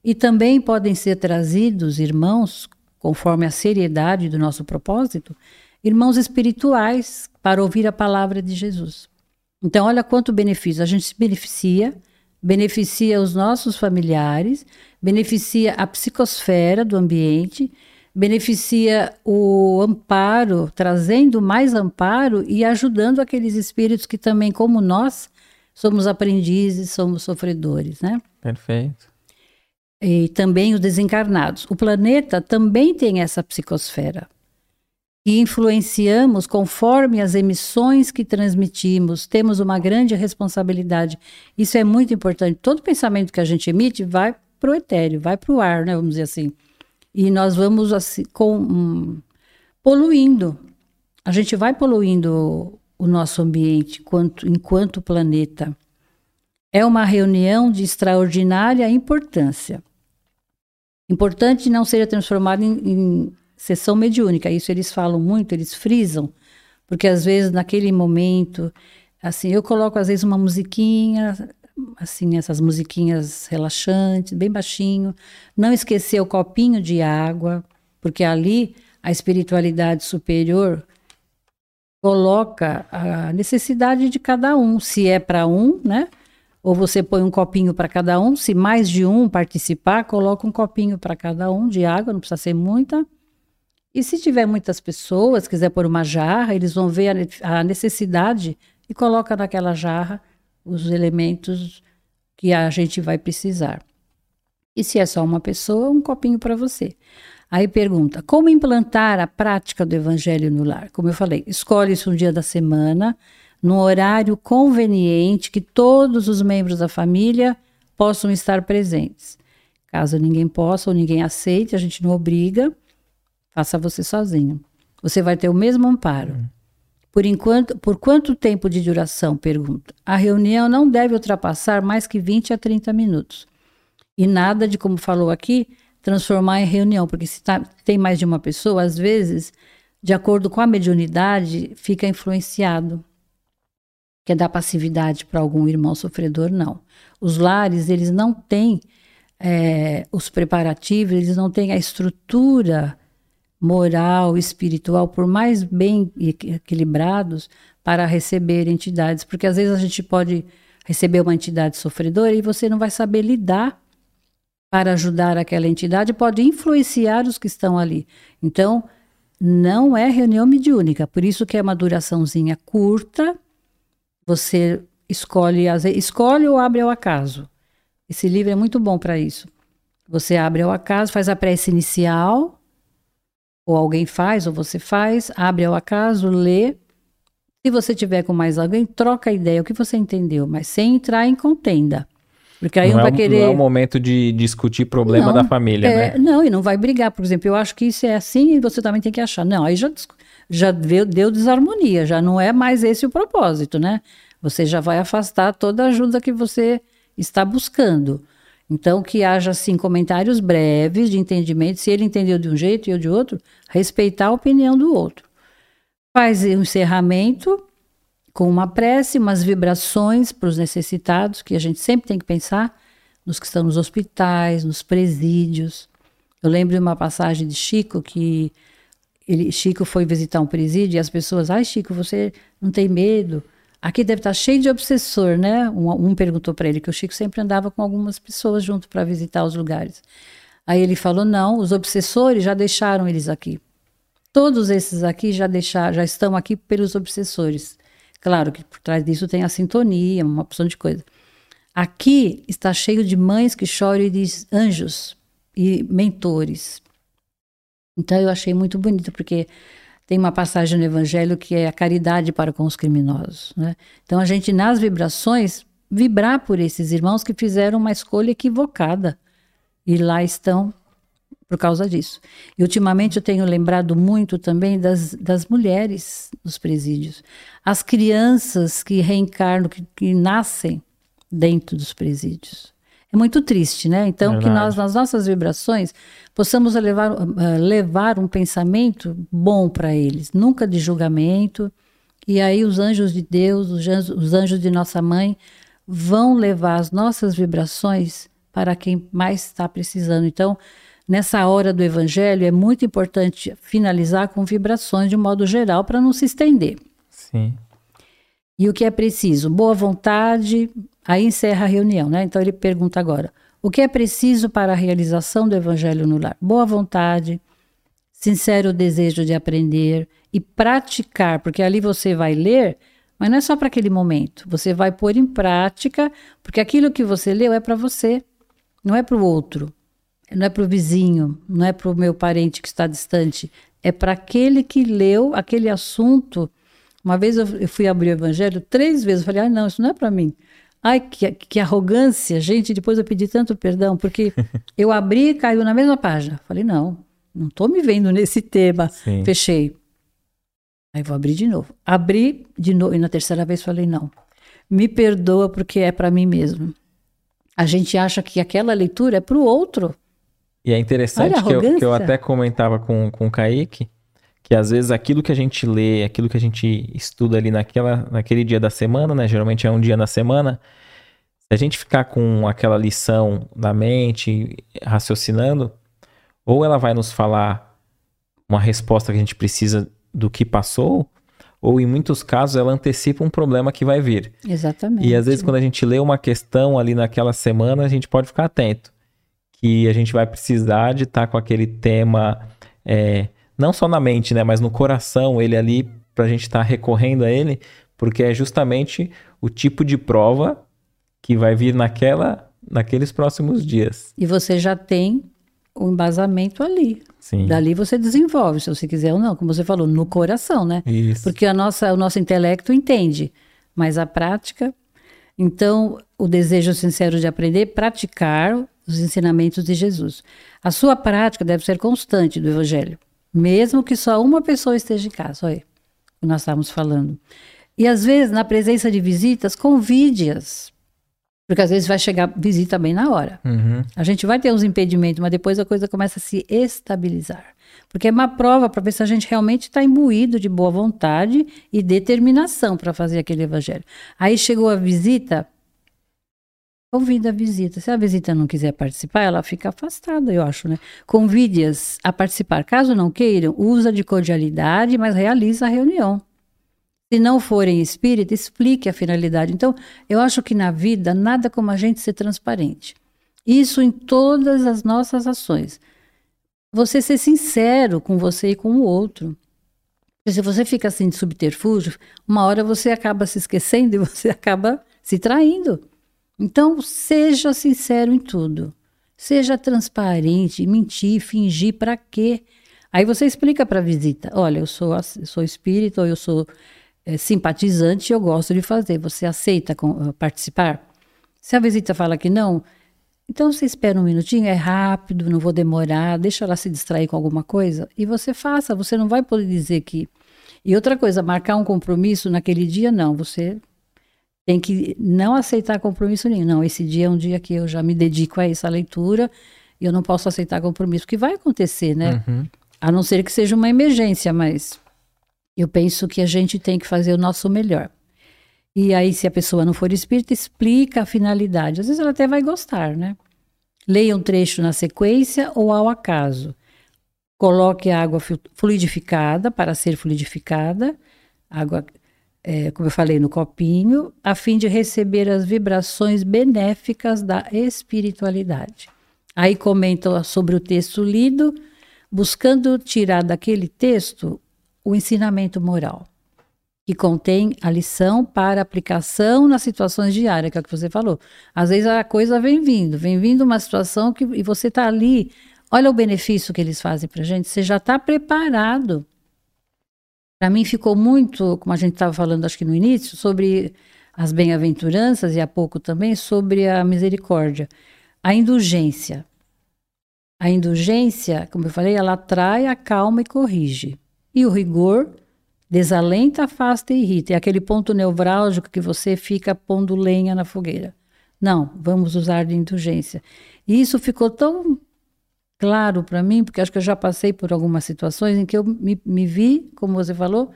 E também podem ser trazidos irmãos, conforme a seriedade do nosso propósito, irmãos espirituais para ouvir a palavra de Jesus. Então, olha quanto benefício. A gente se beneficia, beneficia os nossos familiares, beneficia a psicosfera do ambiente, beneficia o amparo, trazendo mais amparo e ajudando aqueles espíritos que também, como nós, somos aprendizes, somos sofredores, né? Perfeito. E também os desencarnados. O planeta também tem essa psicosfera e influenciamos conforme as emissões que transmitimos, temos uma grande responsabilidade. Isso é muito importante. Todo pensamento que a gente emite vai para o etéreo, vai para o ar, né, vamos dizer assim. E nós vamos assim, com, um, poluindo. A gente vai poluindo o nosso ambiente enquanto, enquanto planeta. É uma reunião de extraordinária importância. Importante não seja transformado em, em sessão mediúnica. Isso eles falam muito, eles frisam, porque às vezes naquele momento, assim, eu coloco às vezes uma musiquinha, assim, essas musiquinhas relaxantes, bem baixinho, não esquecer o copinho de água, porque ali a espiritualidade superior coloca a necessidade de cada um, se é para um, né? Ou você põe um copinho para cada um, se mais de um participar, coloca um copinho para cada um de água, não precisa ser muita. E se tiver muitas pessoas, quiser pôr uma jarra, eles vão ver a necessidade e coloca naquela jarra os elementos que a gente vai precisar. E se é só uma pessoa, um copinho para você. Aí pergunta: como implantar a prática do evangelho no lar? Como eu falei, escolhe-se um dia da semana, num horário conveniente que todos os membros da família possam estar presentes. Caso ninguém possa ou ninguém aceite, a gente não obriga. Faça você sozinho. Você vai ter o mesmo amparo. Uhum. Por enquanto, por quanto tempo de duração? Pergunta. A reunião não deve ultrapassar mais que 20 a 30 minutos. E nada de, como falou aqui, transformar em reunião, porque se tá, tem mais de uma pessoa, às vezes, de acordo com a mediunidade, fica influenciado. Quer dar passividade para algum irmão sofredor? Não. Os lares, eles não têm é, os preparativos, eles não têm a estrutura moral, espiritual, por mais bem equilibrados, para receber entidades. Porque às vezes a gente pode receber uma entidade sofredora e você não vai saber lidar para ajudar aquela entidade, pode influenciar os que estão ali. Então, não é reunião mediúnica, por isso que é uma duraçãozinha curta. Você escolhe, escolhe ou abre ao acaso. Esse livro é muito bom para isso. Você abre ao acaso, faz a prece inicial, ou alguém faz, ou você faz, abre ao acaso, lê. Se você tiver com mais alguém, troca a ideia, o que você entendeu, mas sem entrar em contenda. Porque aí não um vai é, querer. Não é o momento de discutir problema não, da família, é, né? Não, e não vai brigar. Por exemplo, eu acho que isso é assim e você também tem que achar. Não, aí já, já deu, deu desarmonia, já não é mais esse o propósito, né? Você já vai afastar toda a ajuda que você está buscando. Então, que haja, assim, comentários breves de entendimento. Se ele entendeu de um jeito e eu de outro, respeitar a opinião do outro. faz o encerramento com uma prece, umas vibrações para os necessitados, que a gente sempre tem que pensar nos que estão nos hospitais, nos presídios. Eu lembro de uma passagem de Chico que ele, Chico foi visitar um presídio e as pessoas, ai Chico, você não tem medo? Aqui deve estar cheio de obsessor, né? Um, um perguntou para ele que o Chico sempre andava com algumas pessoas junto para visitar os lugares. Aí ele falou: não, os obsessores já deixaram eles aqui. Todos esses aqui já deixaram, já estão aqui pelos obsessores. Claro que por trás disso tem a sintonia, uma opção de coisa. Aqui está cheio de mães que choram e diz anjos e mentores. Então eu achei muito bonito porque tem uma passagem no Evangelho que é a caridade para com os criminosos. Né? Então a gente nas vibrações vibrar por esses irmãos que fizeram uma escolha equivocada e lá estão por causa disso. E ultimamente eu tenho lembrado muito também das, das mulheres nos presídios, as crianças que reencarnam, que, que nascem dentro dos presídios. É muito triste, né? Então, Verdade. que nós, nas nossas vibrações, possamos levar, uh, levar um pensamento bom para eles, nunca de julgamento. E aí, os anjos de Deus, os anjos, os anjos de nossa mãe, vão levar as nossas vibrações para quem mais está precisando. Então, nessa hora do evangelho, é muito importante finalizar com vibrações de um modo geral para não se estender. Sim. E o que é preciso? Boa vontade, aí encerra a reunião, né? Então ele pergunta agora: o que é preciso para a realização do evangelho no lar? Boa vontade, sincero desejo de aprender e praticar, porque ali você vai ler, mas não é só para aquele momento. Você vai pôr em prática, porque aquilo que você leu é para você, não é para o outro não é para o vizinho, não é para o meu parente que está distante, é para aquele que leu aquele assunto. Uma vez eu, fui abrir o evangelho três vezes, eu falei, ah, não, isso não é para mim. Ai, que, que arrogância, gente, depois eu pedi tanto perdão, porque eu abri e caiu na mesma página. Falei, não, não estou me vendo nesse tema. Sim. Fechei. Aí vou abrir de novo. Abri de novo, e na terceira vez falei, não, me perdoa porque é para mim mesmo. A gente acha que aquela leitura é para o outro. E é interessante que, eu, que eu até comentava com, com o Kaique, que às vezes aquilo que a gente lê, aquilo que a gente estuda ali naquela, naquele dia da semana, né? Geralmente é um dia na semana. Se a gente ficar com aquela lição na mente, raciocinando, ou ela vai nos falar uma resposta que a gente precisa do que passou, ou em muitos casos ela antecipa um problema que vai vir. Exatamente. E às vezes quando a gente lê uma questão ali naquela semana, a gente pode ficar atento que a gente vai precisar de estar tá com aquele tema, é, não só na mente, né, mas no coração, ele ali, para a gente estar tá recorrendo a ele, porque é justamente o tipo de prova que vai vir naquela, naqueles próximos dias. E você já tem o embasamento ali. Sim. Dali você desenvolve, se você quiser ou não, como você falou, no coração, né? Isso. Porque a nossa, o nosso intelecto entende, mas a prática. Então, o desejo sincero de aprender, praticar os ensinamentos de Jesus. A sua prática deve ser constante do Evangelho, mesmo que só uma pessoa esteja em casa. Olha, o que nós estávamos falando. E às vezes, na presença de visitas, convide-as. Porque às vezes vai chegar visita bem na hora. Uhum. A gente vai ter uns impedimentos, mas depois a coisa começa a se estabilizar. Porque é uma prova para ver se a gente realmente está imbuído de boa vontade e determinação para fazer aquele evangelho. Aí chegou a visita, Convida a visita. Se a visita não quiser participar, ela fica afastada, eu acho, né? Convide-as a participar. Caso não queiram, usa de cordialidade, mas realiza a reunião. Se não forem espírita, explique a finalidade. Então, eu acho que na vida, nada como a gente ser transparente. Isso em todas as nossas ações. Você ser sincero com você e com o outro. Porque se você fica assim de subterfúgio, uma hora você acaba se esquecendo e você acaba se traindo. Então, seja sincero em tudo. Seja transparente, mentir, fingir para quê? Aí você explica para a visita: olha, eu sou, sou espírita, ou eu sou é, simpatizante eu gosto de fazer. Você aceita com, uh, participar? Se a visita fala que não, então você espera um minutinho, é rápido, não vou demorar, deixa ela se distrair com alguma coisa e você faça. Você não vai poder dizer que. E outra coisa, marcar um compromisso naquele dia, não. Você tem que não aceitar compromisso nenhum. Não, esse dia é um dia que eu já me dedico a essa leitura e eu não posso aceitar compromisso, porque vai acontecer, né? Uhum. A não ser que seja uma emergência, mas Eu penso que a gente tem que fazer o nosso melhor. E aí, se a pessoa não for espírita, explica a finalidade. Às vezes ela até vai gostar, né? Leia um trecho na sequência ou ao acaso. Coloque a água fluidificada para ser fluidificada, água, é, como eu falei, no copinho, a fim de receber as vibrações benéficas da espiritualidade. Aí comenta sobre o texto lido, buscando tirar daquele texto o ensinamento moral, que contém a lição para aplicação nas situações diárias, que é o que você falou. Às vezes a coisa vem vindo, vem vindo uma situação que e você está ali, olha o benefício que eles fazem para gente, você já está preparado. Para mim ficou muito, como a gente estava falando acho que no início, sobre as bem-aventuranças e há pouco também sobre a misericórdia, a indulgência. A indulgência, como eu falei, ela atrai, acalma e corrige. E o rigor desalenta, afasta e irrita. É aquele ponto nevrálgico que você fica pondo lenha na fogueira. Não, vamos usar de indulgência. E isso ficou tão claro para mim, porque acho que eu já passei por algumas situações em que eu me, me vi, como você falou,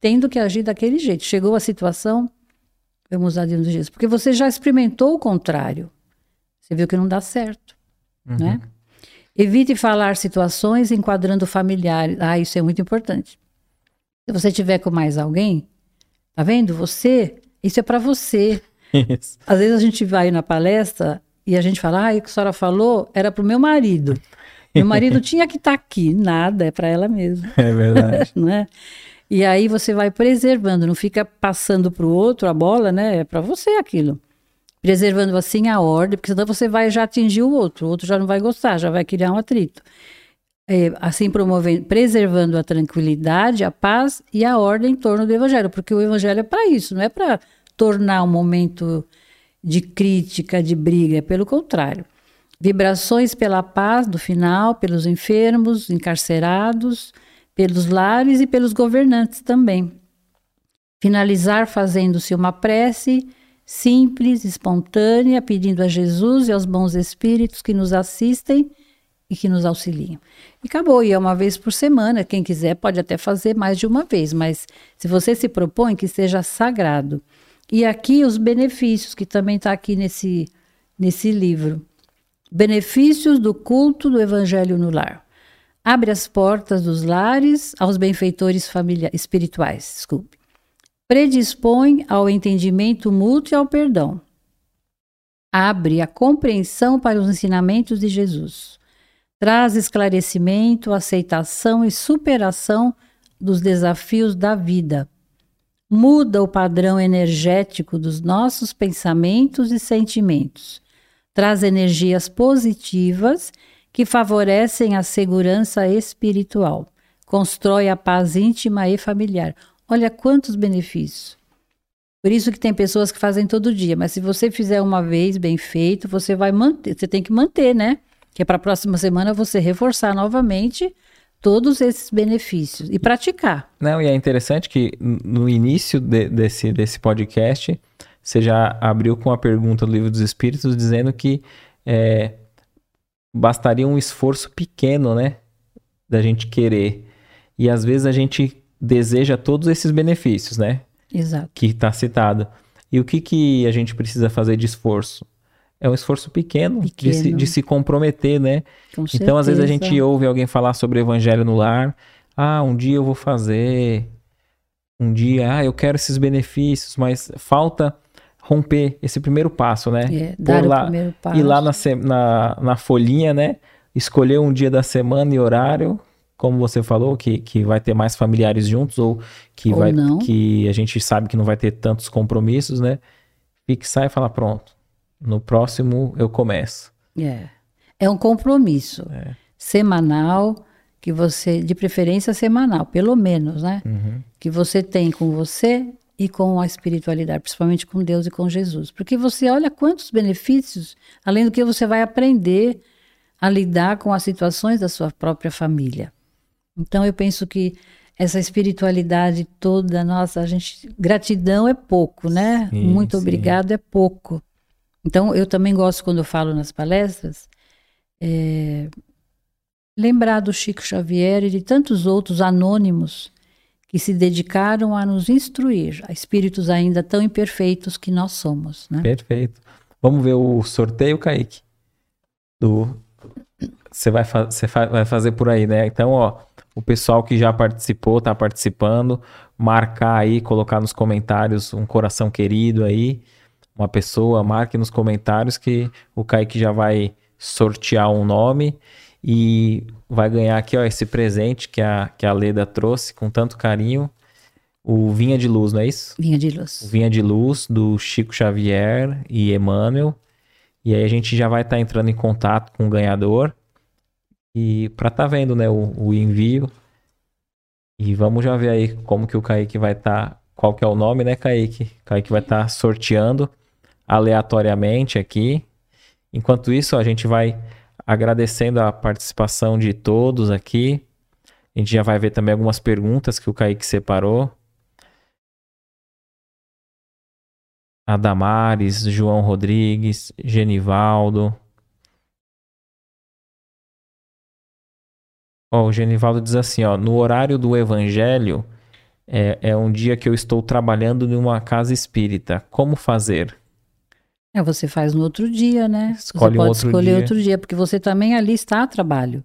tendo que agir daquele jeito. Chegou a situação, vamos usar de indulgência, porque você já experimentou o contrário. Você viu que não dá certo, uhum. né? Evite falar situações enquadrando familiares. Ah, isso é muito importante. Se você tiver com mais alguém, tá vendo? Você, isso é para você. Isso. Às vezes a gente vai na palestra e a gente fala, ah, o que a senhora falou era para o meu marido. Meu marido tinha que estar tá aqui, nada, é para ela mesma. É verdade. não é? E aí você vai preservando, não fica passando para o outro a bola, né? É para você aquilo preservando assim a ordem, porque senão você vai já atingir o outro, o outro já não vai gostar, já vai criar um atrito. É, assim promovendo, preservando a tranquilidade, a paz e a ordem em torno do evangelho, porque o evangelho é para isso, não é para tornar um momento de crítica, de briga, pelo contrário. Vibrações pela paz do final, pelos enfermos, encarcerados, pelos lares e pelos governantes também. Finalizar fazendo-se uma prece simples, espontânea, pedindo a Jesus e aos bons espíritos que nos assistem e que nos auxiliam. E acabou, e é uma vez por semana, quem quiser pode até fazer mais de uma vez, mas se você se propõe que seja sagrado. E aqui os benefícios, que também está aqui nesse, nesse livro. Benefícios do culto do Evangelho no lar. Abre as portas dos lares aos benfeitores familiares, espirituais, desculpe predispõe ao entendimento mútuo e ao perdão. Abre a compreensão para os ensinamentos de Jesus. Traz esclarecimento, aceitação e superação dos desafios da vida. Muda o padrão energético dos nossos pensamentos e sentimentos. Traz energias positivas que favorecem a segurança espiritual. Constrói a paz íntima e familiar. Olha quantos benefícios. Por isso que tem pessoas que fazem todo dia, mas se você fizer uma vez bem feito, você vai manter, você tem que manter, né? Que é para a próxima semana você reforçar novamente todos esses benefícios e praticar. Não, e é interessante que no início de, desse, desse podcast, você já abriu com a pergunta do Livro dos Espíritos dizendo que é, bastaria um esforço pequeno, né? Da gente querer. E às vezes a gente deseja todos esses benefícios, né? Exato. Que está citado. E o que, que a gente precisa fazer de esforço? É um esforço pequeno, pequeno. De, se, de se comprometer, né? Com então, certeza. às vezes a gente ouve alguém falar sobre o evangelho no lar. Ah, um dia eu vou fazer. Um dia, ah, eu quero esses benefícios, mas falta romper esse primeiro passo, né? É, dar lá, o primeiro passo. Ir lá na, na, na folhinha, né? Escolher um dia da semana e horário, como você falou, que, que vai ter mais familiares juntos ou que ou vai não. que a gente sabe que não vai ter tantos compromissos, né? Fixar e falar pronto. No próximo eu começo. É. É um compromisso é. semanal que você, de preferência semanal, pelo menos, né? Uhum. Que você tem com você e com a espiritualidade, principalmente com Deus e com Jesus. Porque você olha quantos benefícios, além do que você vai aprender a lidar com as situações da sua própria família. Então eu penso que essa espiritualidade toda, nossa, a gente gratidão é pouco, né? Sim, Muito sim. obrigado é pouco. Então eu também gosto quando eu falo nas palestras é, lembrar do Chico Xavier e de tantos outros anônimos que se dedicaram a nos instruir, a espíritos ainda tão imperfeitos que nós somos. Né? Perfeito. Vamos ver o sorteio, Kaique? Do... Você vai, fa... Você vai fazer por aí, né? Então, ó, o pessoal que já participou, tá participando, marcar aí, colocar nos comentários um coração querido aí, uma pessoa, marque nos comentários que o Kaique já vai sortear um nome e vai ganhar aqui, ó, esse presente que a, que a Leda trouxe com tanto carinho. O Vinha de Luz, não é isso? Vinha de Luz. O Vinha de Luz, do Chico Xavier e Emmanuel. E aí a gente já vai estar tá entrando em contato com o ganhador. E para tá vendo, né, o, o, envio. E vamos já ver aí como que o Kaique vai estar. Tá, qual que é o nome, né, Kaique? Kaique vai estar tá sorteando aleatoriamente aqui. Enquanto isso, a gente vai agradecendo a participação de todos aqui. A gente já vai ver também algumas perguntas que o Kaique separou. Adamares, João Rodrigues, Genivaldo. O Genivaldo diz assim, ó, no horário do evangelho é, é um dia que eu estou trabalhando em uma casa espírita. Como fazer? É, você faz no outro dia, né? Escolhe você pode outro escolher dia. outro dia, porque você também ali está a trabalho.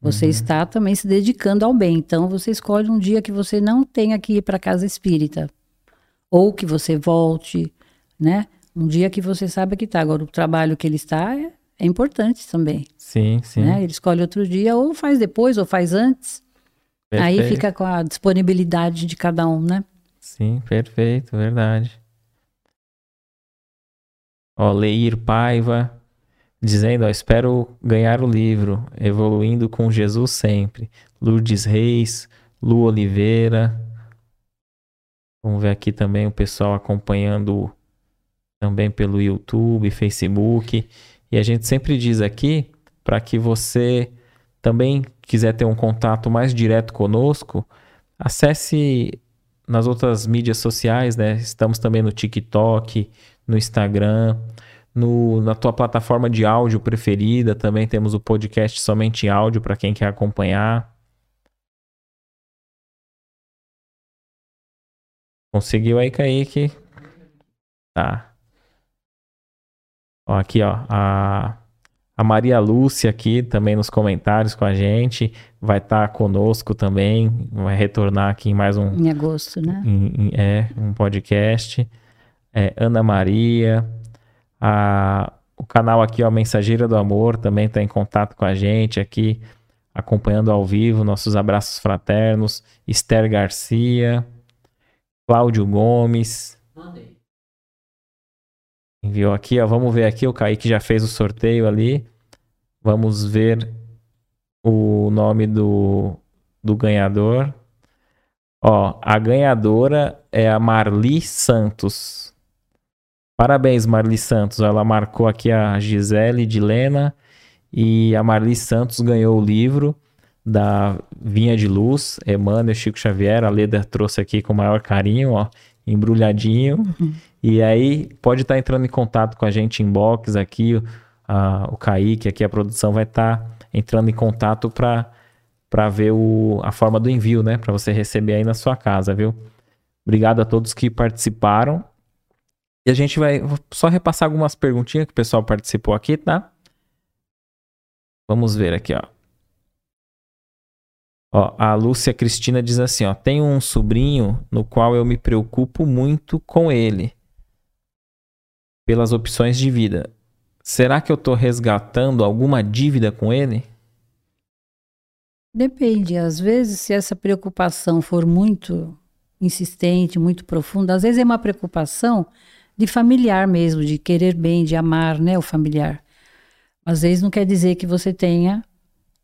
Você uhum. está também se dedicando ao bem. Então, você escolhe um dia que você não tenha que ir para casa espírita. Ou que você volte, né? Um dia que você saiba que está. Agora, o trabalho que ele está é, é importante também. Sim, sim. Né? Ele escolhe outro dia, ou faz depois, ou faz antes. Perfeito. Aí fica com a disponibilidade de cada um, né? Sim, perfeito, verdade. Ó, Leir Paiva dizendo, ó, espero ganhar o livro, evoluindo com Jesus sempre. Lourdes Reis, Lu Oliveira. Vamos ver aqui também o pessoal acompanhando também pelo YouTube, Facebook. E a gente sempre diz aqui para que você também quiser ter um contato mais direto conosco, acesse nas outras mídias sociais, né? Estamos também no TikTok, no Instagram, no, na tua plataforma de áudio preferida. Também temos o podcast somente áudio para quem quer acompanhar. Conseguiu aí, Kaique? Tá. Ó, aqui, ó. A, a Maria Lúcia aqui também nos comentários com a gente. Vai estar tá conosco também. Vai retornar aqui em mais um. Em agosto, né? Em, em, é, um podcast é, Ana Maria, a, o canal aqui, ó, Mensageira do Amor, também está em contato com a gente aqui, acompanhando ao vivo, nossos abraços fraternos, Esther Garcia, Cláudio Gomes. Mandei. Enviou aqui, ó, vamos ver aqui, o Kaique já fez o sorteio ali, vamos ver o nome do, do ganhador. Ó, a ganhadora é a Marli Santos. Parabéns, Marli Santos. Ela marcou aqui a Gisele de Lena e a Marli Santos ganhou o livro da Vinha de Luz, Emmanuel Chico Xavier. A Leda trouxe aqui com o maior carinho, ó, embrulhadinho. Uhum. E aí pode estar tá entrando em contato com a gente em box aqui. A, o Kaique, aqui a produção vai estar tá entrando em contato para para ver o, a forma do envio, né? Para você receber aí na sua casa, viu? Obrigado a todos que participaram. E a gente vai só repassar algumas perguntinhas que o pessoal participou aqui, tá? Vamos ver aqui, ó. Ó, a Lúcia Cristina diz assim, ó, tenho um sobrinho no qual eu me preocupo muito com ele pelas opções de vida. Será que eu estou resgatando alguma dívida com ele? Depende. Às vezes, se essa preocupação for muito insistente, muito profunda, às vezes é uma preocupação de familiar mesmo, de querer bem, de amar, né, o familiar. Às vezes não quer dizer que você tenha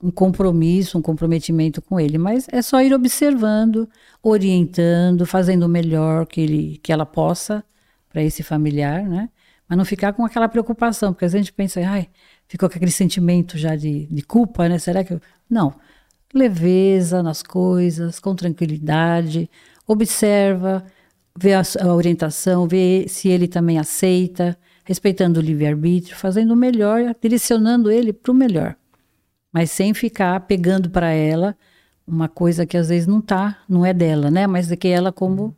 um compromisso, um comprometimento com ele, mas é só ir observando, orientando, fazendo o melhor que ele, que ela possa para esse familiar, né? Mas não ficar com aquela preocupação, porque às vezes a gente pensa, ai, ficou com aquele sentimento já de, de culpa, né? Será que eu... não? Leveza nas coisas, com tranquilidade, observa, ver a, a orientação, ver se ele também aceita, respeitando o livre-arbítrio, fazendo o melhor, direcionando ele para o melhor. Mas sem ficar pegando para ela uma coisa que às vezes não tá, não é dela, né? Mas é que ela como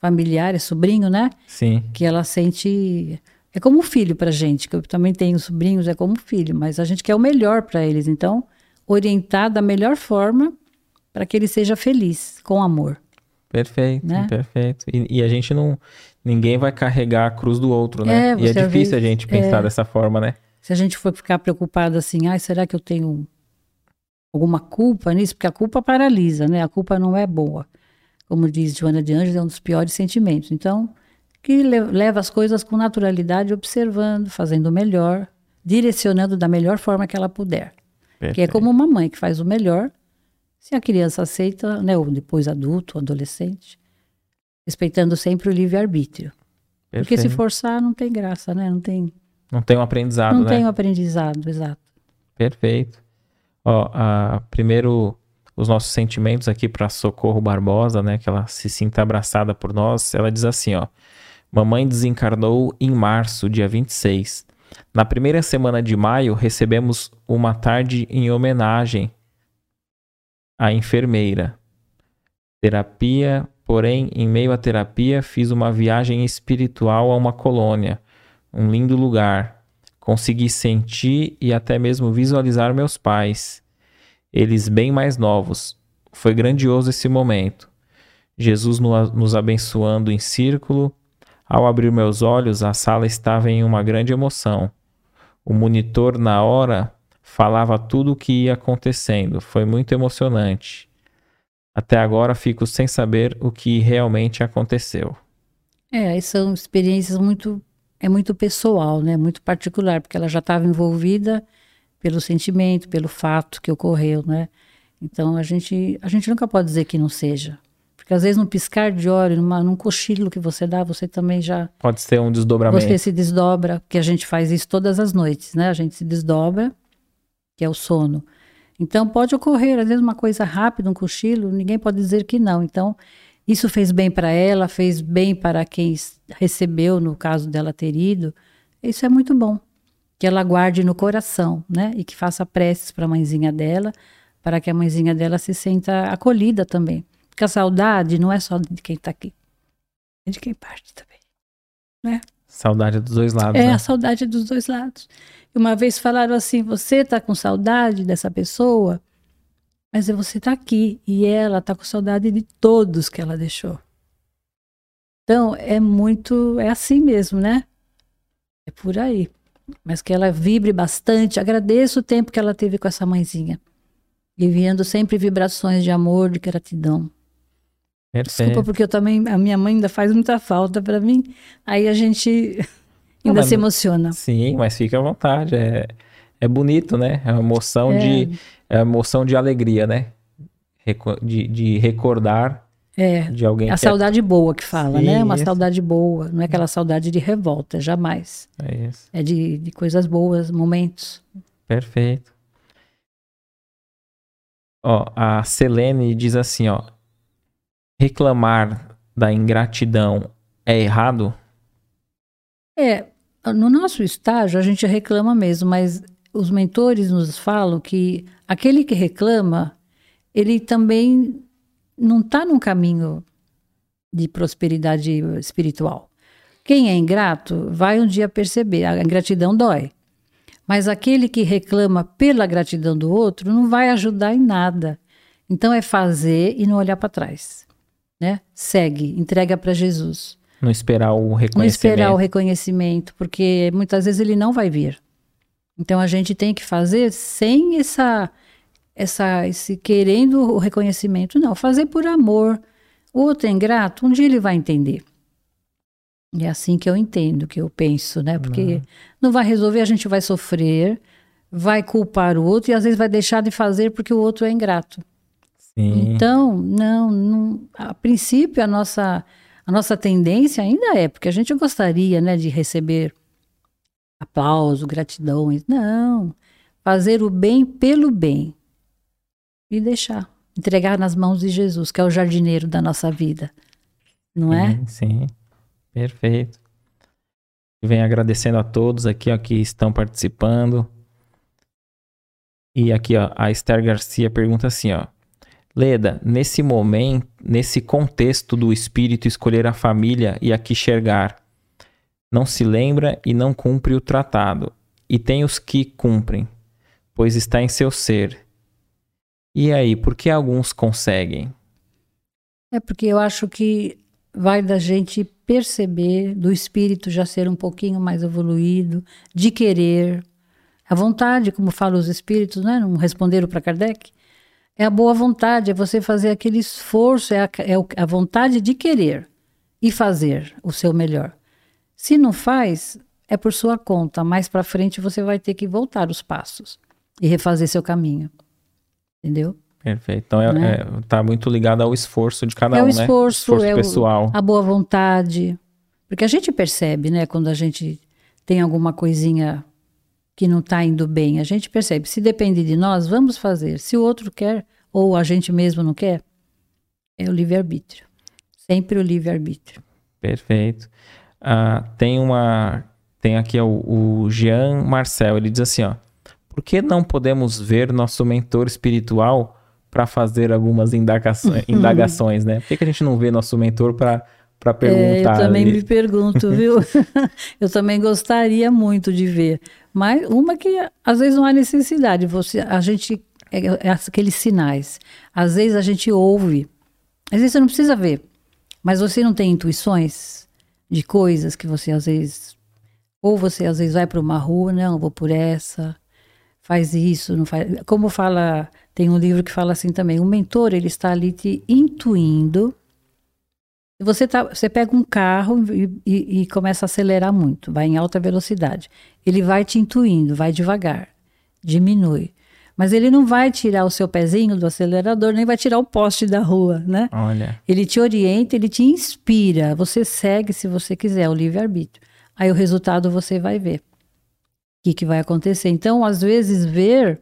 familiar, é sobrinho, né? Sim. Que ela sente é como um filho pra gente, que eu também tenho sobrinhos, é como um filho, mas a gente quer o melhor para eles, então orientar da melhor forma para que ele seja feliz, com amor. Perfeito, Né? perfeito. E, e a gente não. Ninguém vai carregar a cruz do outro, né? É, e é difícil vê- a gente pensar é. dessa forma, né? Se a gente for ficar preocupado assim, ai, será que eu tenho alguma culpa nisso? Porque a culpa paralisa, né? A culpa não é boa. Como diz Joana de Anjos, é um dos piores sentimentos. Então, que le- leva as coisas com naturalidade, observando, fazendo o melhor, direcionando da melhor forma que ela puder. Que é Perfeito. como uma mãe que faz o melhor. Se a criança aceita, né, ou depois adulto, adolescente, respeitando sempre o livre-arbítrio. Porque se forçar, não tem graça, né? Não tem, Não tem um aprendizado, não né? tem um aprendizado, exato. Perfeito. Ó, a, primeiro, os nossos sentimentos aqui para Socorro Barbosa, né? Que ela se sinta abraçada por nós. Ela diz assim, ó. Mamãe desencarnou em março, dia 26. Na primeira semana de maio, recebemos uma tarde em homenagem à enfermeira. Terapia, porém, em meio à terapia, fiz uma viagem espiritual a uma colônia. Um lindo lugar. Consegui sentir e até mesmo visualizar meus pais, eles bem mais novos. Foi grandioso esse momento. Jesus no- nos abençoando em círculo. Ao abrir meus olhos, a sala estava em uma grande emoção. O monitor, na hora, falava tudo o que ia acontecendo. Foi muito emocionante. Até agora fico sem saber o que realmente aconteceu. É, são experiências muito é muito pessoal, né? Muito particular, porque ela já estava envolvida pelo sentimento, pelo fato que ocorreu, né? Então a gente a gente nunca pode dizer que não seja, porque às vezes num piscar de olho, numa, num cochilo que você dá, você também já Pode ser um desdobramento. você se desdobra, porque a gente faz isso todas as noites, né? A gente se desdobra, que é o sono. Então pode ocorrer, às vezes, uma coisa rápida, um cochilo, ninguém pode dizer que não. Então, isso fez bem para ela, fez bem para quem recebeu, no caso dela ter ido. Isso é muito bom. Que ela guarde no coração, né? E que faça preces para a mãezinha dela, para que a mãezinha dela se sinta acolhida também. Porque a saudade não é só de quem está aqui, é de quem parte também. Saudade dos dois lados, É, né? a saudade dos dois lados. Uma vez falaram assim: você está com saudade dessa pessoa, mas é você está aqui e ela está com saudade de todos que ela deixou. Então é muito, é assim mesmo, né? É por aí. Mas que ela vibre bastante. Agradeço o tempo que ela teve com essa mãezinha, enviando sempre vibrações de amor, de gratidão. Perfeito. Desculpa, porque eu também, a minha mãe ainda faz muita falta para mim. Aí a gente ainda mas se emociona. Sim, mas fica à vontade. É, é bonito, né? É uma emoção É. de é emoção de alegria, né? Reco- De, de recordar É, de alguém a é- saudade boa que fala, Sim, né? Uma isso. saudade boa, não é aquela saudade de revolta, jamais. é isso. É de, de coisas boas, momentos. Perfeito. Ó, a Selene diz assim, ó. Reclamar da ingratidão é errado? É, no nosso estágio a gente reclama mesmo, mas os mentores nos falam que aquele que reclama, ele também não está num caminho de prosperidade espiritual. Quem é ingrato vai um dia perceber, a ingratidão dói. Mas aquele que reclama pela gratidão do outro não vai ajudar em nada. Então é fazer e não olhar para trás. Né? Segue, entrega para Jesus. Não esperar o Não reconhecimento. esperar o reconhecimento, porque muitas vezes ele não vai vir. Então a gente tem que fazer sem essa, essa, esse querendo o reconhecimento, não, fazer por amor. O outro é ingrato, um dia ele vai entender. E é assim que eu entendo, que eu penso, né? Porque não vai resolver, a gente vai sofrer, vai culpar o outro e às vezes vai deixar de fazer porque o outro é ingrato. Sim. Então, não, não, a princípio a nossa a nossa tendência ainda é, porque a gente gostaria, né, de receber aplauso, gratidão, não, fazer o bem pelo bem e deixar, entregar nas mãos de Jesus, que é o jardineiro da nossa vida. Não é? Sim, sim. Perfeito. Venho agradecendo a todos aqui ó, que estão participando. E aqui, ó, a Esther Garcia pergunta assim, ó. Leda, nesse momento, nesse contexto do espírito escolher a família e aqui enxergar, não se lembra e não cumpre o tratado, e tem os que cumprem, pois está em seu ser. E aí, por que alguns conseguem? É porque eu acho que vai da gente perceber, do espírito já ser um pouquinho mais evoluído, de querer, a vontade, como falam os espíritos, né? não responderam para Kardec, é a boa vontade, é você fazer aquele esforço, é a, é a vontade de querer e fazer o seu melhor. Se não faz, é por sua conta. Mais para frente você vai ter que voltar os passos e refazer seu caminho. Entendeu? Perfeito. Então é, né? é, tá muito ligado ao esforço de cada é um, o esforço, né? Esforço é pessoal. O, a boa vontade. Porque a gente percebe, né, quando a gente tem alguma coisinha que não está indo bem, a gente percebe. Se depende de nós, vamos fazer. Se o outro quer ou a gente mesmo não quer, é o livre-arbítrio. Sempre o livre-arbítrio. Perfeito. Uh, tem uma. Tem aqui o, o Jean Marcel, ele diz assim: ó, por que não podemos ver nosso mentor espiritual para fazer algumas indagações, indagações, né? Por que, que a gente não vê nosso mentor para para perguntar. É, eu também ali. me pergunto, viu? eu também gostaria muito de ver. Mas uma que às vezes não há necessidade. Você, a gente é, é aqueles sinais. Às vezes a gente ouve. Às vezes você não precisa ver. Mas você não tem intuições de coisas que você às vezes ou você às vezes vai para uma rua, não, vou por essa, faz isso, não faz. Como fala, tem um livro que fala assim também, o mentor ele está ali te intuindo. Você tá, você pega um carro e, e, e começa a acelerar muito, vai em alta velocidade. Ele vai te intuindo, vai devagar, diminui. Mas ele não vai tirar o seu pezinho do acelerador, nem vai tirar o poste da rua, né? Olha. Ele te orienta, ele te inspira. Você segue se você quiser, o livre-arbítrio. Aí o resultado você vai ver. O que, que vai acontecer. Então, às vezes, ver.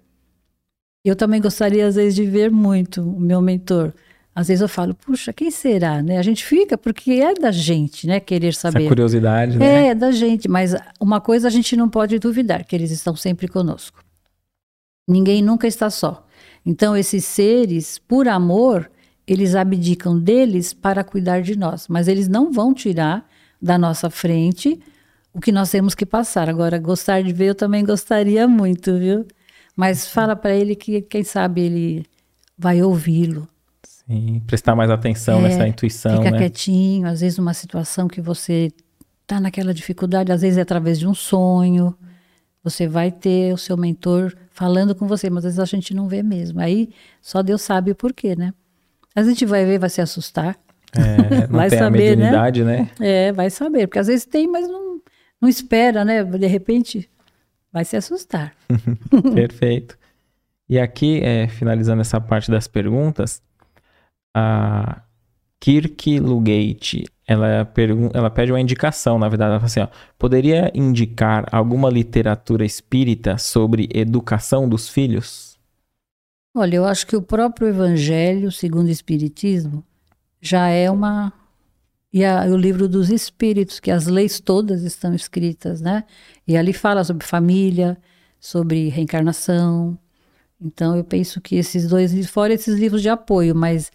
Eu também gostaria, às vezes, de ver muito o meu mentor. Às vezes eu falo, puxa, quem será? Né? A gente fica porque é da gente, né? Querer saber. Essa curiosidade, né? É, da gente. Mas uma coisa a gente não pode duvidar, que eles estão sempre conosco. Ninguém nunca está só. Então, esses seres, por amor, eles abdicam deles para cuidar de nós, mas eles não vão tirar da nossa frente o que nós temos que passar. Agora, gostar de ver, eu também gostaria muito, viu? Mas fala para ele que, quem sabe, ele vai ouvi-lo. Sim, prestar mais atenção é, nessa intuição, fica né? quietinho, às vezes uma situação que você está naquela dificuldade, às vezes é através de um sonho, você vai ter o seu mentor falando com você, mas às vezes a gente não vê mesmo. Aí só Deus sabe o porquê, né? A gente vai ver, vai se assustar. É, não vai tem saber, a né? mediunidade, né? né? É, vai saber, porque às vezes tem, mas não, não espera, né? De repente vai se assustar. Perfeito. E aqui, é, finalizando essa parte das perguntas, a Kirk Lugate ela, ela pede uma indicação, na verdade, ela fala assim, ó, poderia indicar alguma literatura espírita sobre educação dos filhos? Olha, eu acho que o próprio Evangelho, segundo o Espiritismo, já é uma e a, o livro dos Espíritos, que as leis todas estão escritas, né? E ali fala sobre família, sobre reencarnação. Então eu penso que esses dois, fora esses livros de apoio, mas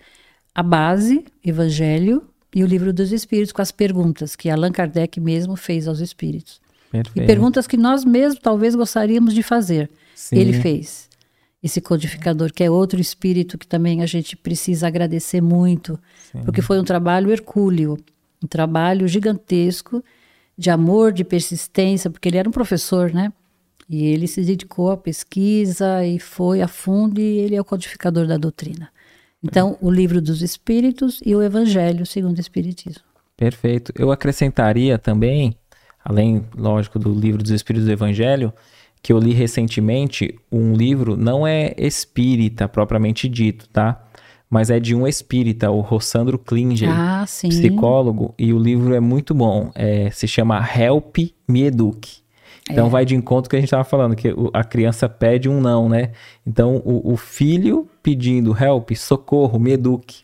a base, Evangelho e o Livro dos Espíritos, com as perguntas que Allan Kardec mesmo fez aos espíritos. Perfeito. E perguntas que nós mesmos talvez gostaríamos de fazer. Sim. Ele fez. Esse codificador, que é outro espírito que também a gente precisa agradecer muito, Sim. porque foi um trabalho hercúleo, um trabalho gigantesco de amor, de persistência, porque ele era um professor, né? E ele se dedicou à pesquisa e foi a fundo, e ele é o codificador da doutrina. Então, o livro dos Espíritos e o Evangelho segundo o Espiritismo. Perfeito. Eu acrescentaria também, além, lógico, do livro dos Espíritos do Evangelho, que eu li recentemente, um livro não é espírita propriamente dito, tá? Mas é de um espírita, o Rossandro Klinger, ah, psicólogo, e o livro é muito bom. É, se chama Help Me Eduque. Então é. vai de encontro que a gente estava falando, que a criança pede um não, né? Então o, o, filho pedindo help, socorro, me eduque.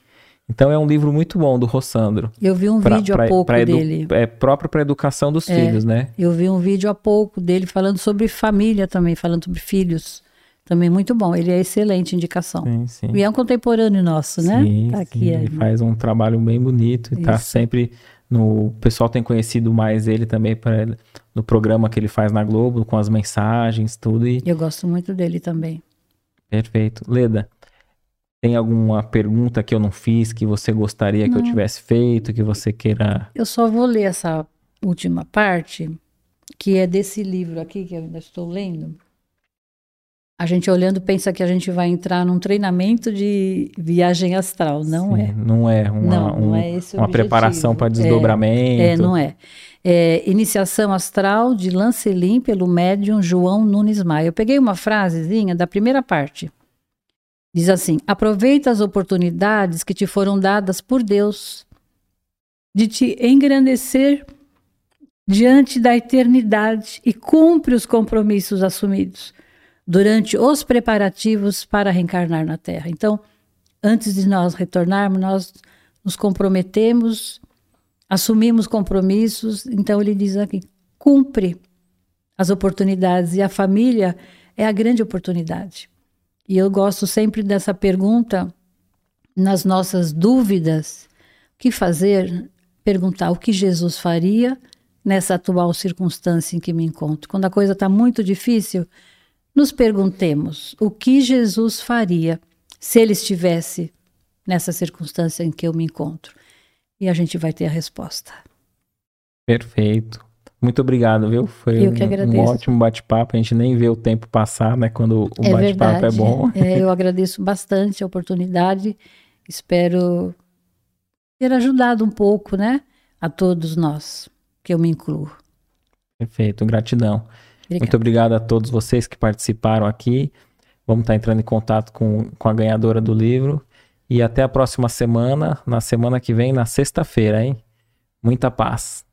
Então é um livro muito bom do Rossandro. Eu vi um pra, vídeo pra, há pouco dele. É próprio para educação dos é, filhos, né? Eu vi um vídeo há pouco dele falando sobre família também, falando sobre filhos. Também muito bom. Ele é excelente indicação. Sim, sim. E é um contemporâneo nosso, né? Sim, Tá sim, aqui, ele é. faz um trabalho bem bonito e tá Isso. sempre no. O pessoal tem conhecido mais ele também pra, no programa que ele faz na Globo, com as mensagens, tudo. E Eu gosto muito dele também. perfeito. Leda, tem alguma pergunta que eu não fiz que você gostaria que eu Não. tivesse feito, que você queira. Eu só vou ler essa última parte, que é desse livro aqui que eu ainda estou lendo. A gente olhando pensa que a gente vai entrar num treinamento de viagem astral. Não Sim, é. Não é uma, Não, não um- é esse o uma preparação para É, desdobramento. É, não é. É, Iniciação Astral de Lancelin pelo médium João Nunes Maia. Eu peguei uma frasezinha da primeira parte. Diz assim: aproveita as oportunidades que te foram dadas por Deus de te engrandecer diante da eternidade e cumpre os compromissos assumidos durante os preparativos para reencarnar na Terra. Então, antes de nós retornarmos, nós nos comprometemos, assumimos compromissos. Então, ele diz aqui: cumpre as oportunidades e a família é a grande oportunidade. E eu gosto sempre dessa pergunta nas nossas dúvidas: o que fazer? Perguntar o que Jesus faria nessa atual circunstância em que me encontro. Quando a coisa está muito difícil, nos perguntemos o que Jesus faria se ele estivesse nessa circunstância em que eu me encontro. E a gente vai ter a resposta. Perfeito. Muito obrigado, viu? Foi um- um, ótimo bate-papo. A gente nem vê o tempo passar, né? Quando o é bate-papo é bom. É, eu agradeço bastante a oportunidade. Espero ter ajudado um pouco, né? A todos nós, que eu me incluo. Perfeito, gratidão. Obrigada. Muito obrigado a todos vocês que participaram aqui. Vamos estar entrando em contato com, com a ganhadora do livro. E até a próxima semana, na semana que vem, na sexta-feira, hein? Muita paz.